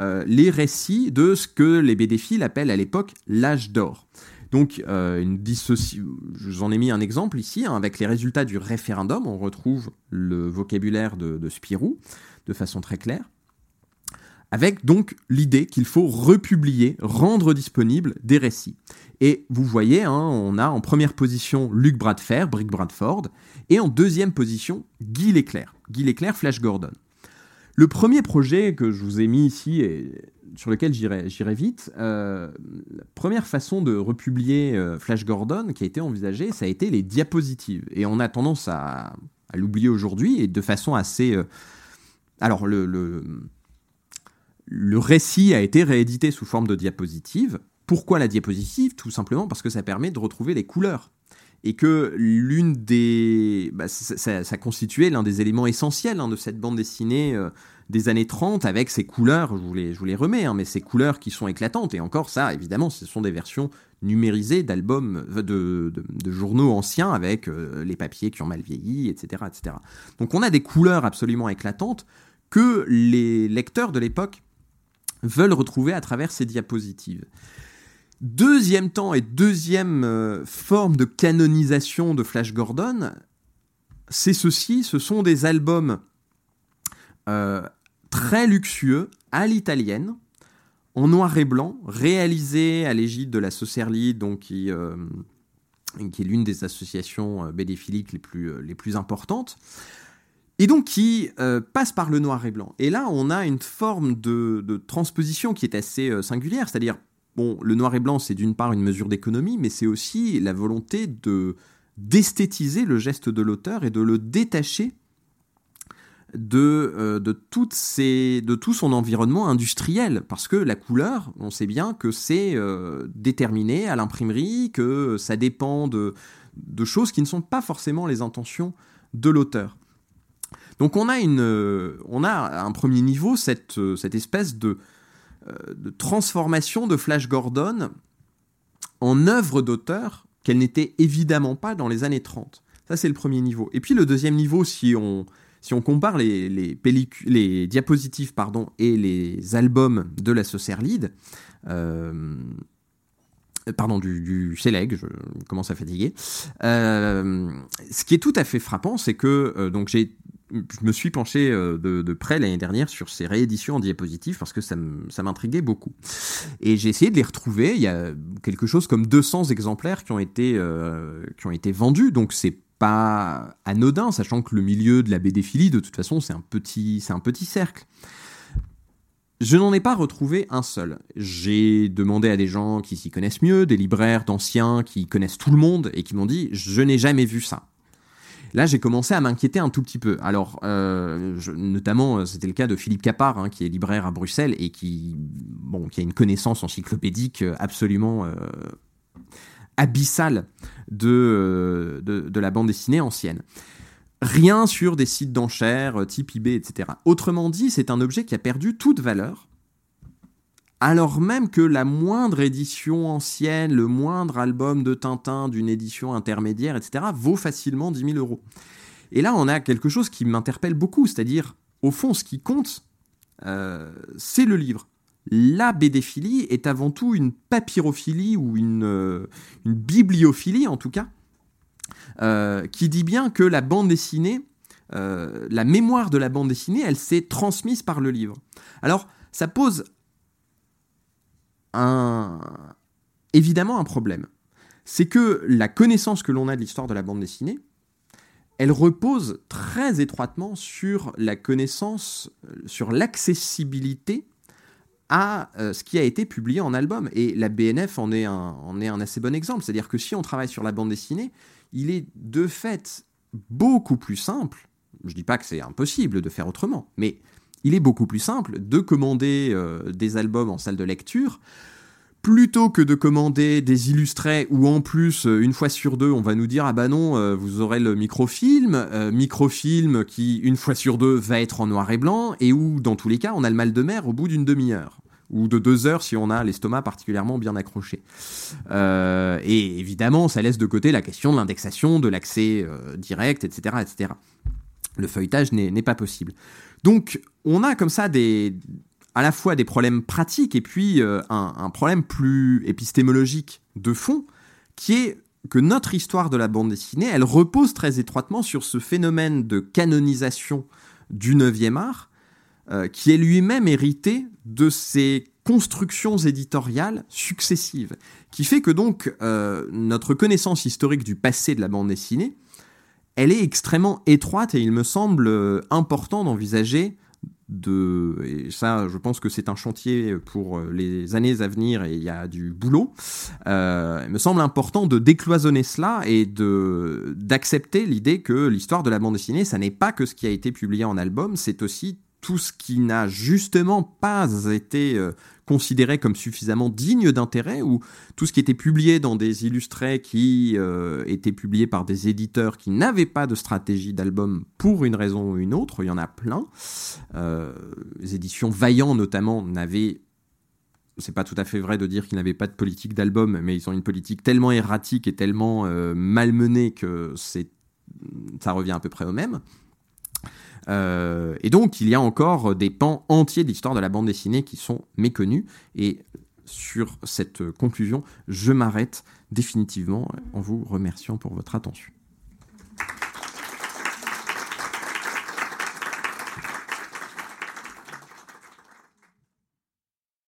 euh, les récits de ce que les BDphiles appellent à l'époque l'âge d'or. Donc, euh, une je vous en ai mis un exemple ici, hein, avec les résultats du référendum, on retrouve le vocabulaire de Spirou de façon très claire avec donc l'idée qu'il faut republier, rendre disponible des récits. Et vous voyez, hein, on a en première position Luc Bradfer, Brick Bradford, et en deuxième position Guy Leclerc, Guy Leclerc, Flash Gordon. Le premier projet que je vous ai mis ici et sur lequel j'irai vite, euh, la première façon de republier euh, Flash Gordon qui a été envisagée, ça a été les diapositives. Et on a tendance à, l'oublier aujourd'hui et de façon assez... Euh, alors le, le, le récit a été réédité sous forme de diapositive, Pourquoi la diapositive? Tout simplement parce que ça permet de retrouver les couleurs. Et que l'une des. Bah, ça, constituait l'un des éléments essentiels hein, de cette bande dessinée euh, des années 30 avec ces couleurs, je vous les, je vous les remets, hein, mais ces couleurs qui sont éclatantes. Et encore, ça, évidemment, ce sont des versions numérisées d'albums, euh, de, journaux anciens avec euh, les papiers qui ont mal vieilli, etc., etc. Donc on a des couleurs absolument éclatantes que les lecteurs de l'époque veulent retrouver à travers ces diapositives. Deuxième temps et deuxième euh, forme de canonisation de Flash Gordon, c'est ceci, ce sont des albums euh, très luxueux à l'italienne, en noir et blanc, réalisés à l'égide de la Socerli, donc qui, euh, qui est l'une des associations plus, les plus importantes et donc qui euh, passe par le noir et blanc. Et là, on a une forme de, transposition qui est assez euh, singulière, c'est-à-dire, bon, le noir et blanc, c'est d'une part une mesure d'économie, mais c'est aussi la volonté de d'esthétiser le geste de l'auteur et de le détacher de, euh, de, tout son environnement industriel. Parce que la couleur, on sait bien que c'est déterminé à l'imprimerie, que ça dépend de choses qui ne sont pas forcément les intentions de l'auteur. Donc on a, une, euh, un premier niveau cette, euh, espèce de, euh, de, transformation de Flash Gordon en œuvre d'auteur qu'elle n'était évidemment pas dans les années 30. Ça c'est le premier niveau. Et puis le deuxième niveau, si on, compare les, les, diapositives pardon, et les albums de la Saucer euh, pardon, du, du je commence à fatiguer. ce qui est tout à fait frappant, c'est que j'ai je me suis penché euh, de, près l'année dernière sur ces rééditions en diapositive parce que ça m'intriguait beaucoup. Et j'ai essayé de les retrouver. Il y a quelque chose comme 200 exemplaires qui ont été, euh, qui ont été vendus, donc c'est pas anodin, sachant que le milieu de la BD-philie, de toute façon, c'est un c'est un petit cercle. Je n'en ai pas retrouvé un seul. J'ai demandé à des gens qui s'y connaissent mieux, des libraires d'anciens qui connaissent tout le monde et qui m'ont dit je n'ai jamais vu ça. Là, j'ai commencé à m'inquiéter un tout petit peu. Alors, euh, notamment, euh, c'était le cas de Philippe Capard, hein, qui est libraire à Bruxelles et qui, a une connaissance encyclopédique euh, absolument abyssale de, de, la bande dessinée ancienne. Rien sur des sites d'enchères type eBay, etc. Autrement dit, c'est un objet qui a perdu toute valeur alors même que la moindre édition ancienne, le moindre album de Tintin d'une édition intermédiaire, etc., vaut facilement 10 000 euros. Et là, on a quelque chose qui m'interpelle beaucoup, c'est-à-dire, au fond, ce qui compte, euh, c'est le livre. La BDphilie est avant tout une papyrophilie ou une, euh, bibliophilie, en tout cas, euh, qui dit bien que la bande dessinée, la mémoire de la bande dessinée, elle s'est transmise par le livre. Alors, ça pose évidemment un problème. C'est que la connaissance que l'on a de l'histoire de la bande dessinée, elle repose très étroitement sur la connaissance, euh, sur l'accessibilité à euh, ce qui a été publié en album. Et la BNF en est un, en est un assez bon exemple. C'est-à-dire que si on travaille sur la bande dessinée, il est de fait beaucoup plus simple, je ne dis pas que c'est impossible de faire autrement, mais il est beaucoup plus simple de commander euh, des albums en salle de lecture plutôt que de commander des illustrés où en plus euh, une fois sur deux on va nous dire ah bah non euh, vous aurez le microfilm microfilm qui une fois sur deux va être en noir et blanc et où dans tous les cas on a le mal de mer au bout d'une demi-heure ou de deux heures si on a l'estomac particulièrement bien accroché. et évidemment, ça laisse de côté la question de l'indexation, de l'accès direct, etc., etc. Le feuilletage n'est pas possible. Donc, on a comme ça à la fois des problèmes pratiques et puis euh, un, problème plus épistémologique de fond, qui est que notre histoire de la bande dessinée, elle repose très étroitement sur ce phénomène de canonisation du 9e art, euh, qui est lui-même hérité de ces constructions éditoriales successives, qui fait que donc euh, notre connaissance historique du passé de la bande dessinée, elle est extrêmement étroite et il me semble important d'envisager de et ça je pense que c'est un chantier pour les années à venir et il y a du boulot euh, il me semble important de décloisonner cela et de d'accepter l'idée que l'histoire de la bande dessinée ça n'est pas que ce qui a été publié en album c'est aussi tout ce qui n'a justement pas été euh, considéré comme suffisamment digne d'intérêt, ou tout ce qui était publié dans des illustrés qui euh, étaient publiés par des éditeurs qui n'avaient pas de stratégie d'album pour une raison ou une autre, il y en a plein. Euh, les éditions Vaillant notamment n'avaient c'est pas tout à fait vrai de dire qu'ils n'avaient pas de politique d'album, mais ils ont une politique tellement erratique et tellement malmenée que c'est, ça revient à peu près au même. Euh, et donc, il y a encore des pans entiers de l'histoire de la bande dessinée qui sont méconnus. Et sur cette conclusion, je m'arrête définitivement en vous remerciant pour votre attention.